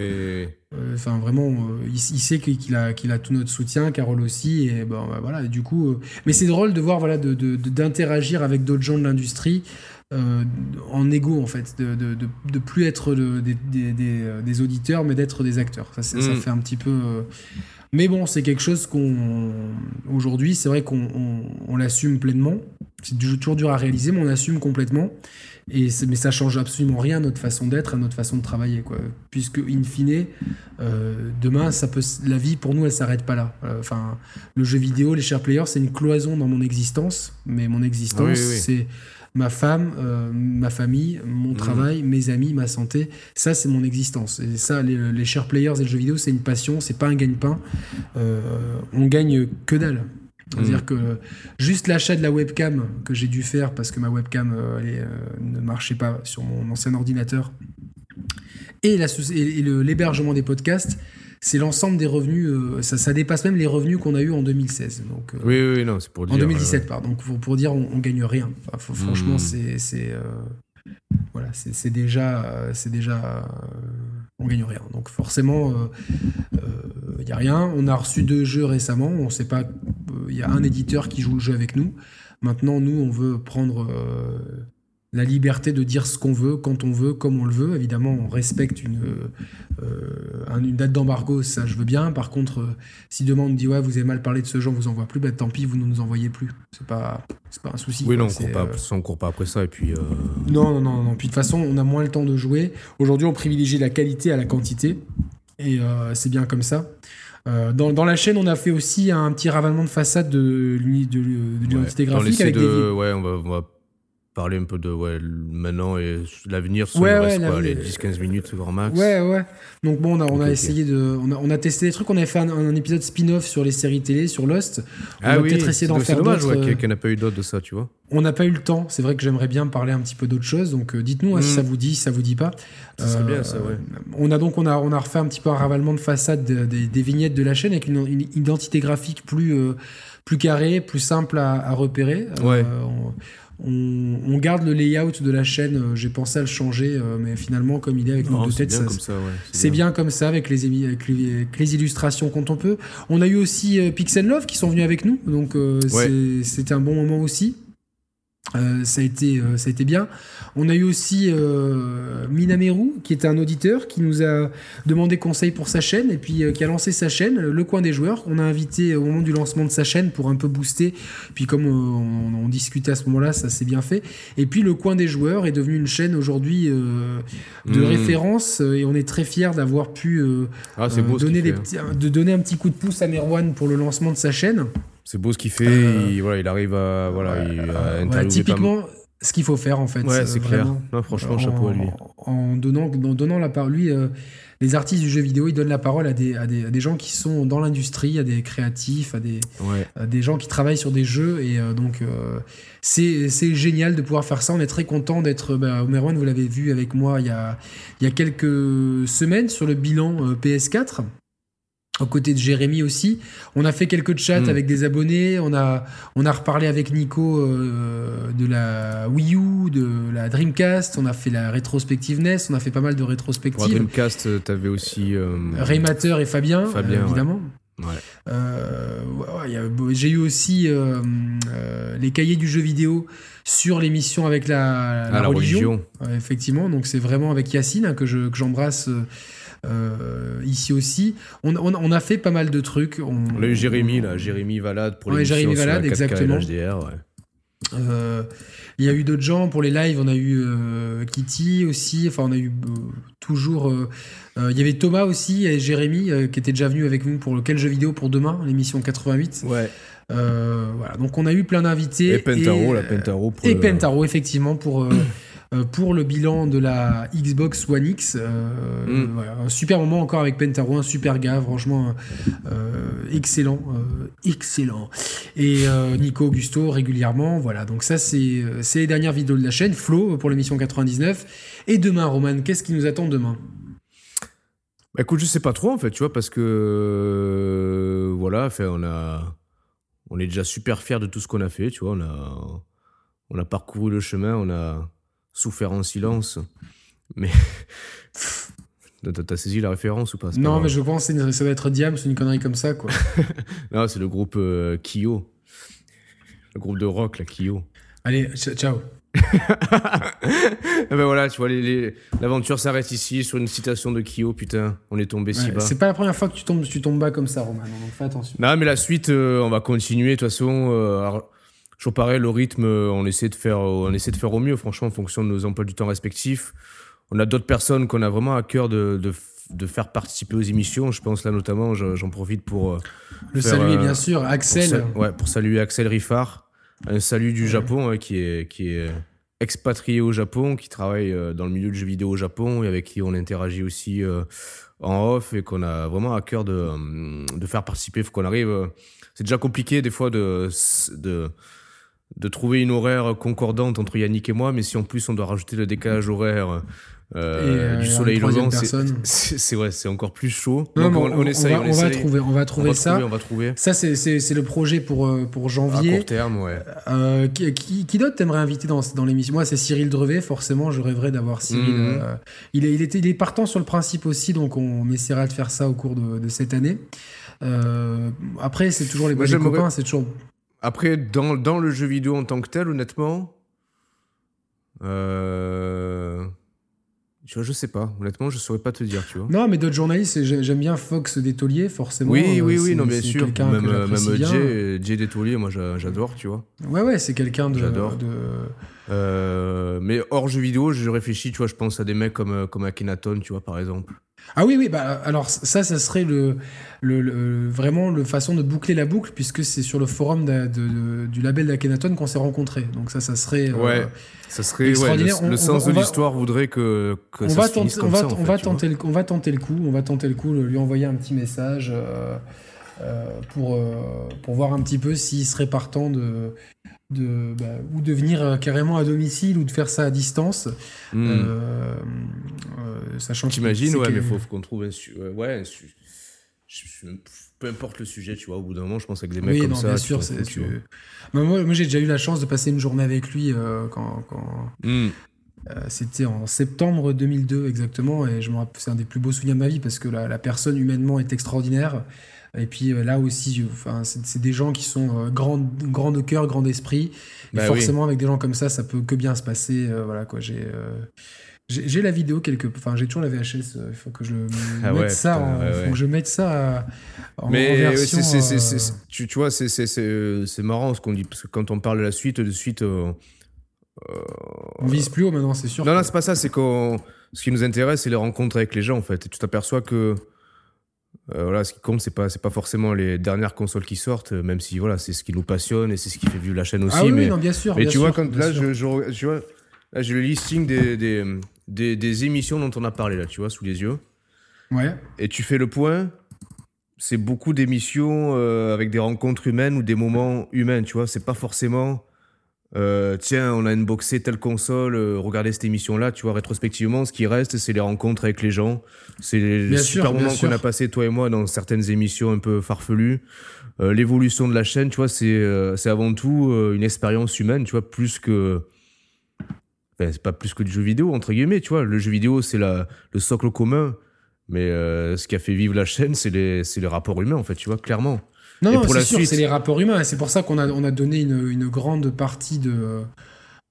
enfin vraiment, il, sait qu'il a, qu'il a tout notre soutien, Carole aussi. Et bon, bah, voilà. du coup, mais c'est drôle de voir voilà, d'interagir avec d'autres gens de l'industrie. Euh, en égo en fait, de, de, de, plus être des, des, euh, des, auditeurs mais d'être des acteurs. Ça, ça mm. fait un petit peu. Euh, mais bon, c'est quelque chose qu'on aujourd'hui, c'est vrai qu'on on, l'assume pleinement. C'est toujours dur à réaliser, mais on assume complètement. Et mais ça change absolument rien à notre façon d'être, à notre façon de travailler, quoi. Puisque in fine, demain, ça peut, la vie pour nous, elle s'arrête pas là. Enfin, le jeu vidéo, les chers players, c'est une cloison dans mon existence, mais mon existence, c'est ma femme, euh, ma famille, mon mmh. travail, mes amis, ma santé. Ça, c'est mon existence. Et ça, les, chers players et le jeu vidéo, c'est une passion, c'est pas un gagne-pain. Euh, on gagne que dalle. C'est-à-dire mmh. que juste l'achat de la webcam que j'ai dû faire parce que ma webcam euh, ne marchait pas sur mon ancien ordinateur et l'hébergement des podcasts, c'est l'ensemble des revenus, euh, ça, ça, dépasse même les revenus qu'on a eu en 2016. Donc, euh, oui, oui, non, c'est pour dire. En 2017, pardon. Donc, pour, pour dire, on, on, gagne rien. Enfin, franchement, hmm. c'est. Euh, voilà, c'est déjà. c'est déjà on gagne rien. Donc, forcément, il n'y a rien. On a reçu deux jeux récemment. On sait pas. Il y a un éditeur qui joue le jeu avec nous. Maintenant, nous, on veut prendre la liberté de dire ce qu'on veut, quand on veut, comme on le veut. Évidemment, on respecte une, euh, une date d'embargo, ça je veux bien. Par contre, euh, si demain on me dit ouais, vous avez mal parlé de ce genre, vous envoie plus, bah tant pis, vous ne nous envoyez plus. C'est pas, c'est pas un souci. Oui, non, on court, pas, euh, court pas après ça. Et puis. Non, non, non, non. Puis de toute façon, on a moins le temps de jouer. Aujourd'hui, on privilégie la qualité à la quantité. Et c'est bien comme ça. dans, dans, la chaîne, on a fait aussi un petit ravalement de façade de, de, l'identité graphique avec des... Ouais, on va, on va parler un peu de ouais, maintenant et l'avenir sur ouais, ouais, quoi, les 10-15 minutes grand max. Ouais, ouais. Donc bon, on a, on a essayé de. On a, on a, testé des trucs. On avait fait un, épisode spin-off sur les séries télé, sur Lost. On ah oui, peut-être essayer d'en faire dommage qu'il n'y en a pas eu d'autres de ça, tu vois. On n'a pas eu le temps. C'est vrai que j'aimerais bien parler un petit peu d'autres choses. Donc euh, dites-nous hein, si mm. ça vous dit, si ça vous dit pas. Ça serait bien, ça, ouais. Euh, on a donc on a, on a refait un petit peu un ravalement de façade des vignettes de la chaîne avec une, identité graphique plus. Euh, plus carrée, plus simple à, à repérer. Ouais. On, garde le layout de la chaîne. Euh, j'ai pensé à le changer, euh, mais finalement, comme il est avec nos deux têtes, c'est bien, comme ça avec les, avec les, illustrations quand on peut. On a eu aussi euh, Pixel Love qui sont venus avec nous, donc c'était un bon moment aussi. Euh, ça, a été, euh, ça a été bien. On a eu aussi euh, Minameru, qui est un auditeur, qui nous a demandé conseil pour sa chaîne et puis qui a lancé sa chaîne, Le Coin des Joueurs. On a invité au moment du lancement de sa chaîne pour un peu booster. Puis comme on, discutait à ce moment-là, ça s'est bien fait. Et puis Le Coin des Joueurs est devenu une chaîne aujourd'hui de mmh. référence et on est très fiers d'avoir pu ah, donner des de donner un petit coup de pouce à Merwan pour le lancement de sa chaîne. C'est beau ce qu'il fait. Euh, il, voilà, il arrive à, voilà, il, typiquement, ce qu'il faut faire en fait. Ouais, c'est clair. franchement, chapeau à lui. En donnant, en donnant la parole, lui, euh, les artistes du jeu vidéo, ils donnent la parole à des, à des, à des gens qui sont dans l'industrie, à des créatifs, à des, des gens qui travaillent sur des jeux. Et euh, donc, c'est génial de pouvoir faire ça. On est très content d'être. Bah, Merwan, vous l'avez vu avec moi il y, a, il y a quelques semaines sur le bilan PS4 aux côtés de Jérémy aussi. On a fait quelques chats hmm. avec des abonnés. On a, on a reparlé avec Nico euh, de la Wii U, de la Dreamcast. On a fait la rétrospective NES. On a fait pas mal de rétrospectives. Pour Dreamcast, euh, t'avais aussi euh, Raymater et Fabien, Fabien évidemment. J'ai eu aussi les cahiers du jeu vidéo sur l'émission avec la, ah, religion. effectivement, donc c'est vraiment avec Yacine hein, que j'embrasse. Euh, ici aussi. On, on, a fait pas mal de trucs. On, Jérémy, là, Jérémy Valade pour les Jérémy Valade, exactement. Euh, il y a eu d'autres gens pour les lives. On a eu euh, Kitty aussi. Enfin, on a eu toujours. il y avait Thomas aussi et Jérémy qui était déjà venu avec nous pour le quel jeu vidéo pour demain, l'émission 88. Ouais. voilà. Donc on a eu plein d'invités. Et Pentaro, la Pentaro. Pour et Pentaro, effectivement, pour pour le bilan de la Xbox One X. Euh, mm. un super moment encore avec Pentaro, un super gars, franchement euh, excellent, excellent. Et Nico Augusto régulièrement, voilà. Donc ça c'est les dernières vidéos de la chaîne. Flo pour l'émission 99. Et demain, Roman, qu'est-ce qui nous attend demain? Bah, écoute, je sais pas trop en fait, tu vois, parce que voilà, fait, on a, on est déjà super fiers de tout ce qu'on a fait, tu vois, on a, on a parcouru le chemin, on a, souffert en silence. Mais. <laughs> T'as saisi la référence ou pas? Non, mais je pense que ça va être Diam, c'est une connerie comme ça, quoi. <laughs> non, c'est le groupe euh, Kyo. Le groupe de rock, la Kyo. Allez, ciao. <laughs> ben voilà, tu vois, l'aventure s'arrête ici sur une citation de Kyo, putain, on est tombé si bas. C'est pas la première fois que tu tombes, tu tombes bas comme ça, Roman, donc fais attention. Non, mais la suite, euh, on va continuer, de toute façon. Euh, toujours pareil, le rythme, euh, on essaie de faire, euh, on essaie de faire au mieux, franchement, en fonction de nos emplois du temps respectifs. On a d'autres personnes qu'on a vraiment à cœur de, de, de, faire participer aux émissions. Je pense là notamment, j'en profite pour euh, le saluer bien sûr, Axel. Pour ouais, pour saluer Axel Riffard. Un salut du Japon hein, qui est qui est expatrié au Japon, qui travaille dans le milieu du jeu vidéo au Japon et avec qui on interagit aussi en off et qu'on a vraiment à cœur de, de faire participer. Faut qu'on arrive. C'est déjà compliqué des fois de, de de trouver une horaire concordante entre Yannick et moi, mais si en plus on doit rajouter le décalage horaire euh, du soleil levant, <laughs> c'est ouais, c'est encore plus chaud. Donc on, on, essaye, on, va, on, va, trouver, on va trouver ça. on va trouver. Ça c'est le projet pour euh, pour janvier. À court terme, ouais. Euh, qui, qui, d'autre t'aimerais inviter dans dans l'émission? Moi, c'est Cyril Drevet. Forcément, je rêverais d'avoir Cyril. Mhm. Euh, il, est, il était il est partant sur le principe aussi, donc on essaiera de faire ça au cours de, de cette année. après, c'est toujours les, les copains, c'est toujours après, dans, dans le jeu vidéo en tant que tel, honnêtement, euh... Je, je sais pas, honnêtement, je saurais pas te dire, tu vois. Non, mais d'autres journalistes, j'aime bien Fox Détolier, forcément. Oui, oui, oui, non, bien sûr. Même, même Jay, Jay Détolier, moi j'adore, tu vois. Ouais, ouais, c'est quelqu'un de. J'adore. De... Euh, mais hors jeu vidéo, je réfléchis, tu vois, je pense à des mecs comme, comme Akhenaton, tu vois, par exemple. Ah oui, oui, bah alors ça, ça serait le, le, vraiment le façon de boucler la boucle, puisque c'est sur le forum de, du label d'Akhenaton qu'on s'est rencontrés. Donc ça, ça serait. Euh, ouais, ça serait. extraordinaire. le, sens de l'histoire voudrait que, que on ça va se tenter, on va, on va tenter le, on va tenter le coup, on va tenter le coup, lui envoyer un petit message. Euh, pour, pour voir un petit peu s'il serait partant de, de, bah, ou de venir euh, carrément à domicile ou de faire ça à distance. Euh, euh, sachant T'imagines, ouais, mais faut, qu'on trouve un. ouais, peu importe le sujet, tu vois, au bout d'un moment, je pense avec des mecs oui, comme non, ça. Bien sûr, c'est. moi, moi j'ai déjà eu la chance de passer une journée avec lui quand. Hmm. C'était en septembre 2002 exactement, et je me c'est un des plus beaux souvenirs de ma vie parce que la, la personne humainement est extraordinaire. Et puis là aussi, enfin, c'est des gens qui sont grands, grands de cœur, grands d'esprit. Et Bah forcément, avec des gens comme ça, ça peut que bien se passer. voilà quoi. J'ai j'ai la vidéo quelque enfin j'ai toujours la VHS il faut que je Ah mette ouais, ça putain, en, ouais, faut ouais. que je mette ça en, Mais version euh, tu, tu vois, c'est- marrant ce qu'on dit, parce que quand on parle de la suite, de suite. euh, on vise plus haut maintenant c'est sûr Non, non, c'est pas ça, c'est qu'on. Ce qui nous intéresse, c'est les rencontres avec les gens, en fait. Et tu t'aperçois que. Euh, voilà, ce qui compte, c'est pas, c'est pas forcément les dernières consoles qui sortent, euh, même si voilà, c'est ce qui nous passionne et c'est ce qui fait vivre la chaîne aussi. ah oui, mais non bien sûr mais bien tu vois, quand là, je, vois, là, j'ai le listing des, des, des, des émissions dont on a parlé, là, tu vois, sous les yeux. ouais Et tu fais le point, c'est beaucoup d'émissions euh, avec des rencontres humaines ou des moments humains, tu vois. C'est pas forcément, euh, tiens, on a unboxé telle console, euh, regardez cette émission-là, tu vois. Rétrospectivement, ce qui reste, c'est les rencontres avec les gens. C'est les Bien super sûr, moments qu'on a passé, toi et moi, dans certaines émissions un peu farfelues. Euh, L'évolution de la chaîne, tu vois, c'est euh, c'est avant tout une expérience humaine, tu vois, plus que. Enfin, c'est pas plus que du jeu vidéo, entre guillemets, tu vois. Le jeu vidéo, c'est la- le socle commun. Mais ce qui a fait vivre la chaîne, c'est les, c'est les rapports humains, en fait, tu vois, clairement. Non et non c'est sûr suite- c'est les rapports humains et c'est pour ça qu'on a on a donné une, une grande partie de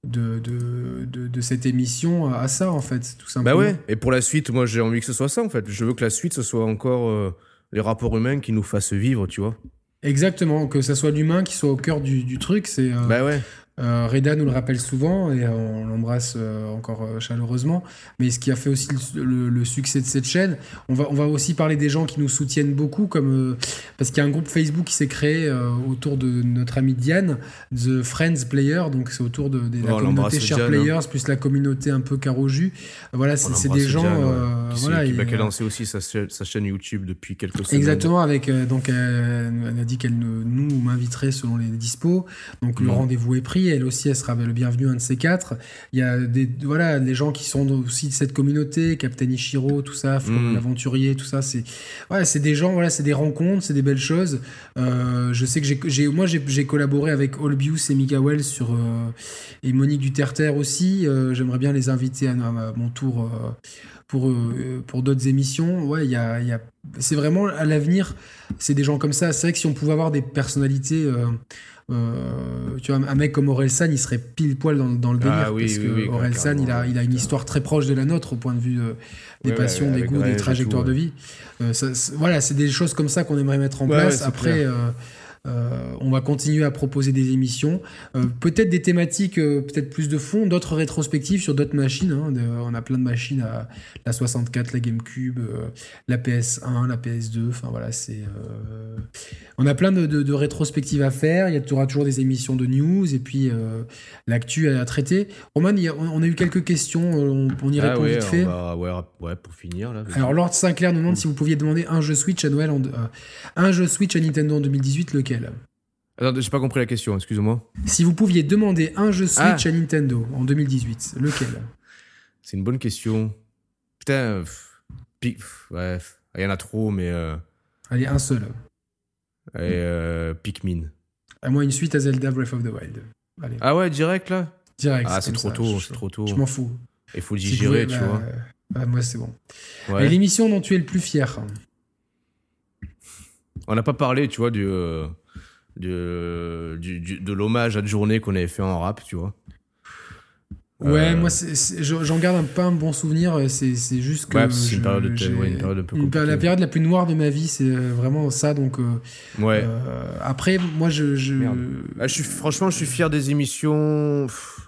de, de, de, de cette émission à ça en fait tout Bah simplement ouais, et pour la suite, moi j'ai envie que ce soit ça, en fait. Je veux que la suite, ce soit encore euh, les rapports humains qui nous fassent vivre, tu vois. exactement que ça soit l'humain qui soit au cœur du, du truc c'est euh, Bah ouais. Euh, Reda nous le rappelle souvent et on l'embrasse euh, encore euh, chaleureusement. Mais ce qui a fait aussi le, le- le succès de cette chaîne, on va, on va aussi parler des gens qui nous soutiennent beaucoup, comme parce qu'il y a un groupe Facebook qui s'est créé autour de notre ami Diane, The Friends Player. Donc c'est autour de, de la Oh, communauté Share Diane, hein. Players plus la communauté un peu caro jus. Voilà, c'est des gens. Diane, euh, qui, voilà, qui, et, bah, qui a lancé aussi sa, cha- sa chaîne YouTube depuis quelques semaines. Exactement, avec donc elle a dit qu'elle ne- nous m'inviterait selon les dispos. Donc le rendez-vous est pris. Elle aussi, elle sera le bienvenu un de ces quatre. Il y a des voilà des gens qui sont aussi de cette communauté, Captain Ichiro, tout ça, Mhm. l'aventurier, tout ça. C'est ouais, c'est des gens, voilà, c'est des rencontres, c'est des belles choses. Euh, je sais que j'ai, moi j'ai, collaboré avec Olbius et Miguel sur euh, et Monique Duterter aussi. Euh, j'aimerais bien les inviter à, à mon tour. pour, pour d'autres émissions, ouais, il y a, y a... c'est vraiment à l'avenir, c'est des gens comme ça. C'est vrai que si on pouvait avoir des personnalités, euh, tu vois, un mec comme Orelsan, il serait pile poil dans, dans le délire. Ah oui, parce oui, que oui, Orelsan, il a, il a une histoire très proche de la nôtre au point de vue euh, des Ouais, passions, ouais, des goûts, des trajectoires tout, de vie. Euh, ça, voilà, c'est des choses comme ça qu'on aimerait mettre en place. Après, euh, euh, on va continuer à proposer des émissions, Euh, peut-être des thématiques, euh, peut-être plus de fond, d'autres rétrospectives sur d'autres machines. hein. De- on a plein de machines, à, la 64, la GameCube, la PS1, la PS2. Enfin voilà, c'est. on a plein de, de- de rétrospectives à faire. Il y aura toujours des émissions de news et puis l'actu à, à traiter. Roman, a- on a eu quelques questions. On, on y Ah répond ouais, vite fait. va- ouais, ouais, pour finir, là. Alors Lord Sinclair nous demande si vous pouviez demander un jeu Switch à Noël, en, un jeu Switch à Nintendo en 2018, lequel Attends, j'ai pas compris la question, excuse-moi. Si vous pouviez demander un jeu Switch Ah. à Nintendo en 2018, lequel? C'est une bonne question. Putain, pff, pi- pff, ouais, pff, il y en a trop, mais. Euh, Allez, un seul. et, euh, Pikmin. À moi, une suite à Zelda Breath of the Wild. Allez, Ah ouais, direct là? Direct. Ah, c'est trop ça, tôt, c'est trop tôt. Je m'en fous. Il faut le digérer, tu bah, vois. bah, moi, c'est bon. Ouais. Et l'émission dont tu es le plus fier? On n'a pas parlé, tu vois, du, euh, du, du- du- de l'hommage à de journée qu'on avait fait en rap, tu vois. Ouais, Euh, moi, j'en garde un, pas un bon souvenir. C'est c'est juste que. Ouais, c'est une période de- ouais, une période un peu La période la plus noire de ma vie, c'est euh, vraiment ça. Donc, euh, Ouais. euh, après, moi, je. je- Merde. Ah, je suis, franchement, je suis fier des émissions. Pff,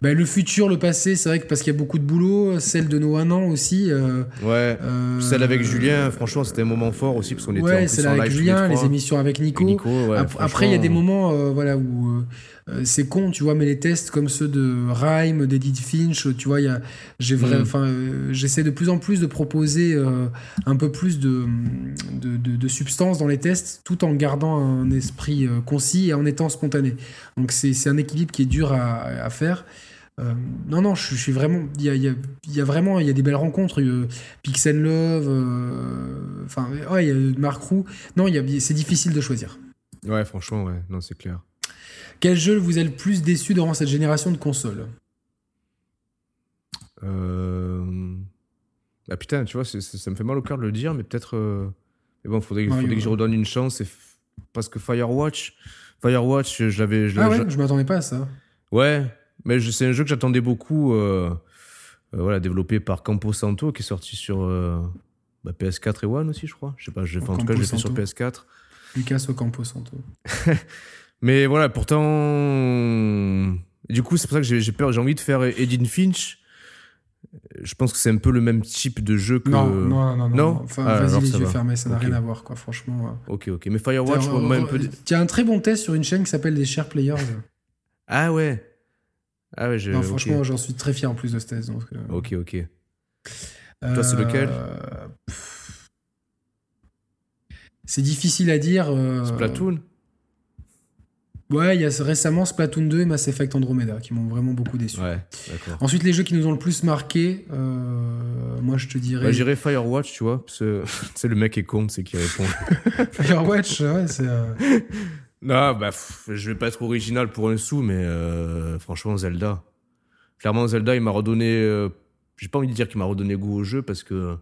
Bah, le futur, le passé, c'est vrai que parce qu'il y a beaucoup de boulot. Celle de nos un an aussi. euh, Ouais. euh, Celle avec Julien, franchement, c'était un moment fort aussi, parce qu'on était en Ouais, celle en avec live Julien, les émissions avec Nico. Ouais, Après, il y a des franchement, moments euh, voilà, où euh, euh, c'est con, tu vois, mais les tests comme ceux de Rhyme, d'Edith Finch, tu vois, j'ai euh, j'essaie de plus en plus de proposer euh, un peu plus de, de, de- de substance dans les tests, tout en gardant un esprit euh, concis et en étant spontané. Donc, c'est c'est un équilibre qui est dur à, à faire. Euh, non, non, je, je suis vraiment. Il y a, y a- y a vraiment il y a des belles rencontres. euh, Pixel Love, euh, enfin, ouais, il y a Mark Roux. Non, c'est difficile de choisir. Ouais, franchement, ouais, non, c'est clair. Quel jeu vous a le plus déçu durant cette génération de consoles? Euh... Ah putain, tu vois, ça me fait mal au cœur de le dire, mais peut-être euh, Mais bon, faudrait, faudrait que je redonne une chance. et f- Parce que Firewatch, Firewatch, je l'avais. je Ah ouais, je m'attendais pas à ça. Ouais, mais c'est un jeu que j'attendais beaucoup. euh, euh, voilà, développé par Campo Santo, qui est sorti sur euh, bah, PS4 et One aussi, je crois. Je sais pas, enfin, en tout cas, Campo je l'ai fait sur Santo. PS4. Lucas Ocampo Santo. <laughs> Mais voilà, pourtant. Du coup, c'est pour ça que j'ai peur, j'ai envie de faire Edith Finch. Je pense que c'est un peu le même type de jeu que. Non, non, non, non. Non Enfin, Ah, vas-y les yeux va. fermés, ça n'a rien à voir, quoi, franchement. Ok, ok. Mais Firewatch, Tiens, moi, un peu. A un très bon test sur une chaîne qui s'appelle les Share Players. Ah ouais. Ah ouais. Non, ok. franchement, j'en suis très fier en plus de ce test. donc, euh, Ok, ok. Toi, c'est lequel? C'est difficile à dire. euh, Splatoon? Ouais, il y a récemment Splatoon 2 et Mass Effect Andromeda qui m'ont vraiment beaucoup déçu. Ouais. Ensuite, les jeux qui nous ont le plus marqué, euh, moi je te dirais. Bah, J'irais Firewatch, tu vois. parce que- <laughs> C'est le mec est con, c'est qui répond. <laughs> Firewatch, ouais, c'est. euh, <laughs> non, bah, pff, je vais pas être original pour un sou, mais euh, franchement, Zelda. Clairement, Zelda, il m'a redonné. euh, J'ai pas envie de dire qu'il m'a redonné goût au jeu parce que.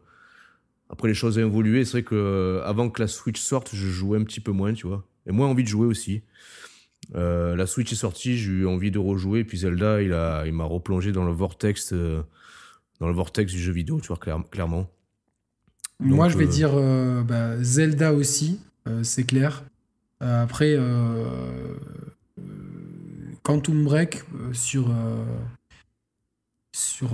Après, les choses ont évolué. C'est vrai que euh, avant que la Switch sorte, je jouais un petit peu moins, tu vois. Et moins envie de jouer aussi. Euh, la Switch est sortie, j'ai eu envie de rejouer. Puis Zelda, il a, il m'a replongé dans le vortex, euh, dans le vortex du jeu vidéo, tu vois, clair- clairement. Moi, je vais euh, dire bah, Zelda aussi, c'est clair. Euh, après, euh, euh, Quantum Break sur, sur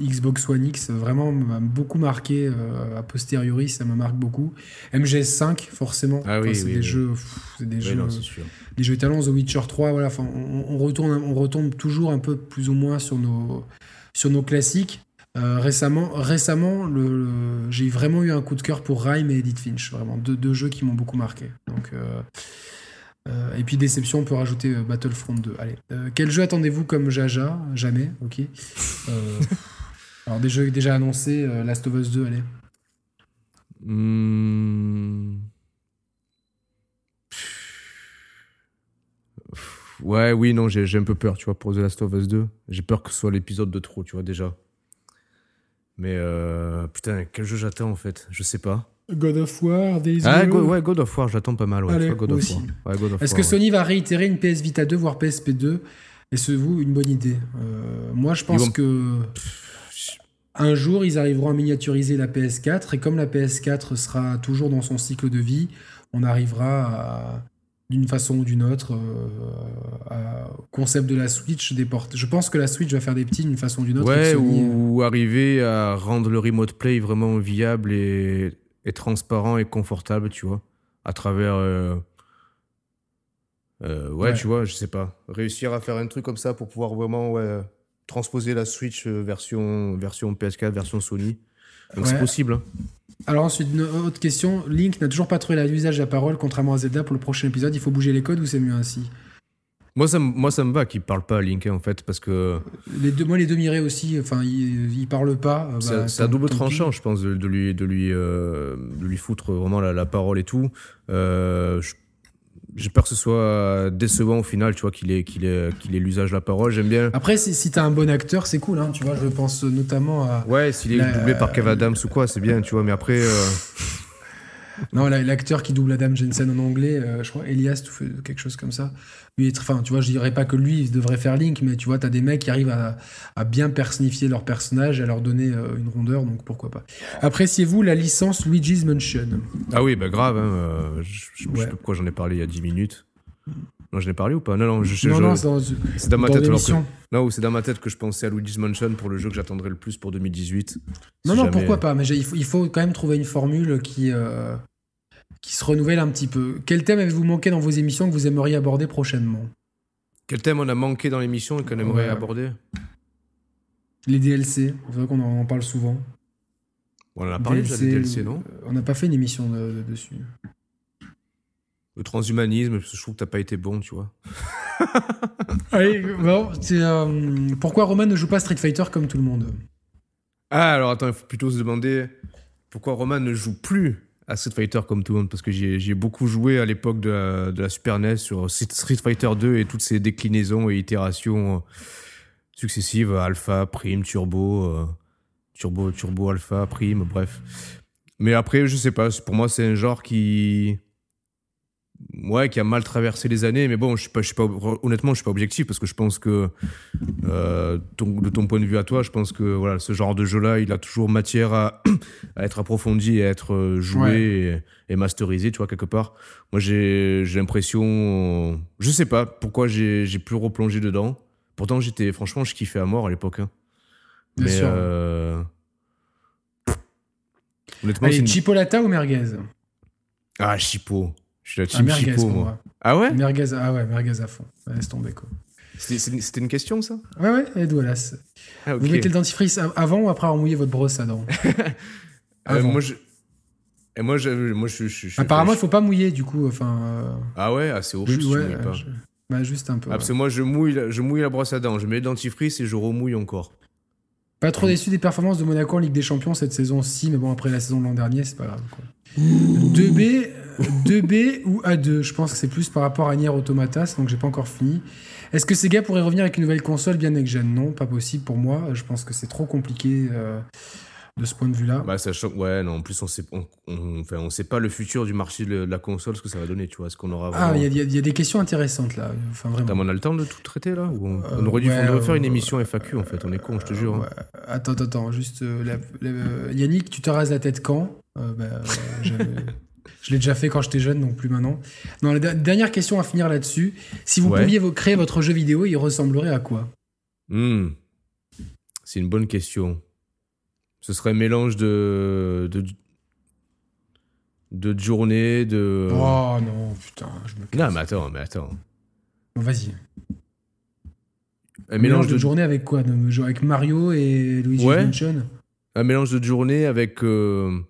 Xbox One X, vraiment m'a beaucoup marqué. a posteriori, ça me marque beaucoup. MGS5, forcément. Ah oui, c'est oui, des oui. jeux, pff, des jeux, non, des jeux talents. The Witcher 3, voilà. Enfin, on, on retourne, on retombe toujours un peu plus ou moins sur nos, sur nos classiques. Euh, récemment, récemment le, le- j'ai vraiment eu un coup de cœur pour Rhyme et Edith Finch, vraiment deux, deux jeux qui m'ont beaucoup marqué. Donc, euh, euh, et puis déception, on peut rajouter Battlefront 2. Allez, quel jeu attendez-vous comme Jaja? Jamais, ok. <laughs> Alors des jeux déjà annoncés, Last of Us 2, allez. Hmm. Ouais, oui, non, j'ai j'ai un peu peur, tu vois, pour The Last of Us 2. J'ai peur que ce soit l'épisode de trop, tu vois, déjà. Mais euh, putain, quel jeu j'attends en fait Je sais pas. God of War, Days Ah, Gone. Go- ouais, God of War, j'attends pas mal, ouais. Allez, tu vois, God moi of aussi. War. Ouais, God of Est-ce War, que ouais. Sony va réitérer une PS Vita 2, voire PSP 2 Est-ce vous une bonne idée Euh, Moi, je pense vont- que un jour, ils arriveront à miniaturiser la PS4 et comme la PS4 sera toujours dans son cycle de vie, on arrivera à- d'une façon ou d'une autre euh, au concept de la Switch des portes. Je pense que la Switch va faire des petits d'une façon ou d'une autre. Ouais, euh, ou arriver à rendre le remote play vraiment viable et, et transparent et confortable, tu vois, à travers. euh, euh, ouais, Ouais. tu vois, je sais pas. Réussir à faire un truc comme ça pour pouvoir vraiment ouais, transposer la Switch euh, version, version PS4, version Sony. Donc c'est possible. hein. Alors ensuite, une autre question. Link n'a toujours pas trouvé l'usage de la parole, contrairement à Zelda pour le prochain épisode. Il faut bouger les codes ou c'est mieux ainsi? Moi, ça, me- moi, ça me va qu'il parle pas à Link, en fait, parce que les deux, Moi, les deux mirés aussi, enfin, ils, ils parlent pas. euh, c'est bah, c'est à tant- double tranchant, je pense, de, de lui, de, lui, euh, de lui foutre vraiment la, la parole et tout. Euh, je- J'ai peur que ce soit décevant au final, tu vois, qu'il ait, qu'il ait, qu'il ait l'usage de la parole. J'aime bien. Après, si, si t'as un bon acteur, c'est cool, hein, tu vois. Je pense notamment à. Ouais, s'il est La- doublé par Kev Adams ou quoi, c'est bien, tu vois, mais après. euh, Non, la- l'acteur qui double Adam Jensen en anglais, euh, je crois, Elias, quelque chose comme ça. Lui enfin, tu vois, je dirais pas que lui il devrait faire Link, mais tu vois, t'as des mecs qui arrivent à, à bien personnifier leur personnage, à leur donner euh, une rondeur, donc pourquoi pas. Appréciez-vous la licence Luigi's Mansion? Ah oui, bah grave, hein, euh, je, je- sais pas pourquoi j'en ai parlé il y a 10 minutes. Non, je l'ai parlé ou pas? Non, non, je, Non, je- non, c'est dans, c'est dans ma dans tête. alors que-. Non, c'est dans ma tête que je pensais à Luigi's Mansion pour le jeu que j'attendrai le plus pour 2018. Non, Si non, jamais- pourquoi pas, mais il faut, il faut quand même trouver une formule qui, euh, qui se renouvelle un petit peu. Quel thème avez-vous manqué dans vos émissions que vous aimeriez aborder prochainement? Quel thème on a manqué dans l'émission et qu'on aimerait Ouais. aborder? Les DLC, c'est vrai qu'on en, parle souvent. On en a parlé déjà des DLC, non? euh, On n'a pas fait une émission de- de- dessus. Le transhumanisme, je trouve que t'as pas été bon, tu vois. <laughs> Allez, bon, euh, pourquoi Roman ne joue pas Street Fighter comme tout le monde? Ah, alors attends, il faut plutôt se demander pourquoi Roman ne joue plus Street Fighter comme tout le monde, parce que j'y ai, j'y ai beaucoup joué à l'époque de, la- de la Super NES sur Street Fighter 2 et toutes ses déclinaisons et itérations euh, successives, Alpha, Prime, Turbo, euh, Turbo, Turbo, Alpha, Prime, bref. Mais après, je sais pas. Pour moi, c'est un genre qui. Ouais, qui a mal traversé les années. Mais bon, je suis pas, je suis pas, honnêtement, je suis pas objectif parce que je pense que, euh, de ton point de vue à toi, je pense que voilà, ce genre de jeu-là, il a toujours matière à, <clears throat> à être approfondi et à être euh, joué et, masterisé, tu vois, quelque part. Moi, j'ai l'impression. Je sais pas pourquoi j'ai plus replongé dedans. Pourtant, j'étais, franchement, je kiffais à mort à l'époque. Hein. Mais. Euh, Honnêtement, Allez, chipolata ou merguez? Ah, chipo. Je suis la team ah, chipo, moi. Ah ouais Merguez, ah ouais, merguez à fond. Laisse tomber, quoi. C'était une question, ça? Ouais, ouais, Ed Wallace. Ah, Vous mettez le dentifrice avant ou après avoir mouillé votre brosse à dents <laughs> euh, Moi, je... Et moi, je, moi, je, je, Apparemment, il faut pas mouiller, du coup. Enfin. Euh, Ah ouais, ah, c'est horrible. Ouais, pas. Bah, juste un peu. Ah, parce que moi, je mouille, je mouille la brosse à dents, je mets le dentifrice et je remouille encore. Pas trop déçu des performances de Monaco en Ligue des Champions cette saison-ci, mais bon, après la saison de l'an dernier, c'est pas grave. 2B, 2B ou A2 Je pense que c'est plus par rapport à Nier Automata, donc j'ai pas encore fini. Est-ce que Sega pourrait revenir avec une nouvelle console bien next-gen Non, pas possible pour moi. Je pense que c'est trop compliqué. Euh, de ce point de vue-là. Bah, sachant, ouais, non, en plus, on sait, on, enfin, on sait pas le futur du marché de la console, ce que ça va donner, tu vois. ce qu'on aura Ah, il y, a des questions intéressantes là. Enfin, vraiment. on a le temps de tout traiter là on, euh, aurait dû faire une émission FAQ en fait, on est con, je te jure. Hein. Attends, attends, juste. Euh, euh, Yannick, tu te rases la tête quand? Bah, <laughs> Je l'ai déjà fait quand j'étais jeune, donc plus maintenant. Non, la dernière question à finir là-dessus. Si vous pouviez créer votre jeu vidéo, il ressemblerait à quoi? Hmm. C'est une bonne question. Ce serait un mélange de, de, de journée, de. Oh non, putain, je me casse. Non, mais attends, mais attends. Bon, vas-y. Un mélange, de... journée avec quoi Avec Mario et Luigi ouais. Mansion Un mélange de journée avec euh,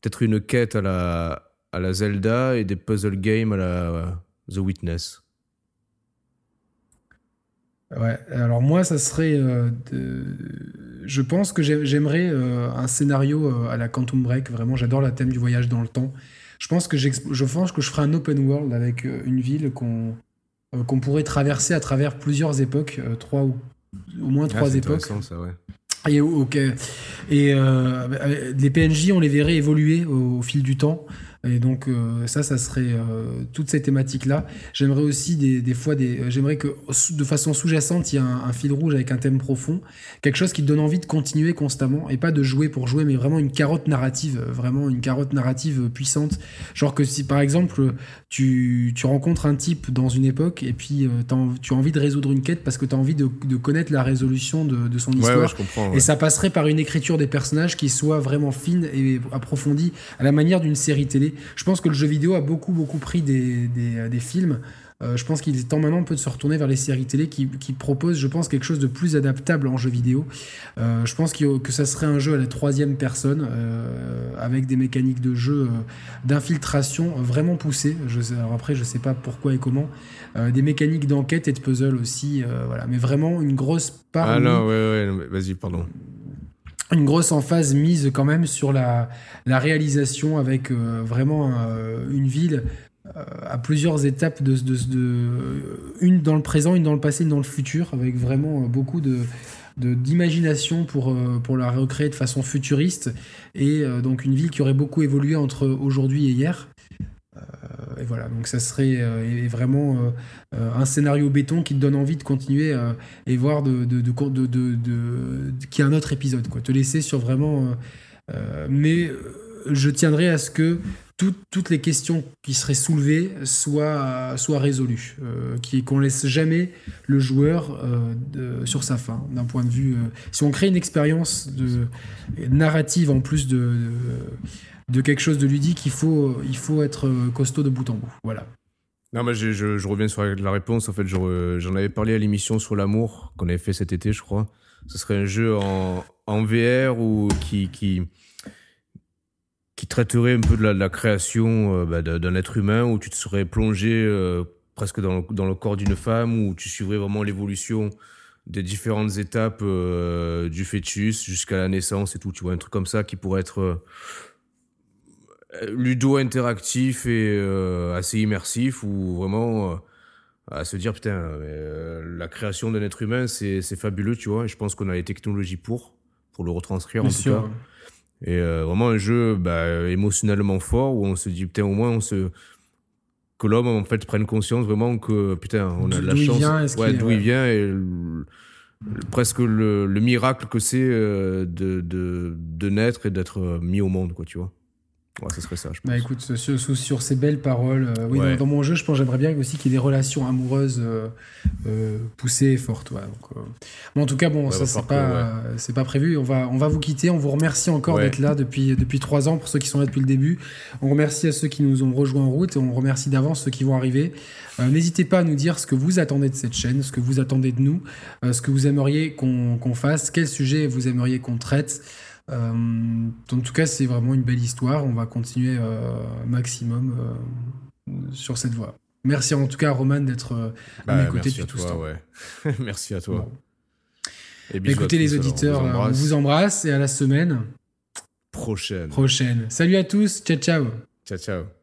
peut-être une quête à la, à la Zelda et des puzzle games à la The Witness. Ouais, alors moi, ça serait. Euh, je pense que j'aimerais euh, un scénario euh, à la Quantum Break. Vraiment, j'adore la thème du voyage dans le temps. Je pense que, je pense que je ferai un open world avec une ville qu'on qu'on pourrait traverser à travers plusieurs époques, trois ou au moins ah, trois époques. Ça, ouais. Et les PNJ, on les verrait évoluer au fil du temps. Et donc euh, ça, ça serait euh, toute ces thématiques-là. J'aimerais aussi des, des fois des, euh, j'aimerais que de façon sous-jacente, il y ait un, fil rouge avec un thème profond, quelque chose qui te donne envie de continuer constamment et pas de jouer pour jouer, mais vraiment une carotte narrative, vraiment une carotte narrative puissante. Genre que si par exemple tu, tu rencontres un type dans une époque et puis tu as envie de résoudre une quête parce que tu as envie de, de, connaître la résolution de, de son histoire. comprends, Et ça passerait par une écriture des personnages qui soit vraiment fine et approfondie à la manière d'une série télé je pense que le jeu vidéo a beaucoup, beaucoup pris des, des, films. Euh, je pense qu'il est temps maintenant un peu de se retourner vers les séries télé qui, qui proposent, je pense, quelque chose de plus adaptable en jeu vidéo. Euh, je pense que ça serait un jeu à la troisième personne, euh, avec des mécaniques de jeu d'infiltration vraiment poussées. Je alors après, je sais pas pourquoi et comment. des mécaniques d'enquête et de puzzle aussi, voilà. Mais vraiment une grosse part. Ah non, ouais, ouais, vas-y, pardon une grosse emphase mise quand même sur la, réalisation avec euh, vraiment euh, une ville euh, à plusieurs étapes une dans le présent, une dans le passé, une dans le futur, avec vraiment beaucoup d'imagination pour, pour la recréer de façon futuriste. Et donc une ville qui aurait beaucoup évolué entre aujourd'hui et hier et voilà, donc ça serait euh, vraiment euh, euh, un scénario béton qui te donne envie de continuer et voir de, de, de, qu'il y a un autre épisode, quoi. Te laisser sur vraiment. mais je tiendrai à ce que toutes les questions qui seraient soulevées soient, résolues, qu'on laisse jamais le joueur sur sa fin, d'un point de vue. si on crée une expérience narrative en plus de quelque chose de ludique, il faut, il faut être costaud de bout en bout. Voilà. Non, mais je, je, reviens sur la réponse. En fait, j'en avais parlé à l'émission sur l'amour qu'on avait fait cet été, je crois. Ce serait un jeu en, en VR ou qui, qui, qui traiterait un peu de la, création euh, bah, d'un être humain, où tu te serais plongé euh, presque dans le, dans le corps d'une femme, où tu suivrais vraiment l'évolution des différentes étapes euh, du fœtus jusqu'à la naissance et tout. Tu vois, un truc comme ça qui pourrait être ludo interactif et euh, assez immersif où vraiment euh, à se dire putain euh, la création d'un être humain c'est fabuleux tu vois. Et je pense qu'on a les technologies pour pour le retranscrire en tout cas. Et euh, vraiment un jeu bah, émotionnellement fort où on se dit, putain, au moins, on se que l'homme en fait prenne conscience vraiment que putain on a de la chance. ouais, d'où il vient et presque le, le, miracle que c'est de, de, de naître et d'être mis au monde quoi tu vois Ouais, ce serait ça, je bah, pense. Bah écoute, sur, sur, ces belles paroles, euh, oui, dans, mon jeu, je pense j'aimerais bien aussi qu'il y ait des relations amoureuses euh, euh poussées et fortes. Ouais, donc, bon, en tout cas, bon, ça, c'est pas, c'est pas prévu. On va, on va vous quitter. On vous remercie encore d'être là depuis, depuis trois ans pour ceux qui sont là depuis le début. On remercie à ceux qui nous ont rejoints en route et on remercie d'avance ceux qui vont arriver. N'hésitez pas à nous dire ce que vous attendez de cette chaîne, ce que vous attendez de nous, ce que vous aimeriez qu'on qu'on fasse, quel sujet vous aimeriez qu'on traite. Euh, en tout cas, c'est vraiment une belle histoire. On va continuer euh, maximum euh, sur cette voie. Merci en tout cas, Roman, d'être à bah, mes côtés depuis tout ce temps. <laughs> merci à toi. Et Écoutez les auditeurs, on vous, embrasse et à la semaine prochaine. Prochaine. Salut à tous, ciao ciao. Ciao ciao.